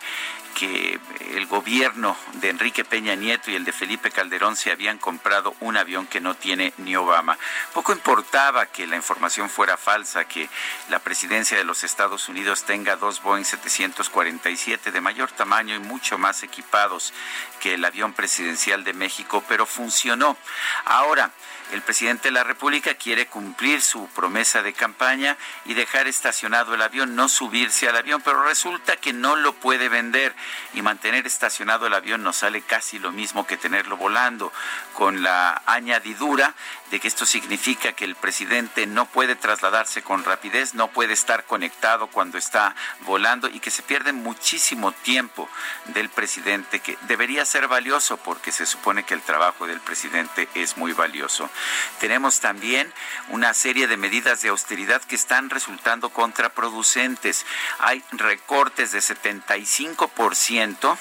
Speaker 1: que el gobierno de Enrique Peña Nieto y el de Felipe Calderón se habían comprado un avión que no tiene ni Obama. Poco importaba que la información fuera falsa, que la presidencia de los Estados Unidos tenga dos Boeing 747 de mayor tamaño y mucho más equipados que el avión presidencial de México, pero funcionó. Ahora, El presidente de la República quiere cumplir su promesa de campaña y dejar estacionado el avión, no subirse al avión, pero resulta que no lo puede vender y mantener estacionado el avión nos sale casi lo mismo que tenerlo volando, con la añadidura de que esto significa que el presidente no puede trasladarse con rapidez, no puede estar conectado cuando está volando y que se pierde muchísimo tiempo del presidente que debería ser valioso porque se supone que el trabajo del presidente es muy valioso. Tenemos también una serie de medidas de austeridad que están resultando contraproducentes. Hay recortes de 75%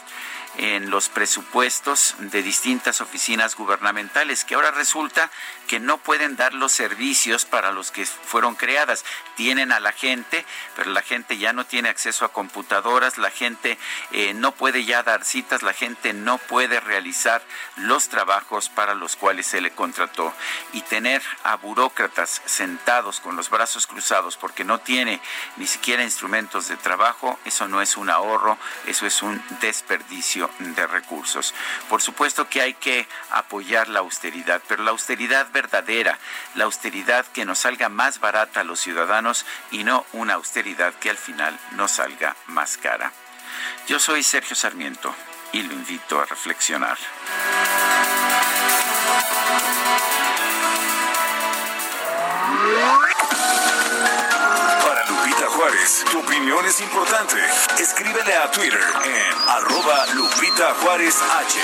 Speaker 1: en los presupuestos de distintas oficinas gubernamentales, que ahora resulta que no pueden dar los servicios para los que fueron creadas. Tienen a la gente, pero la gente ya no tiene acceso a computadoras, la gente eh, no puede ya dar citas, la gente no puede realizar los trabajos para los cuales se le contrató. Y tener a burócratas sentados con los brazos cruzados porque no tiene ni siquiera instrumentos de trabajo, eso no es un ahorro, eso es un desperdicio de recursos. Por supuesto que hay que apoyar la austeridad, pero la austeridad verdadera, la austeridad que nos salga más barata a los ciudadanos y no una austeridad que al final nos salga más cara. Yo soy Sergio Sarmiento y lo invito a reflexionar.
Speaker 3: Tu opinión es importante. Escríbele a Twitter en arroba Lupita Juárez H.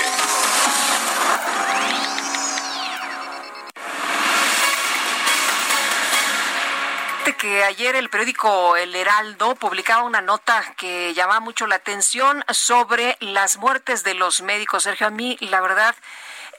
Speaker 2: que ayer el periódico El Heraldo publicaba una nota que llamaba mucho la atención sobre las muertes de los médicos. Sergio, a mí la verdad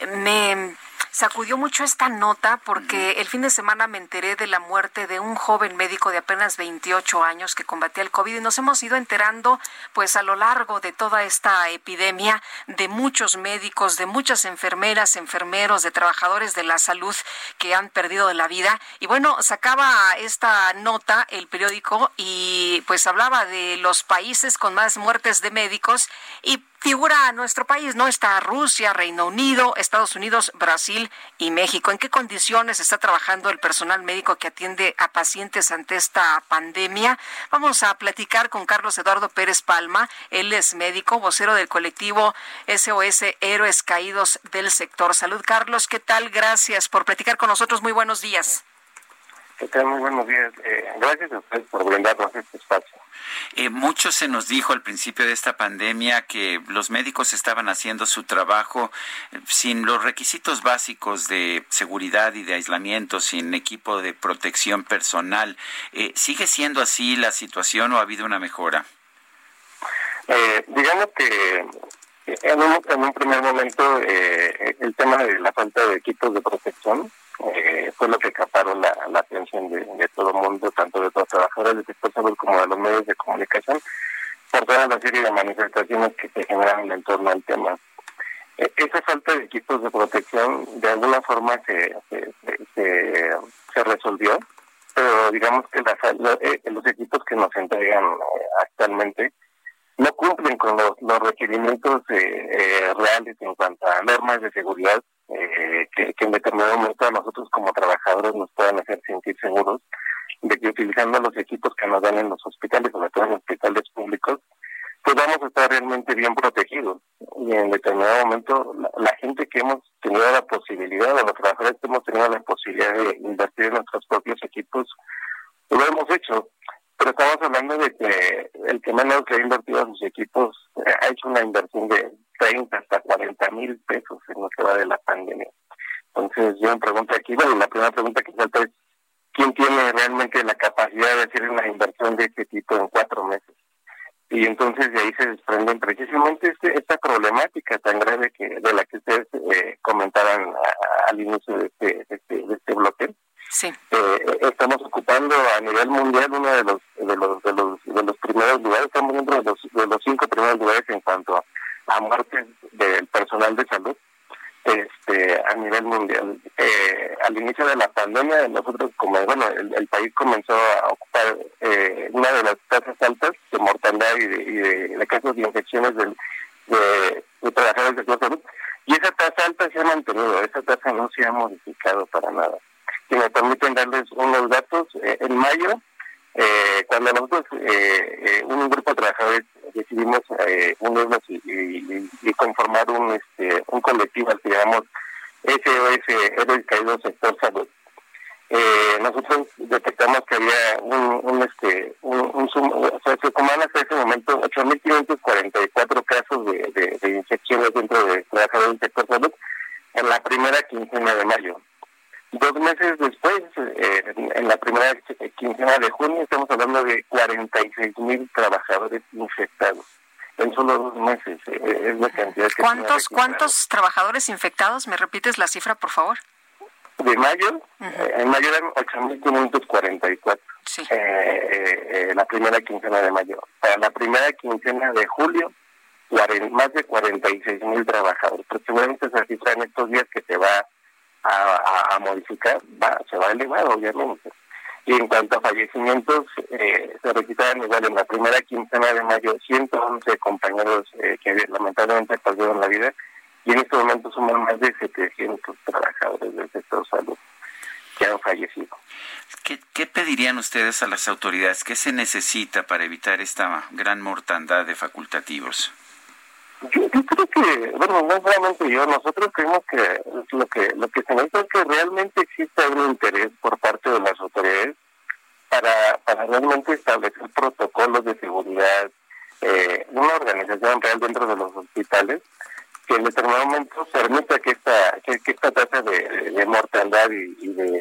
Speaker 2: me sacudió mucho esta nota porque el fin de semana me enteré de la muerte de un joven médico de apenas 28 años que combatía el COVID y nos hemos ido enterando pues a lo largo de toda esta epidemia de muchos médicos, de muchas enfermeras, enfermeros, de trabajadores de la salud que han perdido de la vida. Y bueno, sacaba esta nota el periódico y pues hablaba de los países con más muertes de médicos y figura nuestro país, ¿no? Está Rusia, Reino Unido, Estados Unidos, Brasil y México. ¿En qué condiciones está trabajando el personal médico que atiende a pacientes ante esta pandemia? Vamos a platicar con Carlos Eduardo Pérez Palma. Él es médico, vocero del colectivo SOS Héroes Caídos del Sector Salud. Carlos, ¿qué tal? Gracias por platicar con nosotros. Muy buenos días.
Speaker 22: ¿Qué tal? Muy buenos días. Eh, gracias a ustedes por brindarnos este espacio.
Speaker 1: Eh, mucho se nos dijo al principio de esta pandemia que los médicos estaban haciendo su trabajo eh, sin los requisitos básicos de seguridad y de aislamiento, sin equipo de protección personal. Eh, ¿Sigue siendo así la situación o ha habido una mejora?
Speaker 22: digamos que en un, en un primer momento el tema de la falta de equipos de protección eh, fue lo que acaparó la, atención de, todo el mundo, tanto de los trabajadores del sector salud como de los medios de comunicación, por toda la serie de manifestaciones que se generaron en torno al tema. Eh, esa falta de equipos de protección de alguna forma se, se, resolvió, pero digamos que eh, los equipos que nos entregan actualmente no cumplen con los, los requerimientos reales en cuanto a normas de seguridad eh, que, en determinado momento a nosotros como trabajadores nos puedan hacer sentir seguros de que utilizando los equipos que nos dan en los hospitales, sobre todo en hospitales públicos, pues vamos a estar realmente bien protegidos. Y en determinado momento, la, gente que hemos tenido la posibilidad, o los trabajadores que hemos tenido la posibilidad de invertir en nuestros propios equipos, pues lo hemos hecho. Pero estamos hablando de que el que menos que ha invertido en sus equipos eh, ha hecho una inversión de 30 hasta 40 mil pesos en lo que va de la pandemia. Entonces yo me pregunto aquí, bueno, la primera pregunta que falta es, ¿quién tiene realmente la capacidad de hacer una inversión de este tipo en cuatro meses? Y entonces de ahí se desprenden precisamente este, esta problemática tan grave que de la que ustedes eh, comentaban al inicio de este, este, de este bloque.
Speaker 2: Sí.
Speaker 22: Eh, estamos ocupando a nivel mundial uno de los de los de los, de los primeros lugares, estamos dentro de los, de los cinco primeros lugares en cuanto a a muertes del personal de salud este a nivel mundial. Eh, al inicio de la pandemia, nosotros, como bueno, el, país comenzó a ocupar eh, una de las tasas altas de mortalidad y de, casos de infecciones de, de, trabajadores de salud. Y esa tasa alta se ha mantenido, esa tasa no se ha modificado para nada. Si me permiten darles unos datos, eh, en mayo, eh, cuando nosotros, eh, un grupo de trabajadores decidimos unirnos y, conformar un, este, un colectivo al que llamamos SOS Héroes Caídos Sector Salud, eh, nosotros detectamos que había un, un este un, un o sea, se suman hasta ese momento 8.544 casos de, de, de, infecciones dentro de trabajadores del sector salud en la primera quincena de mayo. Dos meses después, eh, en la primera quincena de junio, estamos hablando de 46 mil trabajadores infectados. En solo dos meses eh, es la cantidad que
Speaker 2: ¿Cuántos, ¿Cuántos trabajadores infectados? ¿Me repites la cifra, por favor?
Speaker 22: de mayo, eh, en mayo eran 8.544. Sí. Eh, eh, eh, la primera quincena de mayo. Para la primera quincena de julio, más de 46.000 trabajadores. Pero seguramente esa cifra en estos días que se va a, modificar, va, se va a elevar, obviamente. Y en cuanto a fallecimientos, se registraron igual en la primera quincena de mayo 111 compañeros que lamentablemente perdieron la vida y en este momento somos más de 700 trabajadores del sector salud que han fallecido.
Speaker 1: ¿Qué, ¿Qué, pedirían ustedes a las autoridades? ¿Qué se necesita para evitar esta gran mortandad de facultativos?
Speaker 22: Yo, creo que, bueno, no solamente yo, nosotros creemos que lo que lo que se necesita es que realmente exista un interés por parte de las autoridades para, para realmente establecer protocolos de seguridad, eh, una organización real dentro de los hospitales que en determinado momento permita que esta que, esta tasa de, mortalidad y, de, de,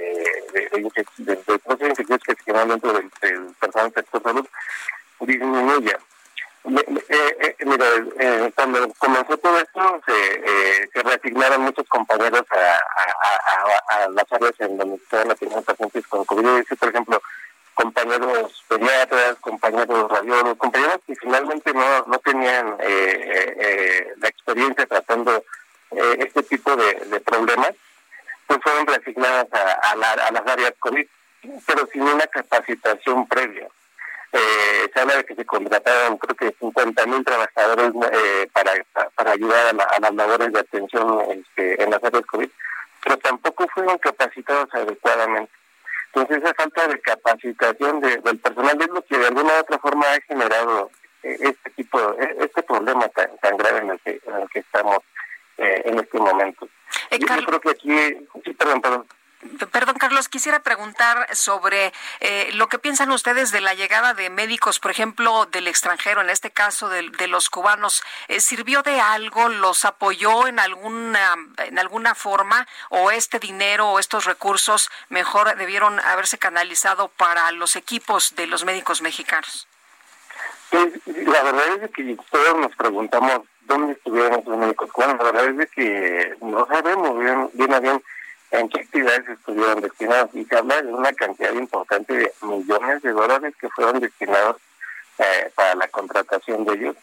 Speaker 22: de, de, que se generan dentro del, sector salud disminuya. Eh, eh, mira, eh, cuando comenzó todo esto, se, eh, se reasignaron muchos compañeros a, a, a, las áreas en donde estaban atendiendo pacientes con COVID. Por ejemplo, compañeros pediatras, compañeros radiólogos, compañeros que finalmente no, no tenían eh, eh, eh, la experiencia tratando este tipo de, problemas, pues fueron reasignadas a, las áreas COVID, pero sin una capacitación previa. Se habla de que se contrataron creo que 50 mil trabajadores para, para ayudar a, las labores de atención este, en las áreas COVID, pero tampoco fueron capacitados adecuadamente. Entonces esa falta de capacitación del personal es lo que de alguna u otra forma ha generado eh, este tipo, eh, este problema tan, grave en el que, estamos eh, en este momento. Yo creo que aquí, sí, perdón, perdón.
Speaker 2: Perdón, Carlos, quisiera preguntar sobre eh, lo que piensan ustedes de la llegada de médicos, por ejemplo, del extranjero, en este caso de, los cubanos. Eh, ¿Sirvió de algo? ¿Los apoyó en alguna, en alguna forma? ¿O este dinero o estos recursos mejor debieron haberse canalizado para los equipos de los médicos mexicanos?
Speaker 22: Pues, la verdad es que todos nos preguntamos dónde estuvieron los médicos cubanos. La verdad es que no sabemos bien, bien a bien en qué actividades estuvieron destinados y se habla de una cantidad importante de millones de dólares que fueron destinados eh, para la contratación de ellos.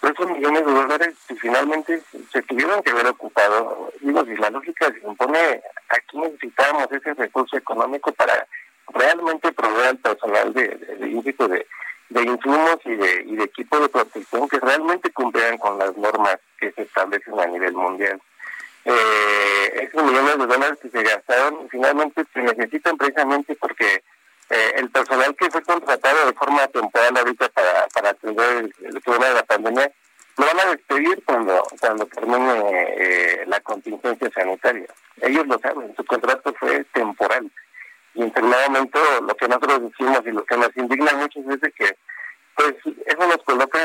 Speaker 22: Pero esos millones de dólares si finalmente se tuvieron que haber ocupado, digo, si la lógica se impone, aquí necesitábamos ese recurso económico para realmente proveer al personal de, de, de, de, insumos y de, y de equipo de protección que realmente cumplieran con las normas que se establecen a nivel mundial eh, esos millones de dólares que se gastaron finalmente se necesitan precisamente porque eh, el personal que fue contratado de forma temporal ahorita para, para atender el, problema de la pandemia lo van a despedir cuando cuando termine eh, la contingencia sanitaria. Ellos lo saben, su contrato fue temporal. Y en lo que nosotros decimos y lo que nos indigna muchas veces que pues eso nos coloca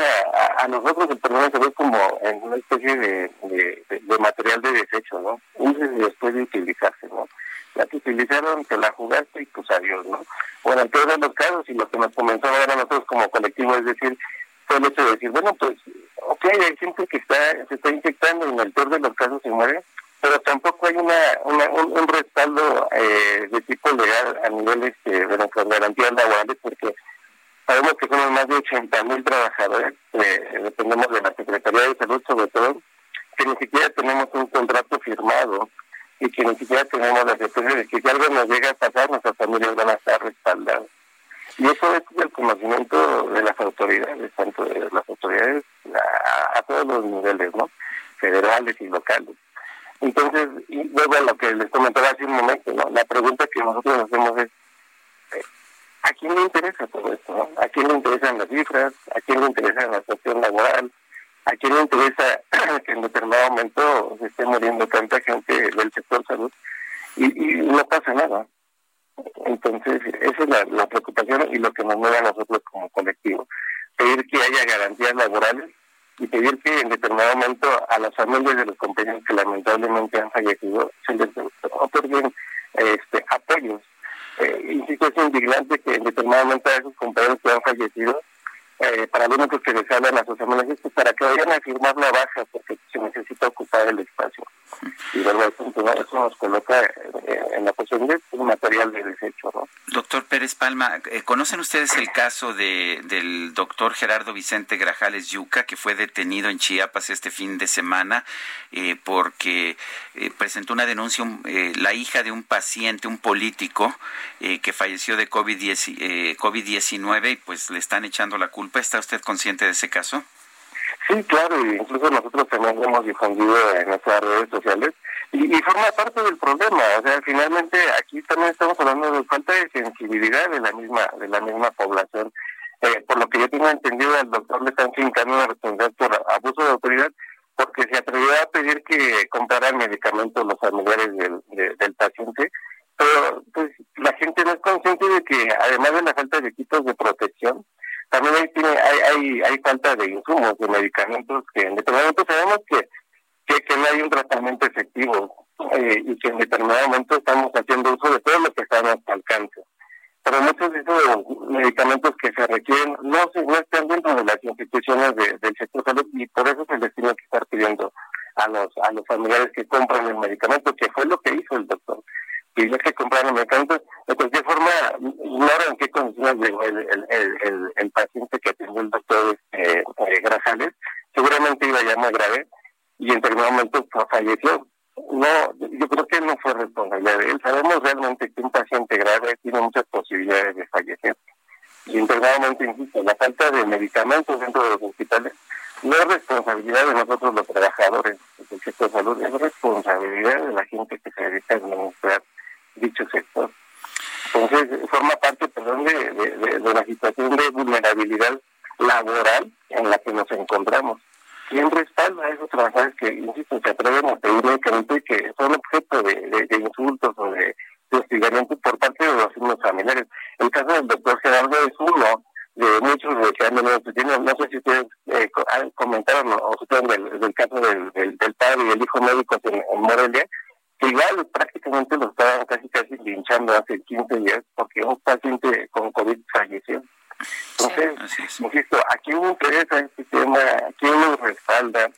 Speaker 22: a, nosotros el personal se ve como en una especie de, de, material de desecho, ¿no? y después de utilizarse, ¿no? La que utilizaron, te la jugaste y pues adiós, ¿no? Bueno, en todos los casos, y lo que nos comenzó a ver a nosotros como colectivo es decir, fue el hecho de decir, bueno, pues, ok, hay gente que está se está infectando y en el peor de los casos se muere, pero tampoco hay una, una un, respaldo eh, de tipo legal a nivel este, de garantías laborales, porque Sabemos que somos más de 80 mil trabajadores, eh, dependemos de la Secretaría de Salud sobre todo, que ni siquiera tenemos un contrato firmado y que ni siquiera tenemos la certeza de que si algo nos llega a pasar, nuestras familias van a estar respaldadas. Y eso es el conocimiento de las autoridades, tanto de las autoridades a, todos los niveles, ¿no? Federales y locales. Entonces, y luego a lo que les comentaba hace un momento, ¿no? la pregunta que nosotros nos hacemos es, eh, ¿a quién le interesa todo esto? ¿A quién le interesan las cifras? ¿A quién le interesa la situación laboral? ¿A quién le interesa *clears throat* que en determinado momento se esté muriendo tanta gente del sector salud y, y no pasa nada? Entonces, esa es la, preocupación y lo que nos mueve a nosotros como colectivo. Pedir que haya garantías laborales y pedir que en determinado momento a las familias de los compañeros que lamentablemente han fallecido se les otorguen este, apoyos. Eh, insisto, es indignante que en determinado momento esos compañeros que han fallecido eh, para lo único que les hablan a sus familias es para que vayan a firmar la baja porque se necesita ocupar el espacio. Y verdad, eso, nos coloca eh, en la posición de un material de desecho. ¿no?
Speaker 1: Doctor Pérez Palma, eh, ¿conocen ustedes el caso de, del doctor Gerardo Vicente Grajales Yuca, que fue detenido en Chiapas este fin de semana eh, porque presentó una denuncia, la hija de un paciente, un político, que falleció de COVID-19 COVID y pues le están echando la culpa? ¿Está usted consciente de ese caso?
Speaker 22: Sí, claro, incluso nosotros también lo hemos difundido en nuestras redes sociales y, forma parte del problema. O sea, finalmente aquí también estamos hablando de falta de sensibilidad de la misma de la misma población. Eh, por lo que yo tengo entendido, al doctor le están fincando una responsabilidad por abuso de autoridad porque se atrevió a pedir que compraran medicamentos los familiares del, del paciente pero pues la gente no es consciente de que además de la falta de equipos de protección, también hay, tiene, hay, hay, hay falta de insumos, de medicamentos, que en determinado momento sabemos que, que, no hay un tratamiento efectivo eh, y que en determinado momento estamos haciendo uso de todo lo que está a nuestro alcance. Pero muchos de esos medicamentos que se requieren no, se, no están dentro de las instituciones del sector salud y por eso se les tiene que estar pidiendo a los, a los familiares que compran el medicamento, que fue lo que hizo el doctor y los que compraron medicamentos, de cualquier forma, ignoro en qué condiciones llegó el, el, el, paciente que atendió el doctor eh, eh, Grajales, seguramente iba ya muy grave y en determinado momento falleció. No, yo creo que no fue responsabilidad de él. Sabemos realmente que un paciente grave tiene muchas posibilidades de fallecer. Y en determinado insisto, la falta de medicamentos dentro de los hospitales no es responsabilidad de nosotros los trabajadores del sector de salud, es responsabilidad de la gente que se dedica a administrar dicho sector. Entonces, forma parte, perdón, de, de, la situación de vulnerabilidad laboral en la que nos encontramos. ¿Quién respalda a esos trabajadores que, insisto, se atreven a pedir medicamento y que son objeto de, insultos o de, hostigamiento por parte de los mismos familiares? El caso del doctor Gerardo es uno de muchos de que han venido No sé si ustedes eh, comentaron o supieron del, del caso del, padre y el hijo médicos en Morelia, igual prácticamente lo estaban casi casi linchando hace 15 días porque un paciente con COVID falleció. Entonces, insisto, ¿a quién le interesa este tema? ¿A quién nos respalda?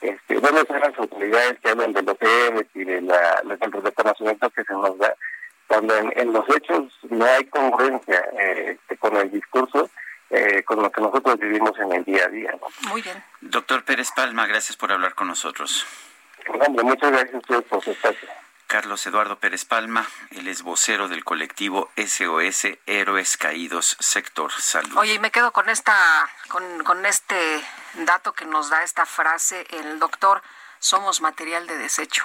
Speaker 22: Este, ¿Dónde están las autoridades que hablan de los EMS y de la, del reconocimiento que se nos da? Cuando en, los hechos no hay congruencia eh, este, con el discurso, eh, con lo que nosotros vivimos en el día a día.
Speaker 1: Muy bien. Doctor Pérez Palma, gracias por hablar con nosotros
Speaker 22: muchas gracias por su espacio.
Speaker 1: Carlos Eduardo Pérez Palma, él es vocero del colectivo SOS Héroes Caídos Sector Salud.
Speaker 2: Oye, y me quedo con esta, con, con este dato que nos da esta frase, el doctor, somos material de desecho.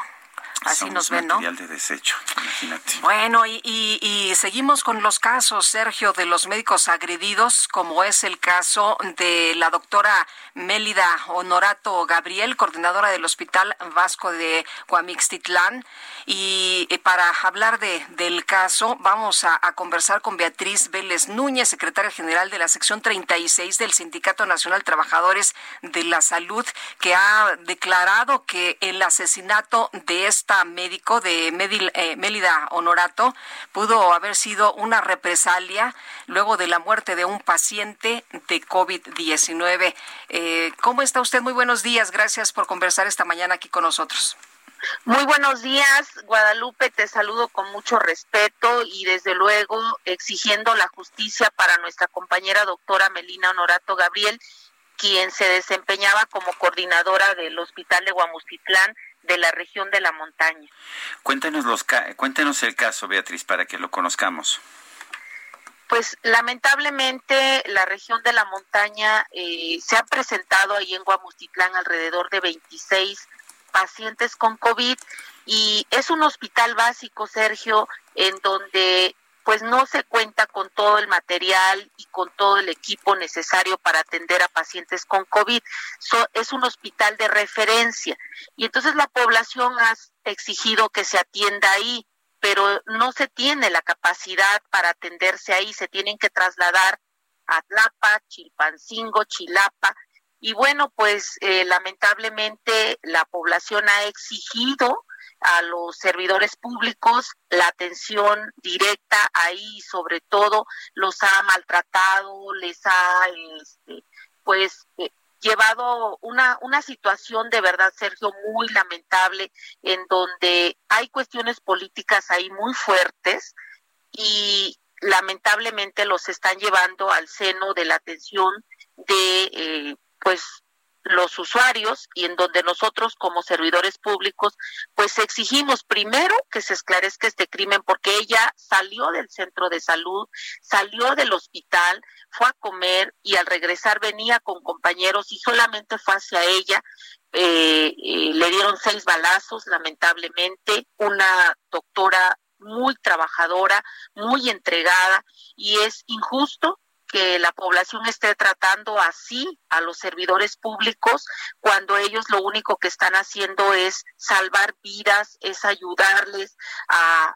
Speaker 2: Así nos ven,
Speaker 1: material de desecho, imagínate.
Speaker 2: Bueno, y, y, seguimos con los casos, Sergio, de los médicos agredidos, como es el caso de la doctora Mélida Honorato Gabriel, coordinadora del Hospital Vasco de Guamixtitlán. Y para hablar de, del caso, vamos a, a conversar con Beatriz Vélez Núñez, secretaria general de la sección 36 del Sindicato Nacional Trabajadores de la Salud, que ha declarado que el asesinato de médico de eh, Mélida Honorato pudo haber sido una represalia luego de la muerte de un paciente de COVID-19. Eh, ¿Cómo está usted? Muy buenos días. Gracias por conversar esta mañana aquí con nosotros.
Speaker 23: Muy buenos días, Guadalupe. Te saludo con mucho respeto y desde luego exigiendo la justicia para nuestra compañera doctora Melina Honorato Gabriel, quien se desempeñaba como coordinadora del Hospital de Guamustitlán de la región de la montaña.
Speaker 1: Cuéntenos, los, cuéntenos el caso, Beatriz, para que lo conozcamos.
Speaker 23: Pues lamentablemente la región de la montaña eh, se ha presentado ahí en Guamustitlán alrededor de 26 pacientes con COVID y es un hospital básico, Sergio, en donde pues no se cuenta con todo el material y con todo el equipo necesario para atender a pacientes con COVID. es un hospital de referencia y entonces la población ha exigido que se atienda ahí, pero no se tiene la capacidad para atenderse ahí, se tienen que trasladar a Tlapa, Chilpancingo, Chilapa. Y bueno, pues eh, lamentablemente la población ha exigido a los servidores públicos la atención directa ahí sobre todo los ha maltratado les ha este, pues eh, llevado una una situación de verdad Sergio muy lamentable en donde hay cuestiones políticas ahí muy fuertes y lamentablemente los están llevando al seno de la atención de eh, pues los usuarios y en donde nosotros como servidores públicos pues exigimos primero que se esclarezca este crimen porque ella salió del centro de salud, salió del hospital, fue a comer y al regresar venía con compañeros y solamente fue hacia ella. Eh, eh, le dieron seis balazos, lamentablemente, una doctora muy trabajadora, muy entregada y es injusto que la población esté tratando así a los servidores públicos cuando ellos lo único que están haciendo es salvar vidas, es ayudarles a,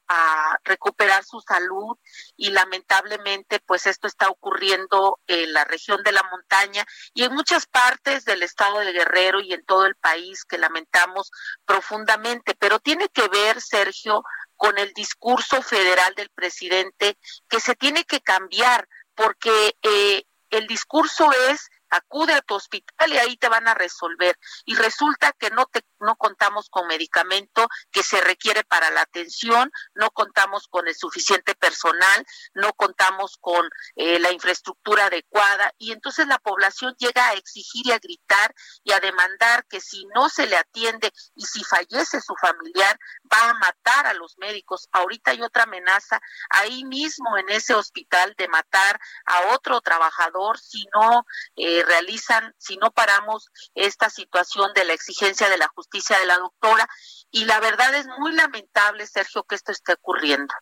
Speaker 23: recuperar su salud. Y lamentablemente pues esto está ocurriendo en la región de la montaña y en muchas partes del estado de Guerrero y en todo el país que lamentamos profundamente, pero tiene que ver, Sergio, con el discurso federal del presidente que se tiene que cambiar porque eh, el discurso es acude a tu hospital y ahí te van a resolver. Y resulta que no te no contamos con medicamento que se requiere para la atención, no contamos con el suficiente personal, no contamos con eh, la infraestructura adecuada y entonces la población llega a exigir y a gritar y a demandar que si no se le atiende y si fallece su familiar va a matar a los médicos. Ahorita hay otra amenaza ahí mismo en ese hospital de matar a otro trabajador si no eh, realizan si no paramos esta situación de la exigencia de la justicia de la doctora y la verdad es muy lamentable, Sergio, que esto esté ocurriendo.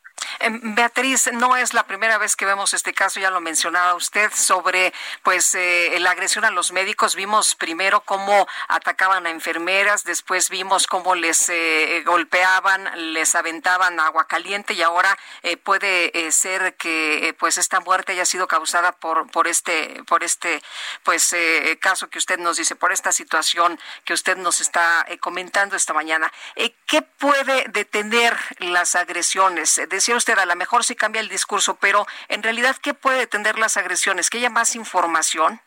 Speaker 2: Em, Beatriz, no es la primera vez que vemos este caso, ya lo mencionaba usted, sobre pues eh, la agresión a los médicos. Vimos primero cómo atacaban a enfermeras, después vimos cómo les eh, golpeaban, les aventaban agua caliente y ahora eh, puede ser que pues esta muerte haya sido causada por por este por este pues caso que usted nos dice, por esta situación que usted nos está comentando esta mañana. ¿Qué puede detener las agresiones? Decía usted a lo mejor sí cambia el discurso, pero en realidad, ¿qué puede detener las agresiones? ¿Que haya más información?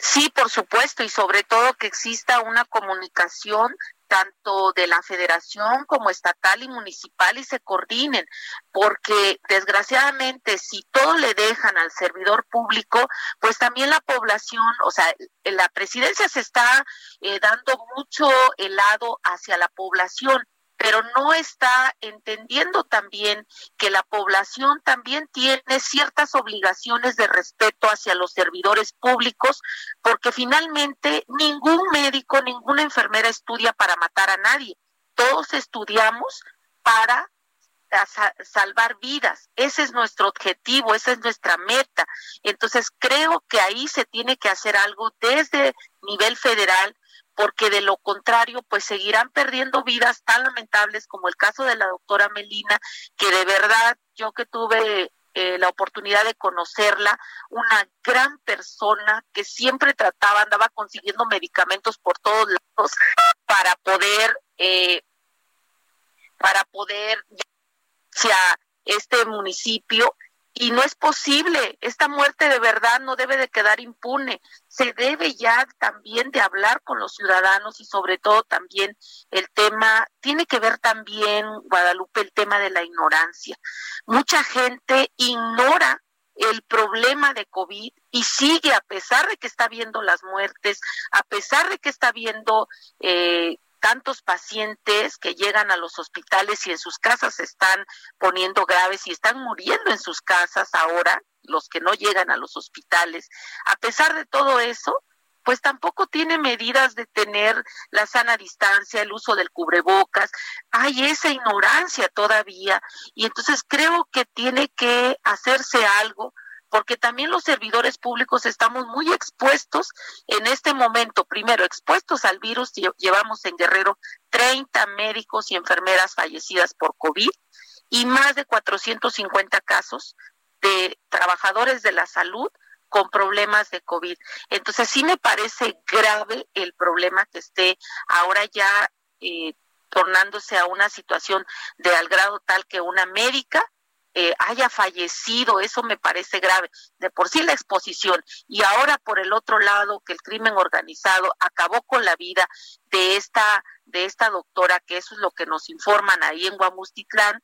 Speaker 23: Sí, por supuesto, y sobre todo que exista una comunicación tanto de la federación como estatal y municipal y se coordinen, porque desgraciadamente si todo le dejan al servidor público, pues también la población, o sea, la presidencia se está eh, dando mucho helado hacia la población pero no está entendiendo también que la población también tiene ciertas obligaciones de respeto hacia los servidores públicos, porque finalmente ningún médico, ninguna enfermera estudia para matar a nadie. Todos estudiamos para salvar vidas. Ese es nuestro objetivo, esa es nuestra meta. Entonces creo que ahí se tiene que hacer algo desde nivel federal porque de lo contrario, pues seguirán perdiendo vidas tan lamentables como el caso de la doctora Melina, que de verdad yo que tuve eh, la oportunidad de conocerla, una gran persona que siempre trataba, andaba consiguiendo medicamentos por todos lados para poder, eh, para poder este municipio y no es posible. Esta muerte de verdad no debe de quedar impune. Se debe ya también de hablar con los ciudadanos y sobre todo también el tema, tiene que ver también, Guadalupe, el tema de la ignorancia. Mucha gente ignora el problema de COVID y sigue a pesar de que está viendo las muertes, a pesar de que está viendo eh, tantos pacientes que llegan a los hospitales y en sus casas se están poniendo graves y están muriendo en sus casas ahora, los que no llegan a los hospitales. A pesar de todo eso, pues tampoco tiene medidas de tener la sana distancia, el uso del cubrebocas. Hay esa ignorancia todavía y entonces creo que tiene que hacerse algo porque también los servidores públicos estamos muy expuestos en este momento, primero expuestos al virus, llevamos en Guerrero 30 médicos y enfermeras fallecidas por COVID y más de 450 casos de trabajadores de la salud con problemas de COVID. Entonces sí me parece grave el problema que esté ahora ya eh, tornándose a una situación de al grado tal que una médica eh, haya fallecido, eso me parece grave. De por sí la exposición y ahora por el otro lado que el crimen organizado acabó con la vida de esta de esta doctora, que eso es lo que nos informan ahí en Guamustitlán.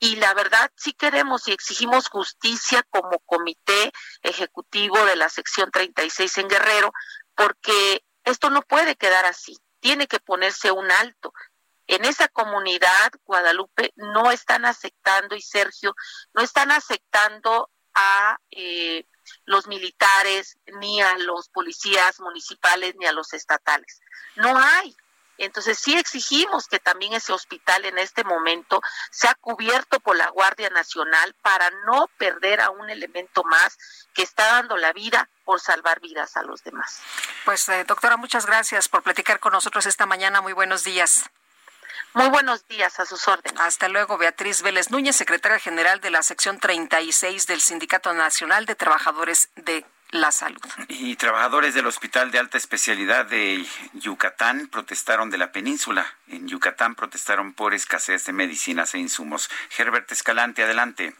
Speaker 23: Y la verdad sí queremos y exigimos justicia como comité ejecutivo de la sección 36 en Guerrero, porque esto no puede quedar así. Tiene que ponerse un alto en esa comunidad, Guadalupe, no están aceptando, y Sergio, no están aceptando a eh, los militares, ni a los policías municipales, ni a los estatales. No hay. Entonces sí exigimos que también ese hospital en este momento sea cubierto por la Guardia Nacional para no perder a un elemento más que está dando la vida por salvar vidas a los demás.
Speaker 2: Pues eh, doctora, muchas gracias por platicar con nosotros esta mañana. Muy buenos días.
Speaker 23: Muy buenos días, a sus órdenes.
Speaker 2: Hasta luego, Beatriz Vélez Núñez, secretaria general de la sección 36 del Sindicato Nacional de Trabajadores de la Salud.
Speaker 1: Y trabajadores del Hospital de Alta Especialidad de Yucatán protestaron de la península. En Yucatán protestaron por escasez de medicinas e insumos. Herbert Escalante, adelante.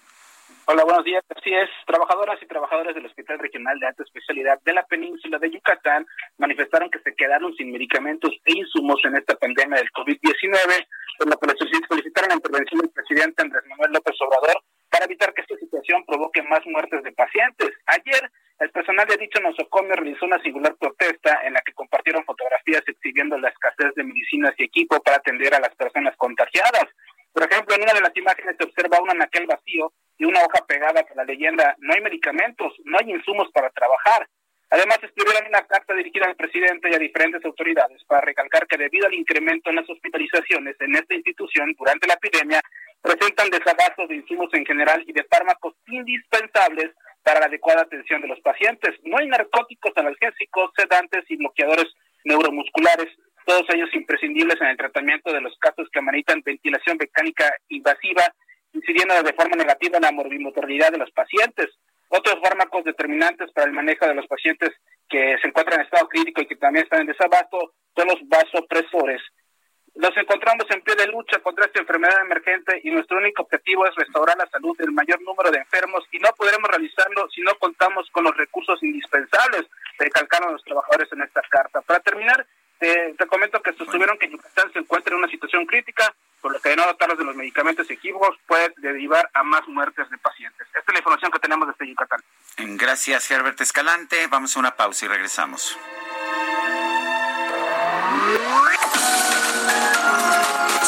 Speaker 24: Hola, buenos días. Así es, trabajadoras y trabajadores del Hospital Regional de Alta Especialidad de la península de Yucatán manifestaron que se quedaron sin medicamentos e insumos en esta pandemia del COVID-19, por lo que solicitaron la intervención del presidente Andrés Manuel López Obrador para evitar que esta situación provoque más muertes de pacientes. Ayer, el personal de dicho nosocomio realizó una singular protesta en la que compartieron fotografías exhibiendo la escasez de medicinas y equipo para atender a las personas contagiadas. Por ejemplo, en una de las imágenes se observa un anaquel vacío y una hoja pegada con la leyenda no hay medicamentos, no hay insumos para trabajar. Además, escribieron una carta dirigida al presidente y a diferentes autoridades para recalcar que debido al incremento en las hospitalizaciones en esta institución durante la epidemia, presentan desabastos de insumos en general y de fármacos indispensables para la adecuada atención de los pacientes. No hay narcóticos analgésicos, sedantes y bloqueadores neuromusculares, todos ellos imprescindibles en el tratamiento de los casos que ameritan ventilación mecánica invasiva incidiendo de forma negativa en la morbimotoridad de los pacientes. Otros fármacos determinantes para el manejo de los pacientes que se encuentran en estado crítico y que también están en desabasto son los vasopresores. Nos encontramos en pie de lucha contra esta enfermedad emergente y nuestro único objetivo es restaurar la salud del mayor número de enfermos y no podremos realizarlo si no contamos con los recursos indispensables, recalcaron los trabajadores en esta carta. Para terminar, te, comento que sostuvieron que Yucatán se encuentra en una situación crítica, por lo que de no dotarlos de los medicamentos equívocos puede derivar a más muertes de pacientes. Esta es la información que tenemos desde Yucatán.
Speaker 1: Gracias, Herbert Escalante. Vamos a una pausa y regresamos.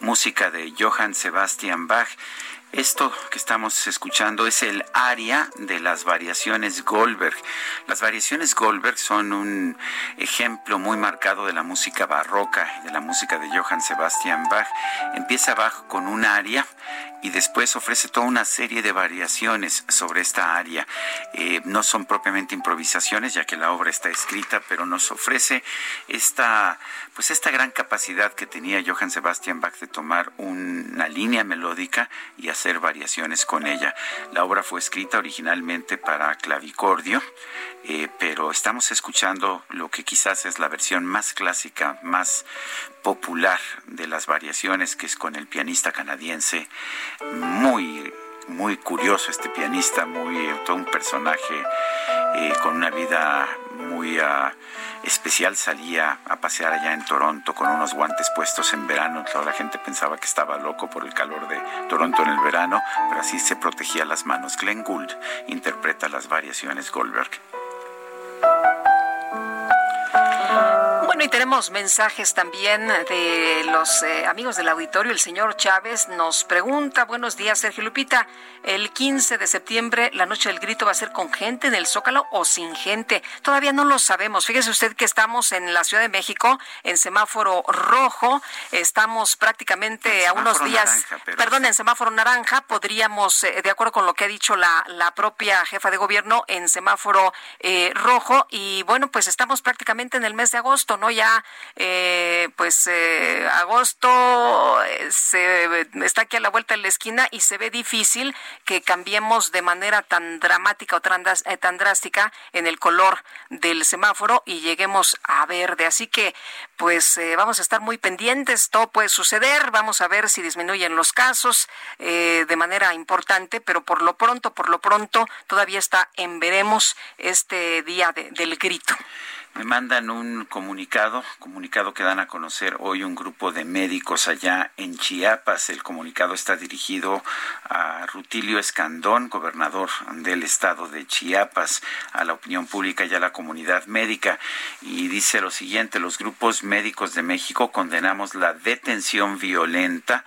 Speaker 1: Música de Johann Sebastian Bach. Esto que estamos escuchando es el aria de las variaciones Goldberg. Las variaciones Goldberg son un ejemplo muy marcado de la música barroca, de la música de Johann Sebastian Bach. Empieza Bach con un aria y después ofrece toda una serie de variaciones sobre esta área. Eh, no son propiamente improvisaciones, ya que la obra está escrita, pero nos ofrece esta, pues esta gran capacidad que tenía Johann Sebastian Bach de tomar una línea melódica y hacer variaciones con ella. La obra fue escrita originalmente para clavicordio, eh, pero estamos escuchando lo que quizás es la versión más clásica, más popular de las variaciones, que es con el pianista canadiense, muy muy curioso este pianista, muy todo un personaje eh, con una vida muy ah, especial. Salía a pasear allá en Toronto con unos guantes puestos en verano. Toda la gente pensaba que estaba loco por el calor de Toronto en el verano, pero así se protegía las manos. Glenn Gould interpreta las variaciones Goldberg. Bye.
Speaker 2: Bueno, y tenemos mensajes también de los eh, amigos del auditorio. El señor Chávez nos pregunta, buenos días, Sergio Lupita, el 15 de septiembre, la noche del grito va a ser con gente en el Zócalo o sin gente. Todavía no lo sabemos. Fíjese usted que estamos en la Ciudad de México, en semáforo rojo. Estamos prácticamente a unos días, perdón, en semáforo naranja. Podríamos, eh, de acuerdo con lo que ha dicho la, la propia jefa de gobierno, en semáforo eh, rojo. Y bueno, pues estamos prácticamente en el mes de agosto, ¿no? Ya, eh, pues, eh, agosto eh, se, está aquí a la vuelta de la esquina y se ve difícil que cambiemos de manera tan dramática o tan, tan drástica en el color del semáforo y lleguemos a verde. Así que, pues, vamos a estar muy pendientes. Todo puede suceder. Vamos a ver si disminuyen los casos de manera importante, pero por lo pronto, por lo pronto, todavía está en veremos este día del grito
Speaker 1: me mandan un comunicado, comunicado que dan a conocer hoy un grupo de médicos allá en Chiapas. El comunicado está dirigido a Rutilio Escandón, gobernador del estado de Chiapas, a la opinión pública y a la comunidad médica. Y dice lo siguiente, los grupos médicos de México condenamos la detención violenta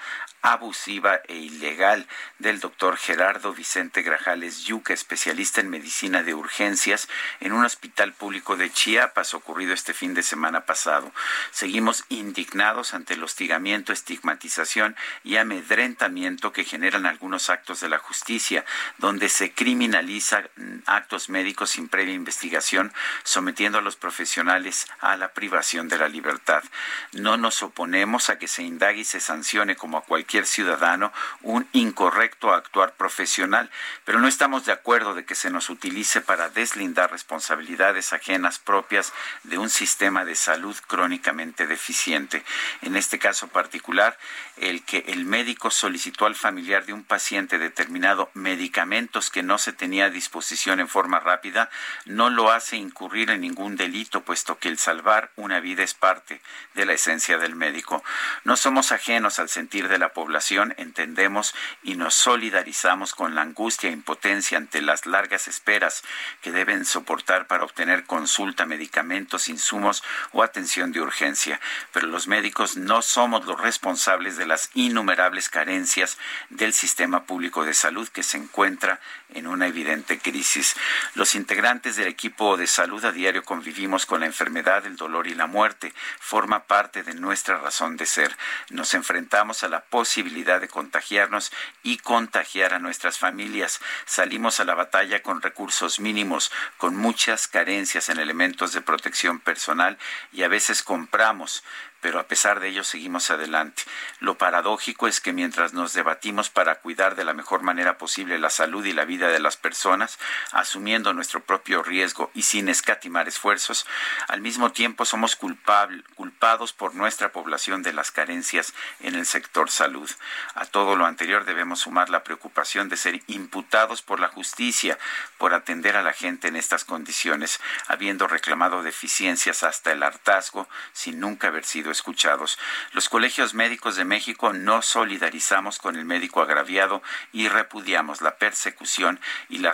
Speaker 1: abusiva e ilegal del doctor Gerardo Vicente Grajales Yuca, especialista en medicina de urgencias en un hospital público de Chiapas, ocurrido este fin de semana pasado. Seguimos indignados ante el hostigamiento, estigmatización y amedrentamiento que generan algunos actos de la justicia, donde se criminaliza actos médicos sin previa investigación, sometiendo a los profesionales a la privación de la libertad. No nos oponemos a que se indague y se sancione como a cualquier ciudadano un incorrecto actuar profesional, pero no estamos de acuerdo de que se nos utilice para deslindar responsabilidades ajenas propias de un sistema de salud crónicamente deficiente. En este caso particular, el que el médico solicitó al familiar de un paciente determinado medicamentos que no se tenía a disposición en forma rápida no lo hace incurrir en ningún delito, puesto que el salvar una vida es parte de la esencia del médico. No somos ajenos al sentir de la población, entendemos y nos solidarizamos con la angustia e impotencia ante las largas esperas que deben soportar para obtener consulta, medicamentos, insumos o atención de urgencia. Pero los médicos no somos los responsables de las innumerables carencias del sistema público de salud que se encuentra en una evidente crisis. Los integrantes del equipo de salud a diario convivimos con la enfermedad, el dolor y la muerte. Forma parte de nuestra razón de ser. Nos enfrentamos a la posibilidad de contagiarnos y contagiar a nuestras familias. Salimos a la batalla con recursos mínimos, con muchas carencias en elementos de protección personal y a veces compramos pero a pesar de ello seguimos adelante. Lo paradójico es que mientras nos debatimos para cuidar de la mejor manera posible la salud y la vida de las personas, asumiendo nuestro propio riesgo y sin escatimar esfuerzos, al mismo tiempo somos culpados por nuestra población de las carencias en el sector salud. A todo lo anterior debemos sumar la preocupación de ser imputados por la justicia por atender a la gente en estas condiciones, habiendo reclamado deficiencias hasta el hartazgo sin nunca haber sido escuchados. Los colegios médicos de México no solidarizamos con el médico agraviado y repudiamos la persecución y la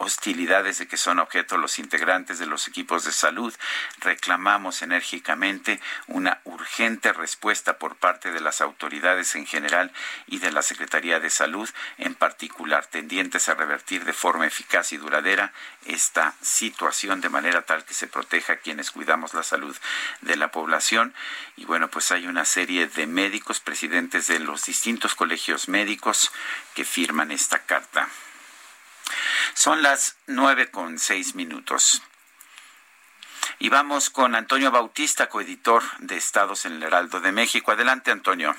Speaker 1: hostilidades de que son objeto los integrantes de los equipos de salud. Reclamamos enérgicamente una urgente respuesta por parte de las autoridades en general y de la Secretaría de Salud en particular, tendientes a revertir de forma eficaz y duradera esta situación de manera tal que se proteja a quienes cuidamos la salud de la población. Y bueno, pues hay una serie de médicos, presidentes de los distintos colegios médicos que firman esta carta. Son las nueve con seis minutos. Y vamos con Antonio Bautista, coeditor de Estados en el Heraldo de México. Adelante, Antonio.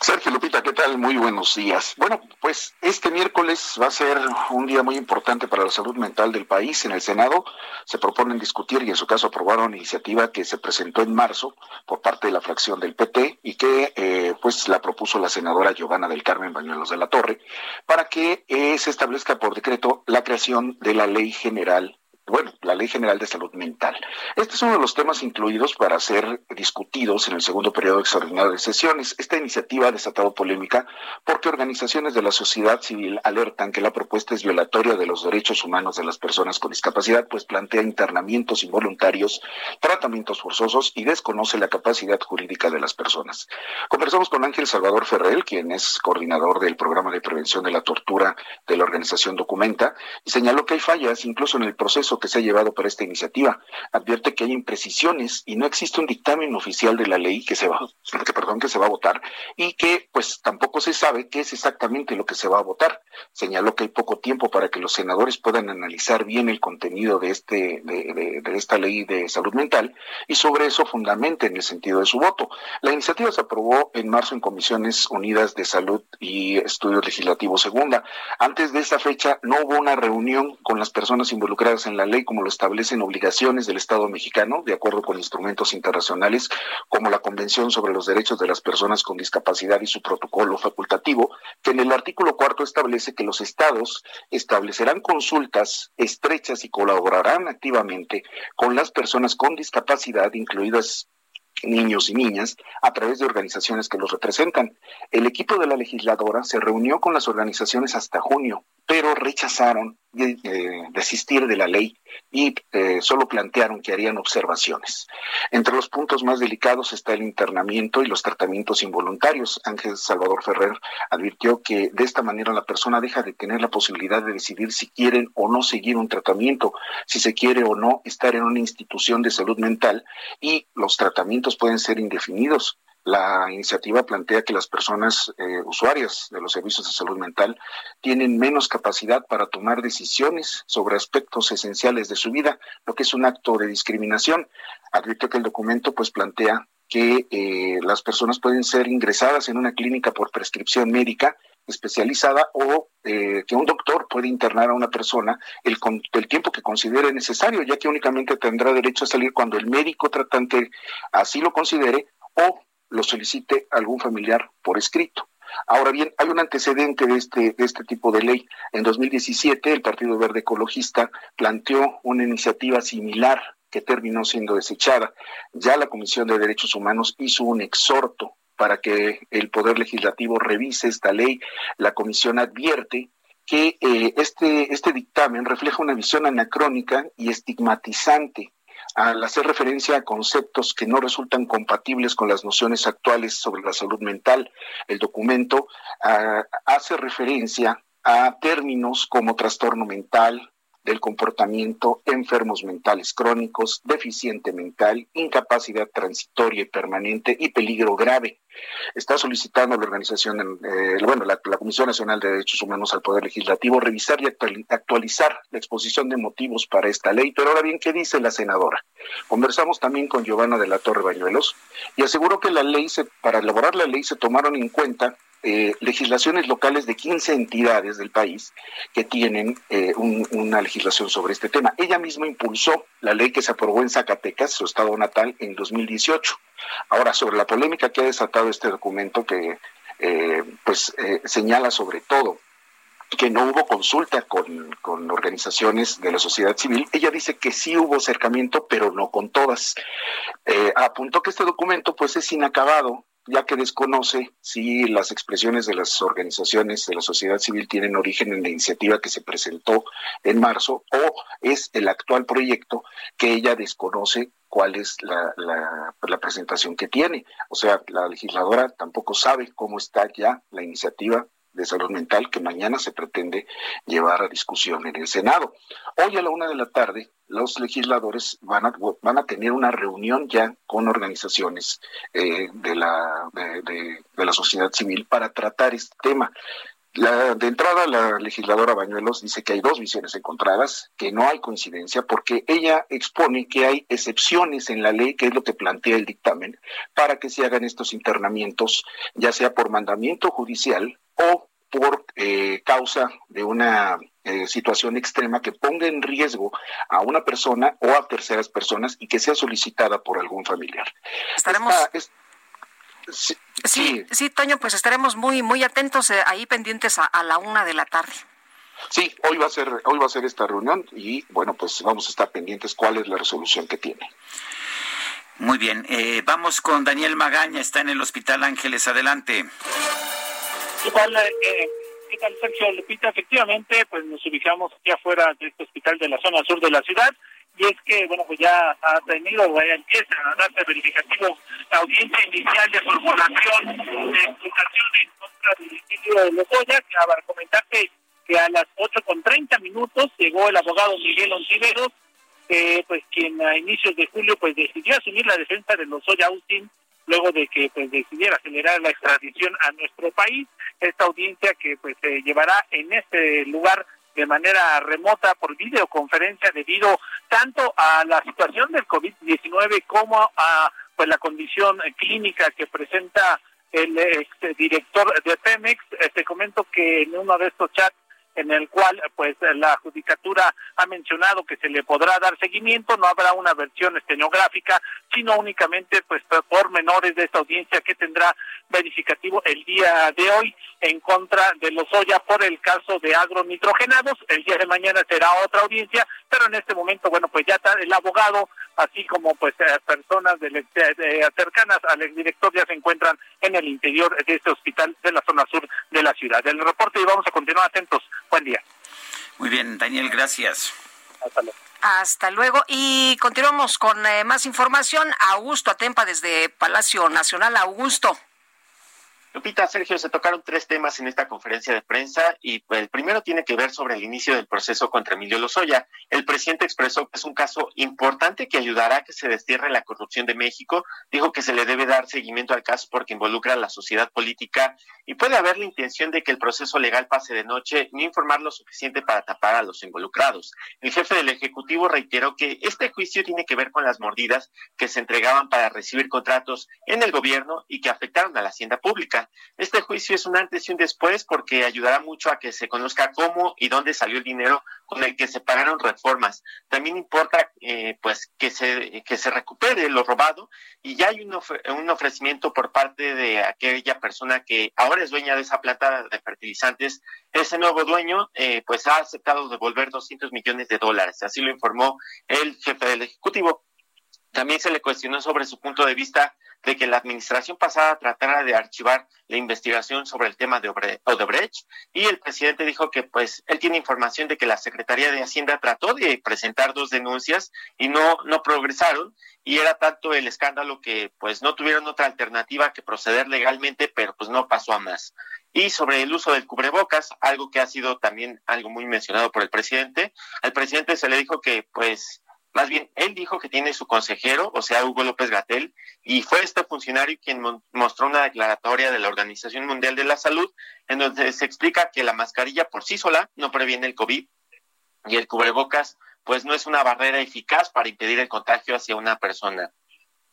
Speaker 25: Sergio Lupita, ¿qué tal? Muy buenos días. Bueno, pues este miércoles va a ser un día muy importante para la salud mental del país. En el Senado se proponen discutir y en su caso aprobar una iniciativa que se presentó en marzo por parte de la fracción del PT y que eh, pues la propuso la senadora Giovanna del Carmen Bañuelos de la Torre para que eh, se establezca por decreto la creación de la Ley General bueno, la Ley General de Salud Mental. Este es uno de los temas incluidos para ser discutidos en el segundo periodo extraordinario de sesiones. Esta iniciativa ha desatado polémica porque organizaciones de la sociedad civil alertan que la propuesta es violatoria de los derechos humanos de las personas con discapacidad, pues plantea internamientos involuntarios, tratamientos forzosos y desconoce la capacidad jurídica de las personas. Conversamos con Ángel Salvador Ferrell, quien es coordinador del programa de prevención de la tortura de la organización Documenta, y señaló que hay fallas incluso en el proceso que se ha llevado para esta iniciativa. Advierte que hay imprecisiones y no existe un dictamen oficial de la ley que se va, que, perdón, que se va a votar y que pues tampoco se sabe qué es exactamente lo que se va a votar. Señaló que hay poco tiempo para que los senadores puedan analizar bien el contenido de este de, de esta ley de salud mental y sobre eso fundamenten el sentido de su voto. La iniciativa se aprobó en marzo en Comisiones Unidas de Salud y Estudios Legislativos Segunda. Antes de esa fecha no hubo una reunión con las personas involucradas en la ley como lo establecen obligaciones del Estado mexicano, de acuerdo con instrumentos internacionales como la Convención sobre los Derechos de las Personas con Discapacidad y su protocolo facultativo, que en el artículo cuarto establece que los estados establecerán consultas estrechas y colaborarán activamente con las personas con discapacidad, incluidas niños y niñas a través de organizaciones que los representan. El equipo de la legisladora se reunió con las organizaciones hasta junio, pero rechazaron de, desistir de la ley y eh, solo plantearon que harían observaciones. Entre los puntos más delicados está el internamiento y los tratamientos involuntarios. Ángel Salvador Ferrer advirtió que de esta manera la persona deja de tener la posibilidad de decidir si quieren o no seguir un tratamiento, si se quiere o no estar en una institución de salud mental y los tratamientos pueden ser indefinidos. La iniciativa plantea que las personas eh, usuarias de los servicios de salud mental tienen menos capacidad para tomar decisiones sobre aspectos esenciales de su vida, lo que es un acto de discriminación. Advirtió que el documento pues plantea que eh, las personas pueden ser ingresadas en una clínica por prescripción médica especializada o eh, que un doctor puede internar a una persona el, el tiempo que considere necesario, ya que únicamente tendrá derecho a salir cuando el médico tratante así lo considere o lo solicite algún familiar por escrito. Ahora bien, hay un antecedente de este, este tipo de ley. En 2017, el Partido Verde Ecologista planteó una iniciativa similar que terminó siendo desechada. Ya la Comisión de Derechos Humanos hizo un exhorto para que el Poder Legislativo revise esta ley. La Comisión advierte que eh, este, este dictamen refleja una visión anacrónica y estigmatizante al hacer referencia a conceptos que no resultan compatibles con las nociones actuales sobre la salud mental. El documento ah, hace referencia a términos como trastorno mental, del comportamiento, enfermos mentales crónicos, deficiente mental, incapacidad transitoria y permanente y peligro grave. Está solicitando la organización, eh, bueno, la, Comisión Nacional de Derechos Humanos al Poder Legislativo revisar y actualizar la exposición de motivos para esta ley. Pero ahora bien, ¿qué dice la senadora? Conversamos también con Giovanna de la Torre Bañuelos y aseguró que la ley, se, para elaborar la ley se tomaron en cuenta eh, legislaciones locales de 15 entidades del país que tienen eh, una legislación sobre este tema. Ella misma impulsó la ley que se aprobó en Zacatecas, su estado natal, en 2018. Ahora, sobre la polémica que ha desatado este documento que eh, pues señala sobre todo que no hubo consulta con, con, organizaciones de la sociedad civil. Ella dice que sí hubo acercamiento, pero no con todas. apuntó que este documento pues es inacabado ya que desconoce si las expresiones de las organizaciones de la sociedad civil tienen origen en la iniciativa que se presentó en marzo o es el actual proyecto que ella desconoce cuál es la, la, presentación que tiene. O sea, la legisladora tampoco sabe cómo está ya la iniciativa de salud mental que mañana se pretende llevar a discusión en el Senado. Hoy a la una de la tarde, los legisladores van a, van a tener una reunión ya con organizaciones eh, de, la, de, la sociedad civil para tratar este tema. La, de entrada, la legisladora Bañuelos dice que hay dos visiones encontradas, que no hay coincidencia, porque ella expone que hay excepciones en la ley, que es lo que plantea el dictamen, para que se hagan estos internamientos, ya sea por mandamiento judicial o por eh, causa de una eh, situación extrema que ponga en riesgo a una persona o a terceras personas y que sea solicitada por algún familiar.
Speaker 2: Estaremos. sí, sí, Toño, pues estaremos muy, muy atentos eh, ahí pendientes a, la una de la tarde.
Speaker 25: Sí, hoy va a ser, hoy va a ser esta reunión y bueno, pues vamos a estar pendientes cuál es la resolución que tiene.
Speaker 1: Muy bien, vamos con Daniel Magaña, está en el Hospital Ángeles, adelante.
Speaker 26: ¿Qué tal, eh, ¿Qué tal, Sergio Lupita? Efectivamente, pues nos ubicamos aquí afuera de este hospital de la zona sur de la ciudad y es que, bueno, pues ya ha tenido, ya empieza a darse verificativo la audiencia inicial de formulación de imputación en contra del sitio de Lozoya, que a comentarte que a las ocho con treinta minutos llegó el abogado Miguel Ontiveros, pues quien a inicios de julio pues decidió asumir la defensa de Lozoya Austin luego de que pues decidiera acelerar la extradición a nuestro país esta audiencia que pues se llevará en este lugar de manera remota por videoconferencia debido tanto a la situación del COVID-19 como a pues la condición clínica que presenta el ex director de Pemex. Eh, te comento que en uno de estos chats en el cual pues la judicatura ha mencionado que se le podrá dar seguimiento, no habrá una versión estenográfica, sino únicamente pues por menores de esta audiencia que tendrá verificativo el día de hoy en contra de los Oya por el caso de agronitrogenados. El día de mañana será otra audiencia, pero en este momento, bueno, pues ya está el abogado, así como pues eh, personas de, cercanas al exdirector ya se encuentran en el interior de este hospital de la zona sur de la ciudad. El reporte y vamos a continuar atentos. Buen día.
Speaker 1: Muy bien, Daniel, gracias.
Speaker 26: Hasta luego.
Speaker 2: Hasta luego. Y continuamos con eh, más información. Augusto Atempa desde Palacio Nacional. Augusto.
Speaker 12: Lupita, Sergio, se tocaron tres temas en esta conferencia de prensa y pues, el primero tiene que ver sobre el inicio del proceso contra Emilio Lozoya. El presidente expresó que es un caso importante que ayudará a que se destierre la corrupción de México. Dijo que se le debe dar seguimiento al caso porque involucra a la sociedad política y puede haber la intención de que el proceso legal pase de noche ni informar lo suficiente para tapar a los involucrados. El jefe del Ejecutivo reiteró que este juicio tiene que ver con las mordidas que se entregaban para recibir contratos en el gobierno y que afectaron a la hacienda pública. Este juicio es un antes y un después porque ayudará mucho a que se conozca cómo y dónde salió el dinero con el que se pagaron reformas. También importa eh, pues que se que se recupere lo robado y ya hay un, un ofrecimiento por parte de aquella persona que ahora es dueña de esa planta de fertilizantes. Ese nuevo dueño eh, pues ha aceptado devolver 200 millones de dólares. Así lo informó el jefe del ejecutivo. También se le cuestionó sobre su punto de vista de que la administración pasada tratara de archivar la investigación sobre el tema de Odebrecht y el presidente dijo que pues él tiene información de que la Secretaría de Hacienda trató de presentar dos denuncias y no no progresaron y era tanto el escándalo que pues no tuvieron otra alternativa que proceder legalmente, pero pues no pasó a más. Y sobre el uso del cubrebocas, algo que ha sido también algo muy mencionado por el presidente, al presidente se le dijo que pues más bien, él dijo que tiene su consejero, o sea, Hugo López Gatel, y fue este funcionario quien mostró una declaratoria de la Organización Mundial de la Salud, en donde se explica que la mascarilla por sí sola no previene el COVID y el cubrebocas, pues no es una barrera eficaz para impedir el contagio hacia una persona.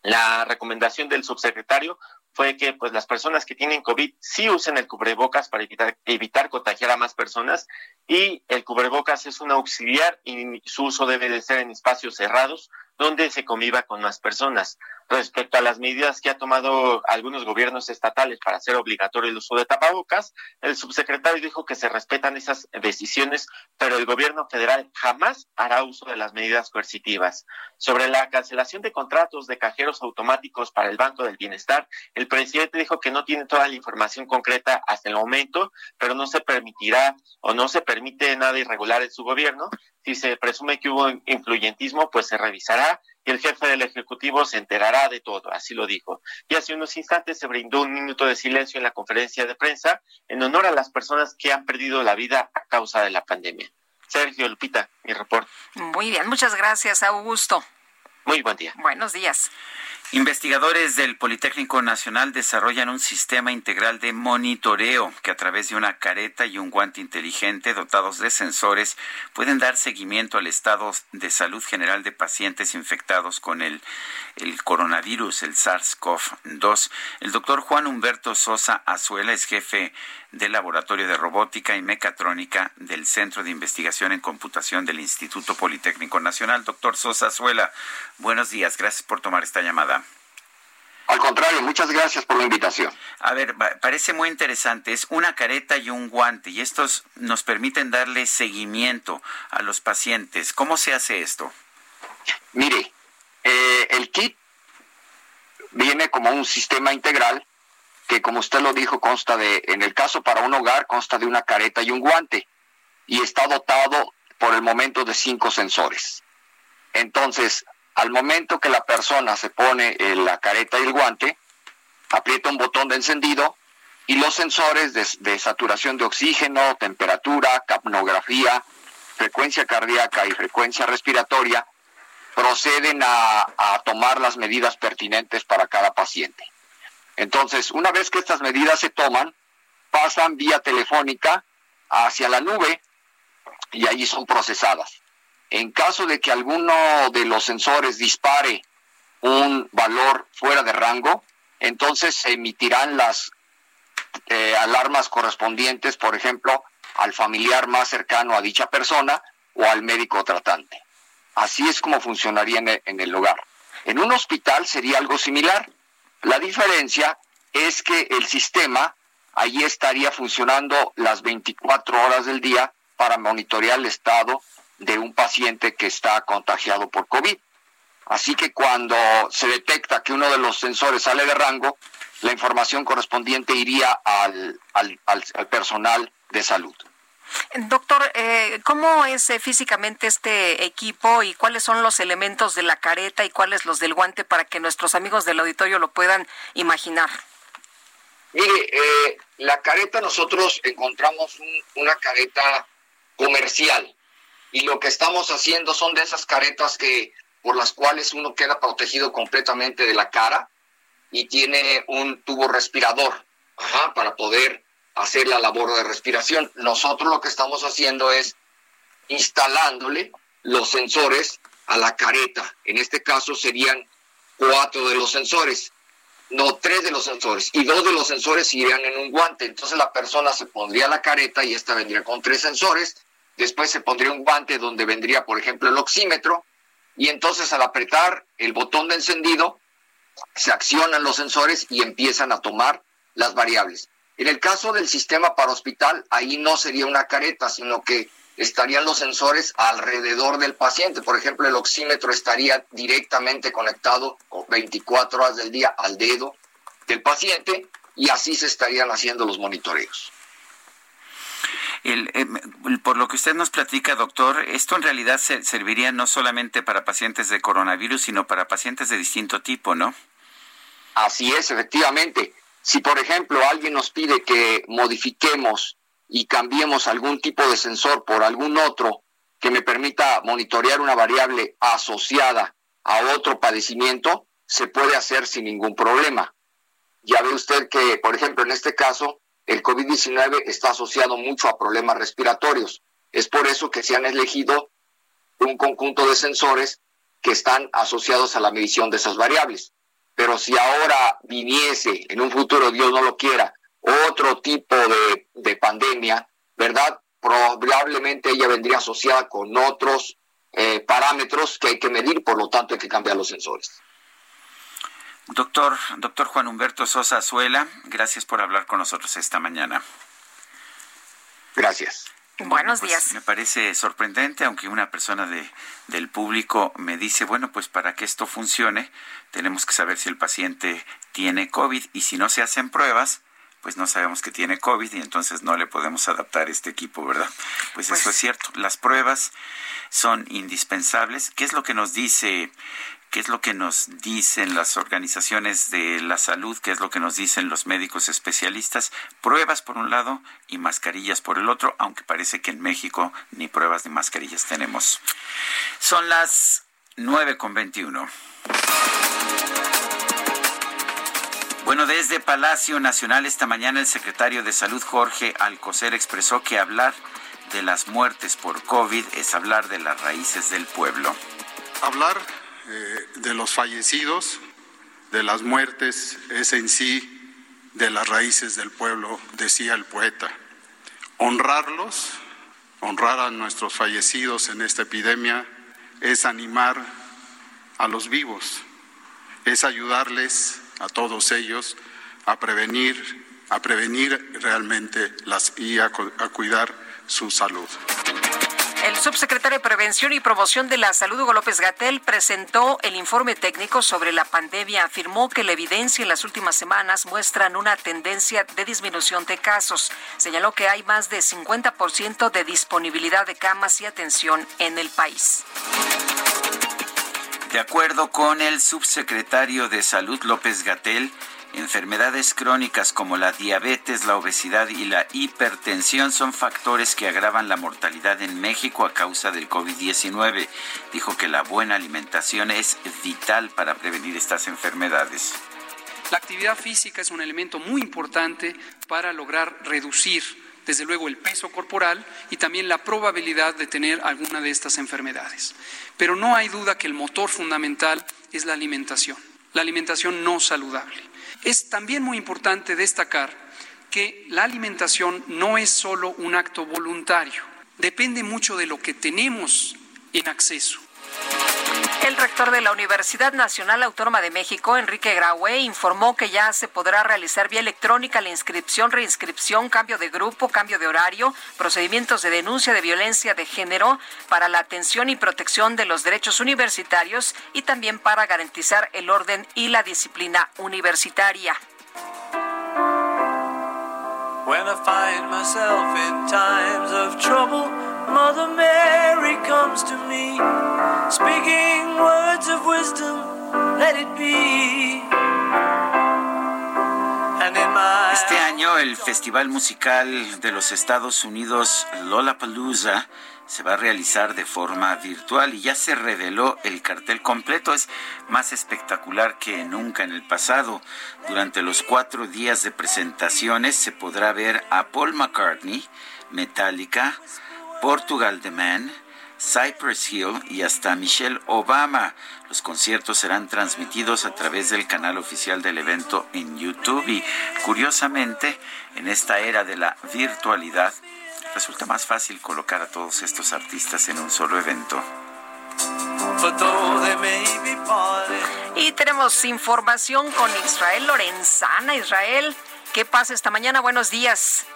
Speaker 12: La recomendación del subsecretario fue que pues las personas que tienen COVID sí usen el cubrebocas para evitar, evitar contagiar a más personas y el cubrebocas es un auxiliar y su uso debe de ser en espacios cerrados donde se conviva con más personas. Respecto a las medidas que ha tomado algunos gobiernos estatales para hacer obligatorio el uso de tapabocas, el subsecretario dijo que se respetan esas decisiones, pero el gobierno federal jamás hará uso de las medidas coercitivas. Sobre la cancelación de contratos de cajeros automáticos para el Banco del Bienestar, el presidente dijo que no tiene toda la información concreta hasta el momento, pero no se permitirá o no se permite nada irregular en su gobierno. Si se presume que hubo influyentismo, pues se revisará y el jefe del Ejecutivo se enterará de todo, así lo dijo. Y hace unos instantes se brindó un minuto de silencio en la conferencia de prensa en honor a las personas que han perdido la vida a causa de la pandemia. Sergio Lupita, mi reporte.
Speaker 2: Muy bien, muchas gracias, Augusto.
Speaker 12: Muy buen día.
Speaker 2: Buenos días.
Speaker 1: Investigadores del Politécnico Nacional desarrollan un sistema integral de monitoreo que a través de una careta y un guante inteligente dotados de sensores pueden dar seguimiento al estado de salud general de pacientes infectados con el, coronavirus, el SARS-CoV-2. El doctor Juan Humberto Sosa Azuela es jefe del Laboratorio de Robótica y Mecatrónica del Centro de Investigación en Computación del Instituto Politécnico Nacional. Doctor Sosa Azuela, buenos días. Gracias por tomar esta llamada.
Speaker 27: Al contrario, muchas gracias por la invitación.
Speaker 1: A ver, parece muy interesante. Es una careta y un guante y estos nos permiten darle seguimiento a los pacientes. ¿Cómo se hace esto?
Speaker 27: Mire, eh, el kit viene como un sistema integral que, como usted lo dijo, consta de, en el caso para un hogar, consta de una careta y un guante y está dotado por el momento de cinco sensores. Entonces, al momento que la persona se pone eh, la careta y el guante, aprieta un botón de encendido y los sensores de, saturación de oxígeno, temperatura, capnografía, frecuencia cardíaca y frecuencia respiratoria proceden a, tomar las medidas pertinentes para cada paciente. Entonces, una vez que estas medidas se toman, pasan vía telefónica hacia la nube y allí son procesadas. En caso de que alguno de los sensores dispare un valor fuera de rango, entonces se emitirán las eh, alarmas correspondientes, por ejemplo, al familiar más cercano a dicha persona o al médico tratante. Así es como funcionaría en el, en el hogar. En un hospital sería algo similar. La diferencia es que el sistema allí estaría funcionando las 24 horas del día para monitorear el estado de un paciente que está contagiado por COVID. Así que cuando se detecta que uno de los sensores sale de rango, la información correspondiente iría al, personal de salud.
Speaker 2: Doctor, eh, ¿cómo es eh, físicamente este equipo y cuáles son los elementos de la careta y cuáles los del guante para que nuestros amigos del auditorio lo puedan imaginar?
Speaker 27: Mire, eh, la careta nosotros encontramos una careta comercial y lo que estamos haciendo son de esas caretas que por las cuales uno queda protegido completamente de la cara y tiene un tubo respirador para poder hacer la labor de respiración. Nosotros lo que estamos haciendo es instalándole los sensores a la careta. En este caso serían cuatro de los sensores, no tres de los sensores, y dos de los sensores irían en un guante. Entonces la persona se pondría la careta y esta vendría con tres sensores Después se pondría un guante donde vendría, por ejemplo, el oxímetro. Y entonces al apretar el botón de encendido, se accionan los sensores y empiezan a tomar las variables. En el caso del sistema para hospital, ahí no sería una careta, sino que estarían los sensores alrededor del paciente. Por ejemplo, el oxímetro estaría directamente conectado 24 horas del día al dedo del paciente y así se estarían haciendo los monitoreos.
Speaker 1: Eh, por lo que usted nos platica, doctor, esto en realidad serviría no solamente para pacientes de coronavirus, sino para pacientes de distinto tipo, ¿no?
Speaker 27: Así es, efectivamente. Si, por ejemplo, alguien nos pide que modifiquemos y cambiemos algún tipo de sensor por algún otro que me permita monitorear una variable asociada a otro padecimiento, se puede hacer sin ningún problema. Ya ve usted que, por ejemplo, en este caso, el COVID-19 está asociado mucho a problemas respiratorios. Es por eso que se han elegido un conjunto de sensores que están asociados a la medición de esas variables. Pero si ahora viniese, en un futuro, Dios no lo quiera, otro tipo de, pandemia, ¿verdad? Probablemente ella vendría asociada con otros eh, parámetros que hay que medir, por lo tanto hay que cambiar los sensores.
Speaker 1: Doctor, doctor Juan Humberto Sosa Azuela, gracias por hablar con nosotros esta mañana.
Speaker 12: Gracias.
Speaker 2: Buenos
Speaker 1: pues,
Speaker 2: días.
Speaker 1: Me parece sorprendente, aunque una persona de, del público me dice, bueno, pues para que esto funcione, tenemos que saber si el paciente tiene COVID y si no se hacen pruebas, pues no sabemos que tiene COVID y entonces no le podemos adaptar este equipo, ¿verdad? Pues, eso
Speaker 2: Pues-
Speaker 1: es cierto. Las pruebas son indispensables. ¿Qué es lo que nos dice qué es lo que nos dicen las organizaciones de la salud, qué es lo que nos dicen los médicos especialistas. Pruebas por un lado y mascarillas por el otro, aunque parece que en México ni pruebas ni mascarillas tenemos. Son las nueve con veintiuno. Bueno, desde Palacio Nacional esta mañana el secretario de Salud Jorge Alcocer expresó que hablar de las muertes por COVID es hablar de las raíces del pueblo.
Speaker 28: Hablar eh, de los fallecidos, de las muertes, es en sí de las raíces del pueblo, decía el poeta. Honrarlos, honrar a nuestros fallecidos en esta epidemia, es animar a los vivos, es ayudarles a todos ellos a prevenir, a prevenir realmente las y a, cu- a cuidar su salud.
Speaker 2: El subsecretario de Prevención y Promoción de la Salud, Hugo López Gatel, presentó el informe técnico sobre la pandemia. Afirmó que la evidencia en las últimas semanas muestran una tendencia de disminución de casos. Señaló que hay más de 50% de disponibilidad de camas y atención en el país.
Speaker 1: De acuerdo con el subsecretario de Salud López Gatel, enfermedades crónicas como la diabetes, la obesidad y la hipertensión son factores que agravan la mortalidad en México a causa del COVID-19. Dijo que la buena alimentación es vital para prevenir estas enfermedades.
Speaker 29: La actividad física es un elemento muy importante para lograr reducir, desde luego, el peso corporal y también la probabilidad de tener alguna de estas enfermedades. Pero no hay duda que el motor fundamental es la alimentación, la alimentación no saludable. Es también muy importante destacar que la alimentación no es solo un acto voluntario, depende mucho de lo que tenemos en acceso.
Speaker 2: El rector de la Universidad Nacional Autónoma de México, Enrique Graue, informó que ya se podrá realizar vía electrónica la inscripción, reinscripción, cambio de grupo, cambio de horario, procedimientos de denuncia de violencia de género para la atención y protección de los derechos universitarios y también para garantizar el orden y la disciplina universitaria.
Speaker 30: Mother Mary comes to me, speaking words of wisdom, let it be.
Speaker 1: Este año el Festival Musical de los Estados Unidos Lollapalooza se va a realizar de forma virtual y ya se reveló el cartel completo. Es más espectacular que nunca en el pasado. Durante los cuatro días de presentaciones se podrá ver a Paul McCartney, Metallica, Portugal The Man, Cypress Hill y hasta Michelle Obama. Los conciertos serán transmitidos a través del canal oficial del evento en YouTube y curiosamente en esta era de la virtualidad resulta más fácil colocar a todos estos artistas en un solo evento.
Speaker 2: Y tenemos información con Israel Lorenzana. Israel, ¿qué pasa esta mañana? Buenos días.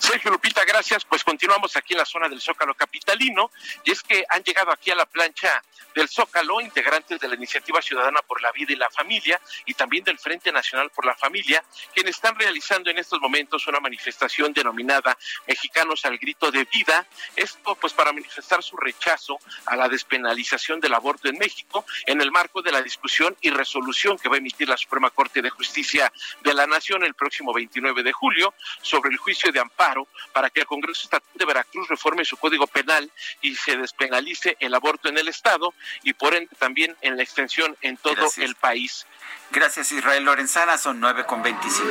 Speaker 13: Sergio Lupita, gracias. Pues continuamos aquí en la zona del Zócalo Capitalino y es que han llegado aquí a la plancha del Zócalo integrantes de la Iniciativa Ciudadana por la Vida y la Familia y también del Frente Nacional por la Familia, quienes están realizando en estos momentos una manifestación denominada Mexicanos al Grito de Vida. Esto pues para manifestar su rechazo a la despenalización del aborto en México en el marco de la discusión y resolución que va a emitir la Suprema Corte de Justicia de la Nación el próximo 29 de julio sobre el juicio de amparo para que el Congreso Estatal de Veracruz reforme su código penal y se despenalice el aborto en el Estado y por ende también en la extensión en todo
Speaker 1: Gracias.
Speaker 13: el país.
Speaker 1: Gracias Israel Lorenzana, son 9 con 25.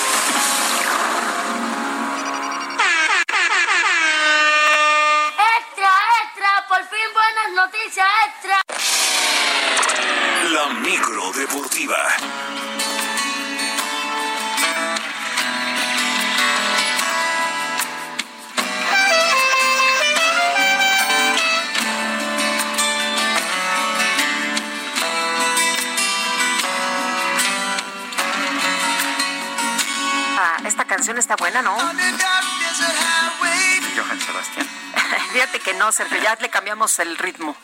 Speaker 3: La micro deportiva.
Speaker 20: Ah, esta canción está buena, ¿no? Fíjate que no, Sergio, ya le cambiamos el ritmo.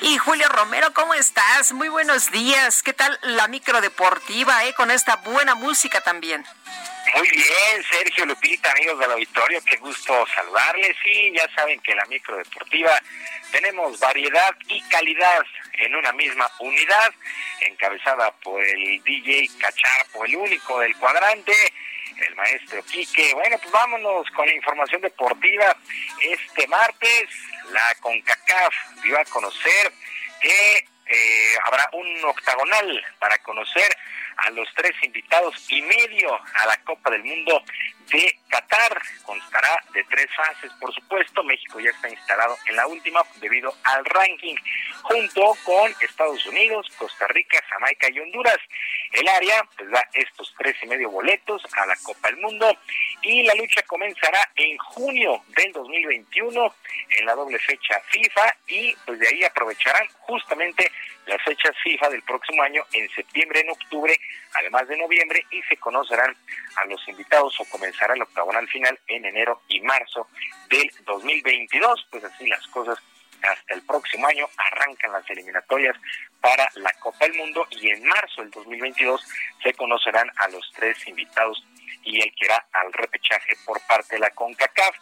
Speaker 20: Y Julio Romero, ¿cómo estás? Muy buenos días. ¿Qué tal la micro deportiva, eh? Con esta buena música también.
Speaker 31: Muy bien, Sergio Lupita, amigos del auditorio, qué gusto saludarles. Sí, ya saben que la micro deportiva tenemos variedad y calidad en una misma unidad, encabezada por el DJ Cacharpo, el único del cuadrante, el maestro Quique. Bueno, pues vámonos con la información deportiva. Este martes, la CONCACAF dio a conocer que eh, habrá un octagonal para conocer a los tres invitados y medio a la Copa del Mundo de Qatar. Constará de tres fases, por supuesto. México ya está instalado en la última debido al ranking, junto con Estados Unidos, Costa Rica, Jamaica y Honduras. El área pues da estos tres y medio boletos a la Copa del Mundo y la lucha comenzará en junio del 2021 en la doble fecha FIFA y pues de ahí aprovecharán justamente las fechas FIFA del próximo año en septiembre, en octubre, además de noviembre y se conocerán a los invitados o comenzará el octagonal final en enero y marzo del 2022. Pues así las cosas hasta el próximo año arrancan las eliminatorias para la Copa del Mundo y en marzo del 2022 se conocerán a los tres invitados y el que irá al repechaje por parte de la CONCACAF.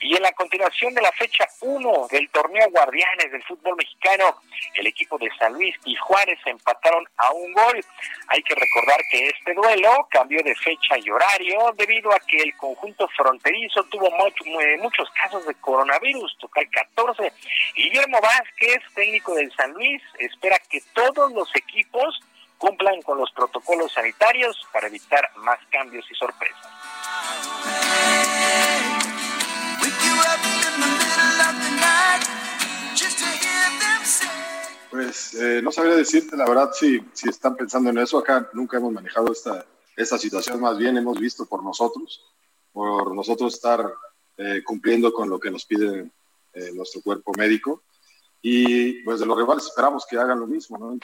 Speaker 31: Y en la continuación de la fecha 1 del torneo Guardianes del fútbol mexicano, el equipo de San Luis y Juárez empataron a un gol. Hay que recordar que este duelo cambió de fecha y horario debido a que el conjunto fronterizo tuvo mucho, muchos casos de coronavirus, total 14. Guillermo Vázquez, técnico del San Luis, espera que todos los equipos cumplan con los protocolos sanitarios para evitar más cambios y sorpresas.
Speaker 32: Pues eh, no sabría decirte, la verdad, si, si están pensando en eso. Acá nunca hemos manejado esta, esta situación, más bien hemos visto por nosotros, por nosotros estar eh, cumpliendo con lo que nos pide eh, nuestro cuerpo médico. Y pues de los rivales esperamos que hagan lo mismo, ¿no?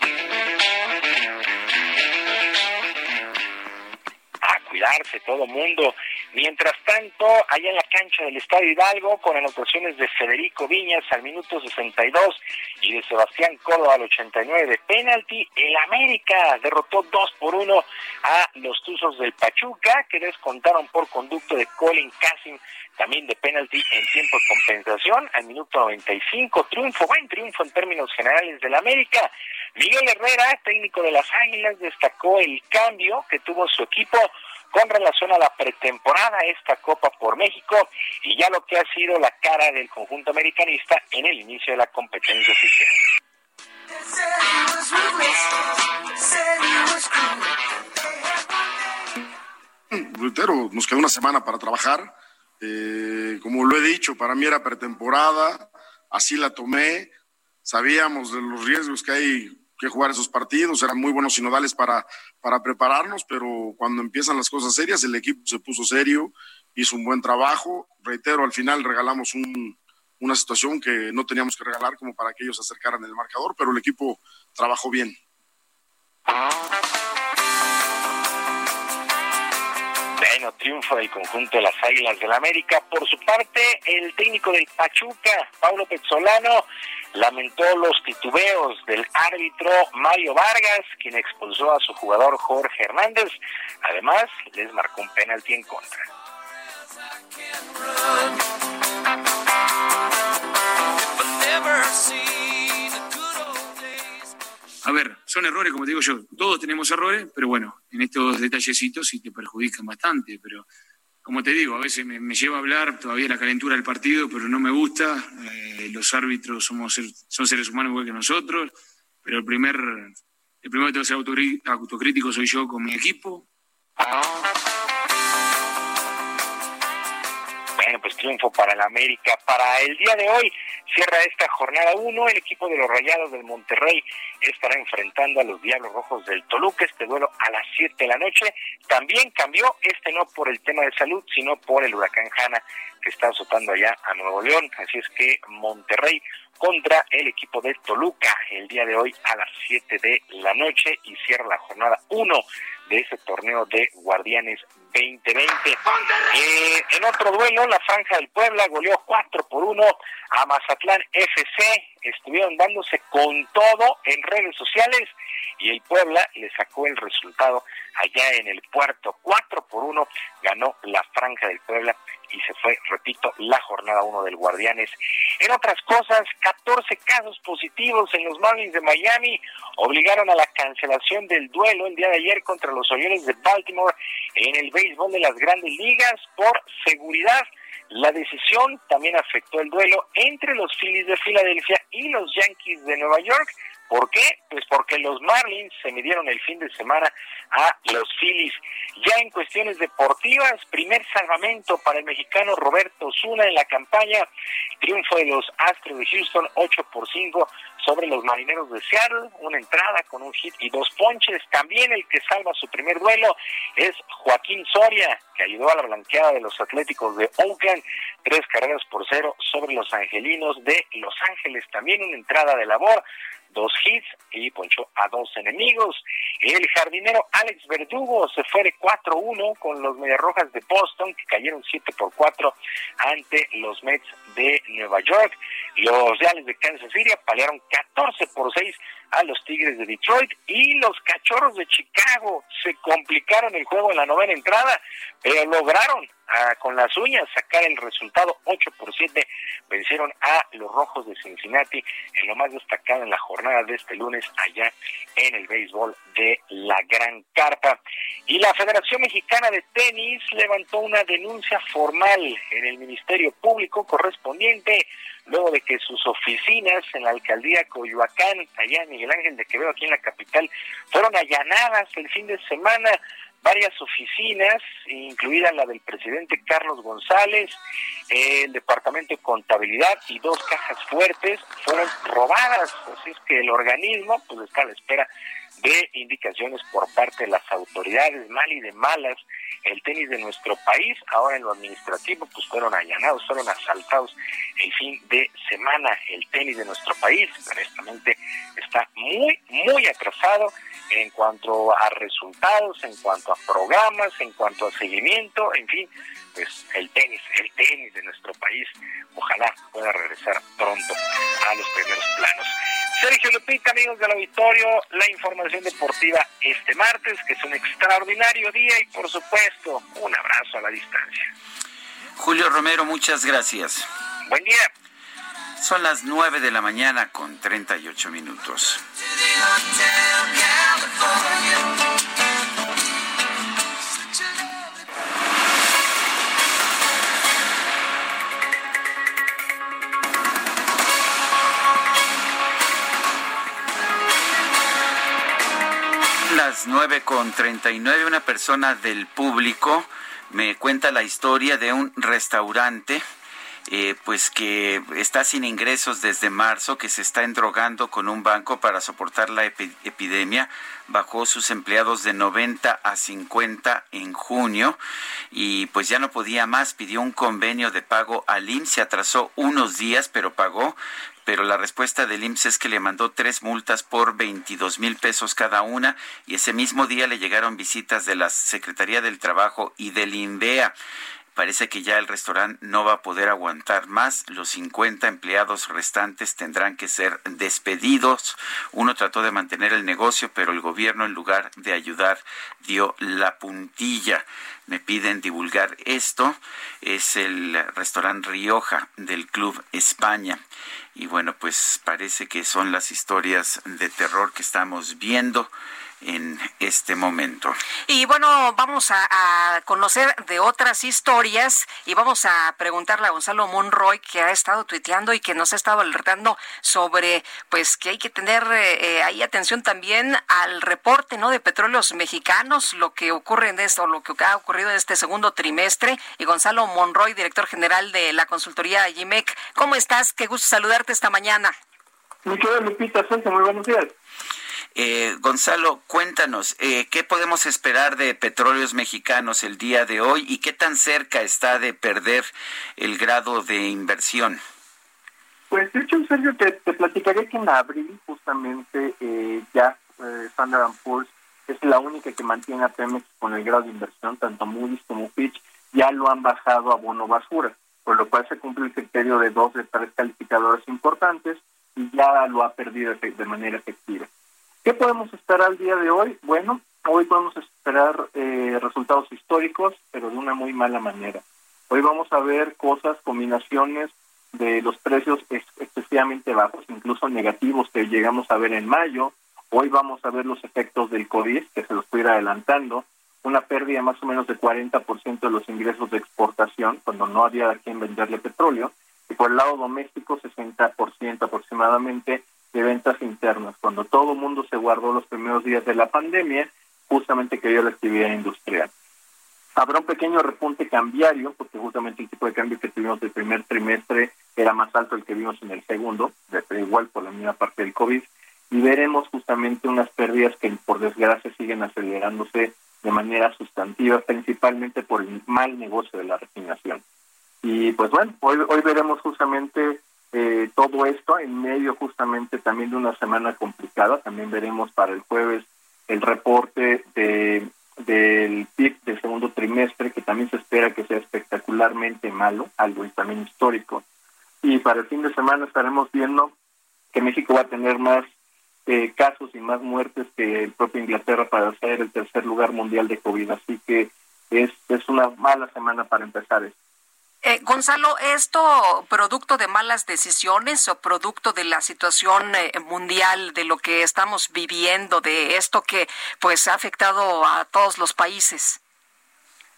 Speaker 31: Cuidarse todo mundo. Mientras tanto, allá en la cancha del Estadio Hidalgo, con anotaciones de Federico Viñas al minuto 62 y de Sebastián Córdoba al 89 de penalti, el América derrotó 2 por 1 a los Tuzos del Pachuca, que descontaron por conducto de Colin Cassim, también de penalti en tiempo de compensación al minuto 95. Triunfo, buen triunfo en términos generales del América. Miguel Herrera, técnico de las Águilas, destacó el cambio que tuvo su equipo con relación a la pretemporada, esta Copa por México y ya lo que ha sido la cara del conjunto americanista en el inicio de la competencia oficial.
Speaker 32: Reitero, nos queda una semana para trabajar. Eh, como lo he dicho, para mí era pretemporada, así la tomé. Sabíamos de los riesgos que hay que jugar esos partidos, eran muy buenos sinodales para, para prepararnos, pero cuando empiezan las cosas serias, el equipo se puso serio, hizo un buen trabajo. Reitero, al final regalamos un, una situación que no teníamos que regalar como para que ellos acercaran el marcador, pero el equipo trabajó bien.
Speaker 31: Bueno, triunfo del conjunto de las Águilas del la América. Por su parte, el técnico del Pachuca, Paulo Pezzolano, lamentó los titubeos del árbitro Mario Vargas, quien expulsó a su jugador Jorge Hernández. Además, les marcó un penalti en contra.
Speaker 33: A ver, son errores, como te digo yo, todos tenemos errores, pero bueno, en estos detallecitos sí te perjudican bastante, pero como te digo, a veces me, lleva a hablar todavía la calentura del partido, pero no me gusta. Eh, los árbitros somos son seres humanos igual que nosotros, pero el primer El primero que tengo que ser autocrítico soy yo con mi equipo.
Speaker 31: Pues triunfo para el América. Para el día de hoy cierra esta jornada 1. El equipo de los Rayados del Monterrey estará enfrentando a los Diablos Rojos del Toluca. Este duelo a las 7 de la noche. También cambió, este no por el tema de salud, sino por el huracán Hanna que está azotando allá a Nuevo León. Así es que Monterrey contra el equipo de Toluca el día de hoy a las 7 de la noche y cierra la jornada 1 de ese torneo de Guardianes 2020. Eh, en otro duelo, la Franja del Puebla goleó 4 por 1 a Mazatlán FC. Estuvieron dándose con todo en redes sociales y el Puebla le sacó el resultado allá en el puerto. 4 por 1 ganó la Franja del Puebla y se fue, repito, la jornada 1 del Guardianes. En otras cosas, 14 casos positivos en los Marlins de Miami obligaron a la cancelación del duelo el día de ayer contra los Orioles de Baltimore en el béisbol de las grandes ligas por seguridad. La decisión también afectó el duelo entre los Phillies de Filadelfia y los Yankees de Nueva York. ¿Por qué? Pues porque los Marlins se midieron el fin de semana a los Phillies. Ya en cuestiones deportivas, primer salvamento para el mexicano Roberto Zuna en la campaña, triunfo de los Astros de Houston 8 por 5 sobre los Marineros de Seattle, una entrada con un hit y dos ponches. También el que salva su primer duelo es Joaquín Soria, que ayudó a la blanqueada de los Atléticos de Oakland, tres carreras por cero sobre los Angelinos de Los Ángeles. También una entrada de labor dos hits y ponchó a dos enemigos. El jardinero Alex Verdugo se fue de 4-1 con los Mediarrojas de Boston, que cayeron 7 por 4 ante los Mets de Nueva York. Los Reales de Kansas City apalearon 14 por 6 a los Tigres de Detroit y los Cachorros de Chicago se complicaron el juego en la novena entrada, pero lograron ah, con las uñas sacar el resultado 8 por 7, vencieron a los Rojos de Cincinnati en lo más destacado en la jornada de este lunes allá en el béisbol de la Gran Carpa. Y la Federación Mexicana de Tenis levantó una denuncia formal en el Ministerio Público correspondiente luego de que sus oficinas en la alcaldía Coyoacán, allá en Miguel Ángel de Quevedo, aquí en la capital, fueron allanadas el fin de semana. Varias oficinas, incluida la del presidente Carlos González, el departamento de contabilidad y dos cajas fuertes fueron robadas. Así es que el organismo pues está a la espera de indicaciones por parte de las autoridades, mal y de malas, el tenis de nuestro país, ahora en lo administrativo, pues fueron allanados, fueron asaltados el fin de semana. El tenis de nuestro país, honestamente, está muy, muy atrasado en cuanto a resultados, en cuanto a programas, en cuanto a seguimiento, en fin, pues el tenis, el tenis de nuestro país, ojalá pueda regresar pronto a los primeros planos. Sergio Lupita, amigos del auditorio, la información deportiva este martes, que es un extraordinario día y por supuesto un abrazo a la distancia.
Speaker 1: Julio Romero, muchas gracias.
Speaker 31: Buen día.
Speaker 1: Son las 9 de la mañana con 38 minutos. Las 9 con 39, una persona del público me cuenta la historia de un restaurante eh, pues que está sin ingresos desde marzo, que se está endrogando con un banco para soportar la epidemia, bajó sus empleados de 90 a 50 en junio y pues ya no podía más, pidió un convenio de pago al IMSS, se atrasó unos días, pero pagó, pero la respuesta del IMSS es que le mandó tres multas por 22 mil pesos cada una y ese mismo día le llegaron visitas de la Secretaría del Trabajo y del INVEA parece que ya el restaurante no va a poder aguantar más. Los 50 empleados restantes tendrán que ser despedidos. Uno trató de mantener el negocio, pero el gobierno en lugar de ayudar dio la puntilla. Me piden divulgar esto. Es el restaurante Rioja del Club España. Y bueno, pues parece que son las historias de terror que estamos viendo en este momento.
Speaker 2: Y bueno, vamos a, conocer de otras historias y vamos a preguntarle a Gonzalo Monroy que ha estado tuiteando y que nos ha estado alertando sobre pues que hay que tener eh, ahí atención también al reporte no de petróleos mexicanos, lo que ocurre en esto, lo que ha ocurrido en este segundo trimestre. Y Gonzalo Monroy, director general de la consultoría GIMEC, ¿cómo estás? Qué gusto saludarte esta mañana.
Speaker 34: Mi querida Lupita, muy buenos días.
Speaker 1: Eh, Gonzalo, cuéntanos, eh, ¿qué podemos esperar de petróleos mexicanos el día de hoy y qué tan cerca está de perder el grado de inversión?
Speaker 34: Pues de hecho, Sergio, te, te platicaré que en abril justamente eh, ya eh, Standard Poor's es la única que mantiene a Pemex con el grado de inversión, tanto Moody's como Fitch ya lo han bajado a bono basura, por lo cual se cumple el criterio de dos de tres calificadores importantes y ya lo ha perdido de manera efectiva. ¿Qué podemos esperar al día de hoy? Bueno, hoy podemos esperar eh, resultados históricos, pero de una muy mala manera. Hoy vamos a ver cosas, combinaciones de los precios excesivamente bajos, incluso negativos que llegamos a ver en mayo. Hoy vamos a ver los efectos del COVID, que se los estoy adelantando, una pérdida más o menos de 40% de los ingresos de exportación, cuando no había a quien venderle petróleo, y por el lado doméstico 60% aproximadamente de ventas internas. Cuando todo mundo se guardó los primeros días de la pandemia, justamente que la actividad industrial. Habrá un pequeño repunte cambiario, porque justamente el tipo de cambio que tuvimos el primer trimestre era más alto el que vimos en el segundo, igual por la misma parte del COVID, y veremos justamente unas pérdidas que por desgracia siguen acelerándose de manera sustantiva, principalmente por el mal negocio de la refinación. Y pues bueno, hoy, hoy veremos justamente eh, todo esto en medio justamente también de una semana complicada. También veremos para el jueves el reporte de, del PIB del segundo trimestre, que también se espera que sea espectacularmente malo, algo también histórico. Y para el fin de semana estaremos viendo que México va a tener más eh, casos y más muertes que el propio Inglaterra para ser el tercer lugar mundial de COVID. Así que es, es una mala semana para empezar esto.
Speaker 2: Eh, Gonzalo, ¿esto producto de malas decisiones o producto de la situación eh, mundial, de lo que estamos viviendo, de esto que pues ha afectado a todos los países?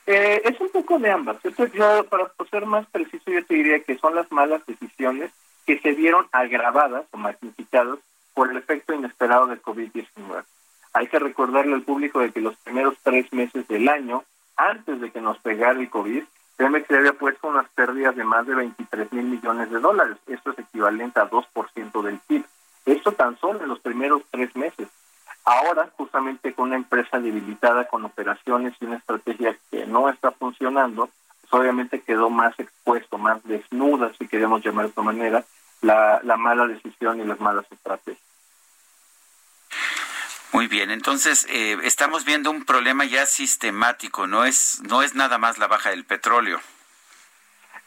Speaker 34: Eh, es un poco de ambas. Yo, para ser más preciso, yo te diría que son las malas decisiones que se vieron agravadas o magnificadas por el efecto inesperado del COVID-19. Hay que recordarle al público de que los primeros tres meses del año, antes de que nos pegara el COVID, Pemex le había puesto unas pérdidas de más de 23 mil millones de dólares. Esto es equivalente a 2% del PIB. Esto tan solo en los primeros tres meses. Ahora, justamente con una empresa debilitada con operaciones y una estrategia que no está funcionando, pues obviamente quedó más expuesto, más desnuda, si queremos llamar de esta manera, la, la mala decisión y las malas estrategias.
Speaker 1: Muy bien, entonces eh, estamos viendo un problema ya sistemático, no es no es nada más la baja del petróleo.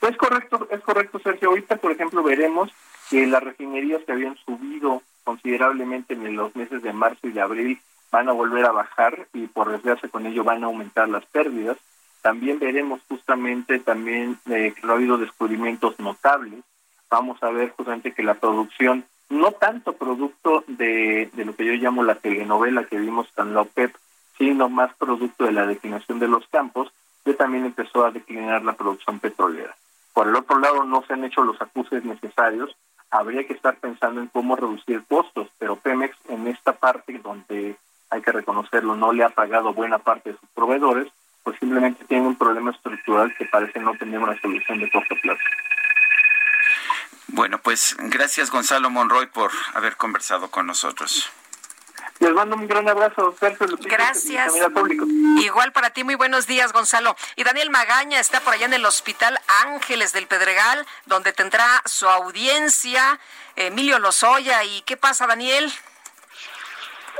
Speaker 34: Es correcto, es correcto, Sergio. Ahorita, por ejemplo, veremos que las refinerías que habían subido considerablemente en los meses de marzo y de abril van a volver a bajar y por desgracia con ello van a aumentar las pérdidas. También veremos justamente también eh, que no ha habido descubrimientos notables. Vamos a ver justamente que la producción no tanto producto de, lo que yo llamo la telenovela que vimos en la OPEP, sino más producto de la declinación de los campos, que también empezó a declinar la producción petrolera. Por el otro lado, no se han hecho los acuses necesarios. Habría que estar pensando en cómo reducir costos, pero Pemex en esta parte donde hay que reconocerlo, no le ha pagado buena parte de sus proveedores, pues simplemente tiene un problema estructural que parece no tener una solución de corto plazo.
Speaker 1: Bueno, pues gracias Gonzalo Monroy por haber conversado con nosotros.
Speaker 34: Les mando un gran abrazo, Sergio
Speaker 2: Gracias. Igual para ti, muy buenos días, Gonzalo. Y Daniel Magaña está por allá en el Hospital Ángeles del Pedregal, donde tendrá su audiencia Emilio Lozoya. ¿Y qué pasa, Daniel?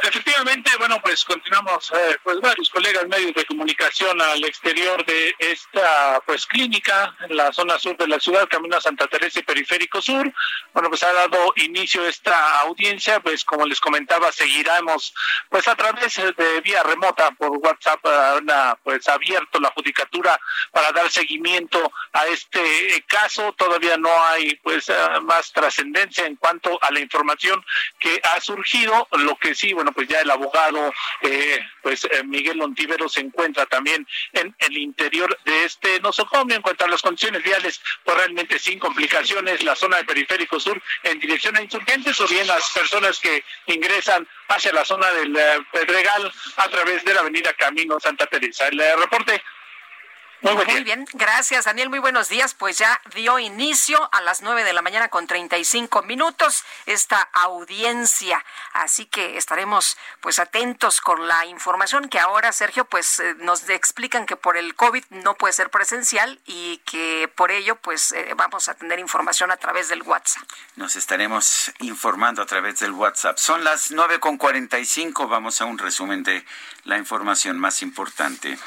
Speaker 26: Efectivamente, bueno, pues continuamos, eh, pues varios colegas medios de comunicación al exterior de esta pues clínica en la zona sur de la ciudad, Camino a Santa Teresa y Periférico Sur. Bueno, pues ha dado inicio esta audiencia, pues como les comentaba, seguiremos pues a través de vía remota por WhatsApp, una, pues abierto la judicatura para dar seguimiento a este caso. Todavía no hay pues más trascendencia en cuanto a la información que ha surgido, lo que sí, bueno, pues ya el abogado, eh, pues eh, Miguel Ontivero se encuentra también en el interior de este nosocomio en cuanto a las condiciones viales, pues realmente sin complicaciones, la zona de Periférico Sur en dirección a Insurgentes o bien las personas que ingresan hacia la zona del Pedregal a través de la avenida Camino Santa Teresa. El reporte
Speaker 2: muy, bien. gracias Daniel, muy buenos días. Pues ya dio inicio a las nueve de la mañana con 35 minutos esta audiencia, así que estaremos pues atentos con la información que ahora Sergio pues eh, nos explican que por el COVID no puede ser presencial y que por ello pues eh, vamos a tener información a través del WhatsApp.
Speaker 1: Nos estaremos informando a través del WhatsApp. Son las nueve con 45, vamos a un resumen de la información más importante.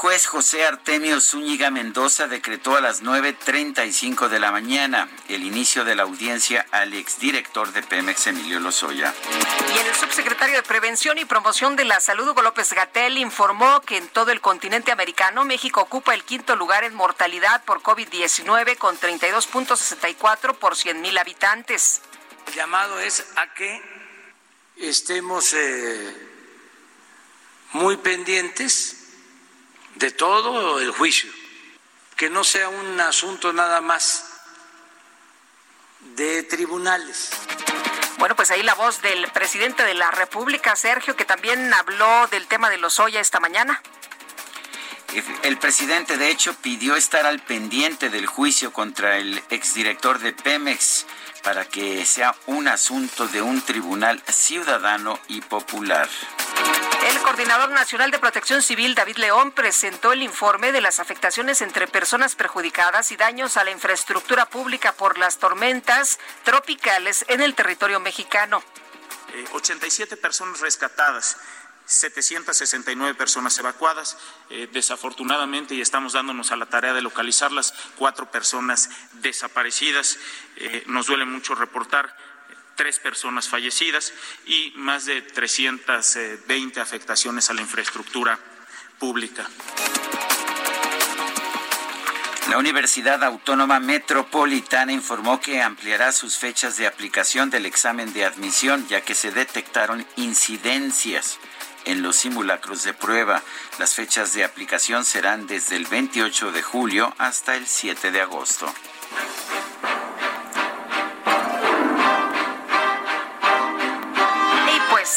Speaker 1: Juez José Artemio Zúñiga Mendoza decretó a las 9.35 de la mañana el inicio de la audiencia al exdirector de Pemex, Emilio Lozoya.
Speaker 2: Y el subsecretario de Prevención y Promoción de la Salud, Hugo López Gatel, informó que en todo el continente americano, México ocupa el quinto lugar en mortalidad por COVID-19 con 32.64 por 100 mil habitantes.
Speaker 35: El llamado es a que estemos eh, muy pendientes de todo el juicio, que no sea un asunto nada más de tribunales.
Speaker 2: Bueno, pues ahí la voz del presidente de la República, Sergio, que también habló del tema de los Oya esta mañana.
Speaker 1: El presidente, de hecho, pidió estar al pendiente del juicio contra el exdirector de Pemex para que sea un asunto de un tribunal ciudadano y popular.
Speaker 2: El coordinador nacional de protección civil, David León, presentó el informe de las afectaciones entre personas perjudicadas y daños a la infraestructura pública por las tormentas tropicales en el territorio mexicano.
Speaker 36: 87 eh, personas rescatadas. 769 personas evacuadas. Eh, desafortunadamente, y estamos dándonos a la tarea de localizarlas, cuatro personas desaparecidas. Eh, nos duele mucho reportar tres personas fallecidas y más de 320 afectaciones a la infraestructura pública.
Speaker 1: La Universidad Autónoma Metropolitana informó que ampliará sus fechas de aplicación del examen de admisión ya que se detectaron incidencias en los simulacros de prueba. Las fechas de aplicación serán desde el 28 de julio hasta el 7 de agosto.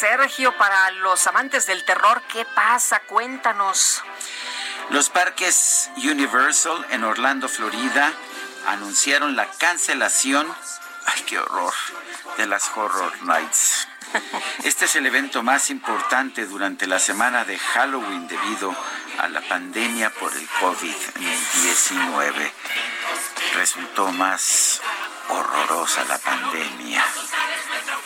Speaker 2: Sergio, para los amantes del terror, ¿qué pasa? Cuéntanos.
Speaker 1: Los parques Universal en Orlando, Florida, anunciaron la cancelación, ay qué horror, de las Horror Nights. *laughs* Este es el evento más importante durante la semana de Halloween debido a la pandemia por el COVID-19. Resultó más horrorosa la pandemia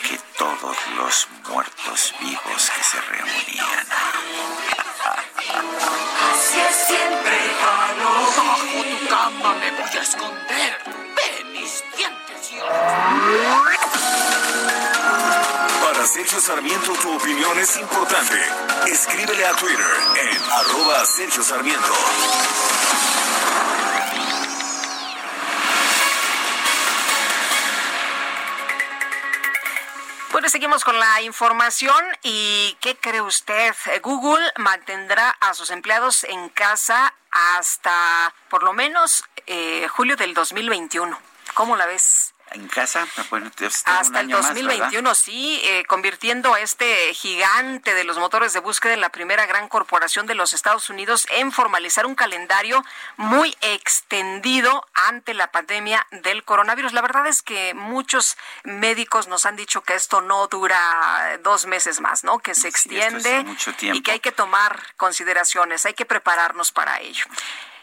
Speaker 1: que todos los muertos vivos que se reunían.
Speaker 30: Así es siempre, Bajo tu cama me voy a esconder. Ve mis dientes
Speaker 3: Para Sergio Sarmiento tu opinión es importante. Escríbele a Twitter en arroba Sergio Sarmiento.
Speaker 2: Bueno, seguimos con la información y ¿qué cree usted? Google mantendrá a sus empleados en casa hasta por lo menos eh, julio del 2021. ¿Cómo la ves?
Speaker 1: En casa.
Speaker 2: Hasta el 2021, sí, eh, convirtiendo a este gigante de los motores de búsqueda en la primera gran corporación de los Estados Unidos en formalizar un calendario muy extendido ante la pandemia del coronavirus. La verdad es que muchos médicos nos han dicho que esto no dura dos meses más, ¿no? Que se extiende y que hay que tomar consideraciones, hay que prepararnos para ello.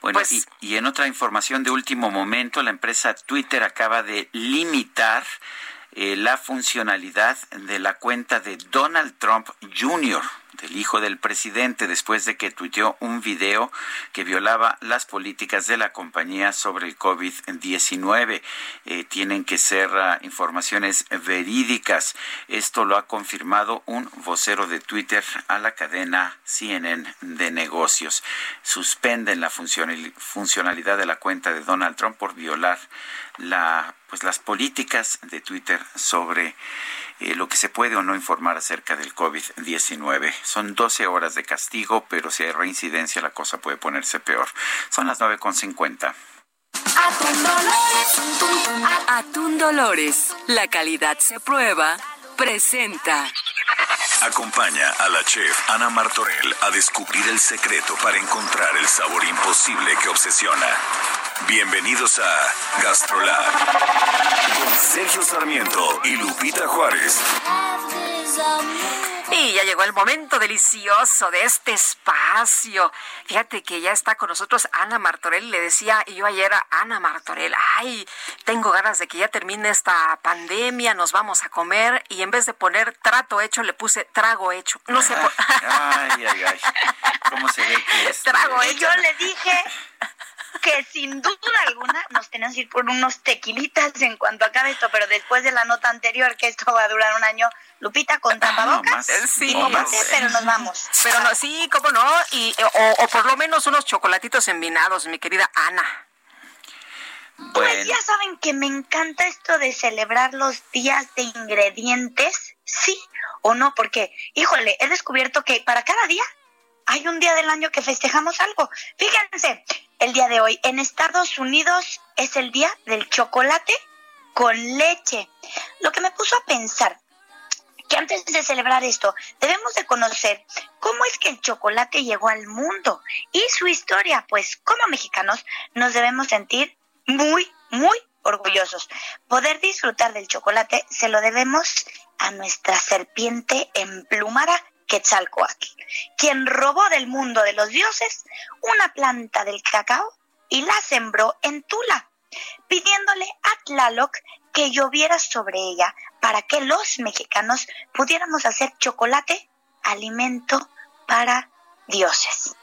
Speaker 1: Bueno, pues y, en otra información de último momento, la empresa Twitter acaba de limitar eh, la funcionalidad de la cuenta de Donald Trump Jr., del hijo del presidente, después de que tuiteó un video que violaba las políticas de la compañía sobre el COVID-19. Eh, tienen que ser uh, informaciones verídicas. Esto lo ha confirmado un vocero de Twitter a la cadena CNN de negocios. Suspenden la funcionalidad de la cuenta de Donald Trump por violar la pues las políticas de Twitter sobre eh, lo que se puede o no informar acerca del COVID-19. Son 12 horas de castigo, pero si hay reincidencia la cosa puede ponerse peor. Son las 9.50.
Speaker 37: Atún Dolores. Atún Dolores. La calidad se prueba. Presenta.
Speaker 3: Acompaña a la chef Ana Martorell a descubrir el secreto para encontrar el sabor imposible que obsesiona. Bienvenidos a Gastrolab con Sergio Sarmiento y Lupita Juárez.
Speaker 2: Y ya llegó el momento delicioso de este espacio. Fíjate que ya está con nosotros Ana Martorell. Le decía yo ayer a Ana Martorell, ay, tengo ganas de que ya termine esta pandemia, nos vamos a comer. Y en vez de poner trato hecho, le puse trago hecho. No sé por...
Speaker 1: Ay, ay, ay. ¿Cómo se ve que *laughs* es?
Speaker 2: Trago
Speaker 38: Y yo le dije que sin duda alguna nos tenemos que ir por unos tequilitas en cuanto acabe esto, pero después de la nota anterior, que esto va a durar un año, Lupita con tapabocas
Speaker 2: Sí,
Speaker 38: y pomate, pero nos vamos.
Speaker 2: Pero no, sí, cómo no, y, o, o por lo menos unos chocolatitos envinados, mi querida Ana.
Speaker 38: Pues ya saben que me encanta esto de celebrar los días de ingredientes, sí o no, porque, híjole, he descubierto que para cada día hay un día del año que festejamos algo. Fíjense, el día de hoy en Estados Unidos es el día del chocolate con leche. Lo que me puso a pensar que antes de celebrar esto debemos de conocer cómo es que el chocolate llegó al mundo y su historia, pues como mexicanos nos debemos sentir muy, muy orgullosos. Poder disfrutar del chocolate se lo debemos a nuestra serpiente emplumada Quetzalcoatl, quien robó del mundo de los dioses una planta del cacao y la sembró en Tula, pidiéndole a Tlaloc que lloviera sobre ella para que los mexicanos pudiéramos hacer chocolate alimento para dioses.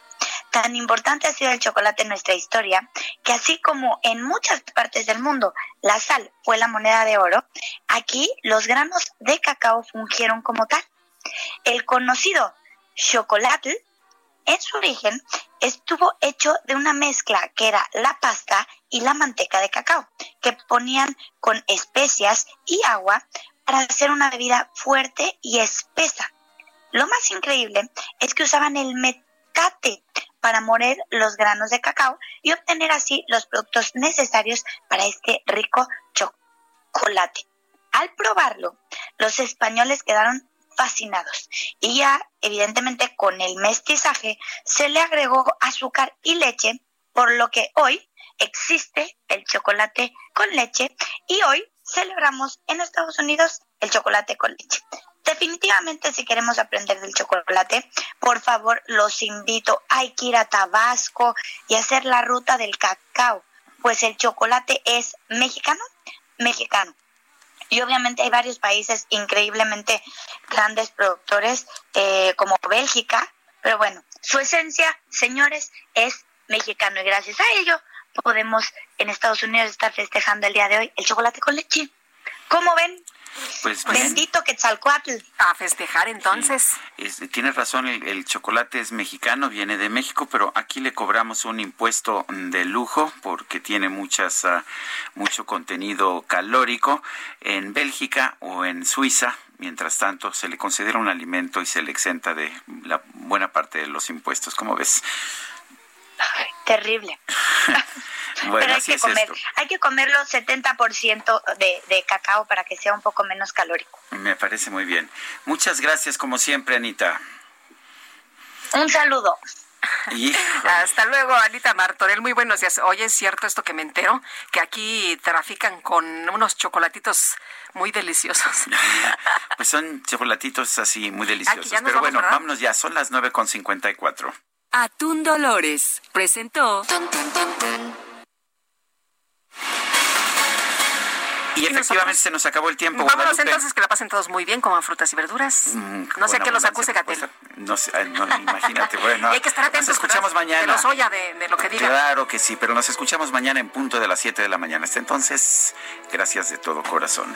Speaker 38: Tan importante ha sido el chocolate en nuestra historia que así como en muchas partes del mundo la sal fue la moneda de oro, aquí los granos de cacao fungieron como tal. El conocido chocolate en su origen estuvo hecho de una mezcla que era la pasta y la manteca de cacao, que ponían con especias y agua para hacer una bebida fuerte y espesa. Lo más increíble es que usaban el metate para moler los granos de cacao y obtener así los productos necesarios para este rico chocolate. Al probarlo, los españoles quedaron fascinados y ya evidentemente con el mestizaje se le agregó azúcar y leche, por lo que hoy existe el chocolate con leche y hoy celebramos en Estados Unidos el chocolate con leche. Definitivamente si queremos aprender del chocolate, por favor los invito, hay que ir a Tabasco y hacer la ruta del cacao, pues el chocolate es mexicano, mexicano. Y obviamente hay varios países increíblemente grandes productores eh, como Bélgica, pero bueno, su esencia, señores, es mexicano y gracias a ello podemos en Estados Unidos estar festejando el día de hoy el chocolate con leche. ¿Cómo ven?
Speaker 1: Pues bien.
Speaker 38: Bendito Quetzalcoatl.
Speaker 2: A festejar entonces.
Speaker 1: Es- tienes razón, el, el chocolate es mexicano, viene de México, pero aquí le cobramos un impuesto de lujo porque tiene muchas, ah, mucho contenido calórico. En Bélgica o en Suiza, mientras tanto, se le considera un alimento y se le exenta de la buena parte de los impuestos. ¿Cómo ves?
Speaker 38: Terrible. *laughs*
Speaker 1: Bueno,
Speaker 38: Pero hay
Speaker 1: así
Speaker 38: que
Speaker 1: es
Speaker 38: comer,
Speaker 1: esto.
Speaker 38: hay que comerlo 70% de, de cacao para que sea un poco menos calórico.
Speaker 1: Me parece muy bien. Muchas gracias, como siempre, Anita.
Speaker 38: Un saludo.
Speaker 1: Y
Speaker 2: Hasta luego, Anita Martorell. Muy buenos días. Oye, es cierto esto que me entero, que aquí trafican con unos chocolatitos muy deliciosos. *laughs*
Speaker 1: pues son chocolatitos así muy deliciosos.
Speaker 2: ya nos
Speaker 1: Pero
Speaker 2: vamos,
Speaker 1: bueno,
Speaker 2: ¿verdad?
Speaker 1: vámonos ya, son las 9.54.
Speaker 37: Atún Dolores presentó
Speaker 1: Y efectivamente se nos acabó el tiempo.
Speaker 2: Vámonos
Speaker 1: Guadalupe.
Speaker 2: entonces, que la pasen todos muy bien, coman frutas y verduras.
Speaker 1: Mm,
Speaker 2: no sé qué los acuse Gatel.
Speaker 1: No sé, no, imagínate. Bueno, *laughs*
Speaker 2: hay que estar atentos.
Speaker 1: Nos escuchamos
Speaker 2: ¿verdad?
Speaker 1: mañana.
Speaker 2: De los Oya, de, de lo que diga.
Speaker 1: Claro que sí, pero nos escuchamos mañana en punto de las 7 de la mañana. Hasta entonces, gracias de todo corazón.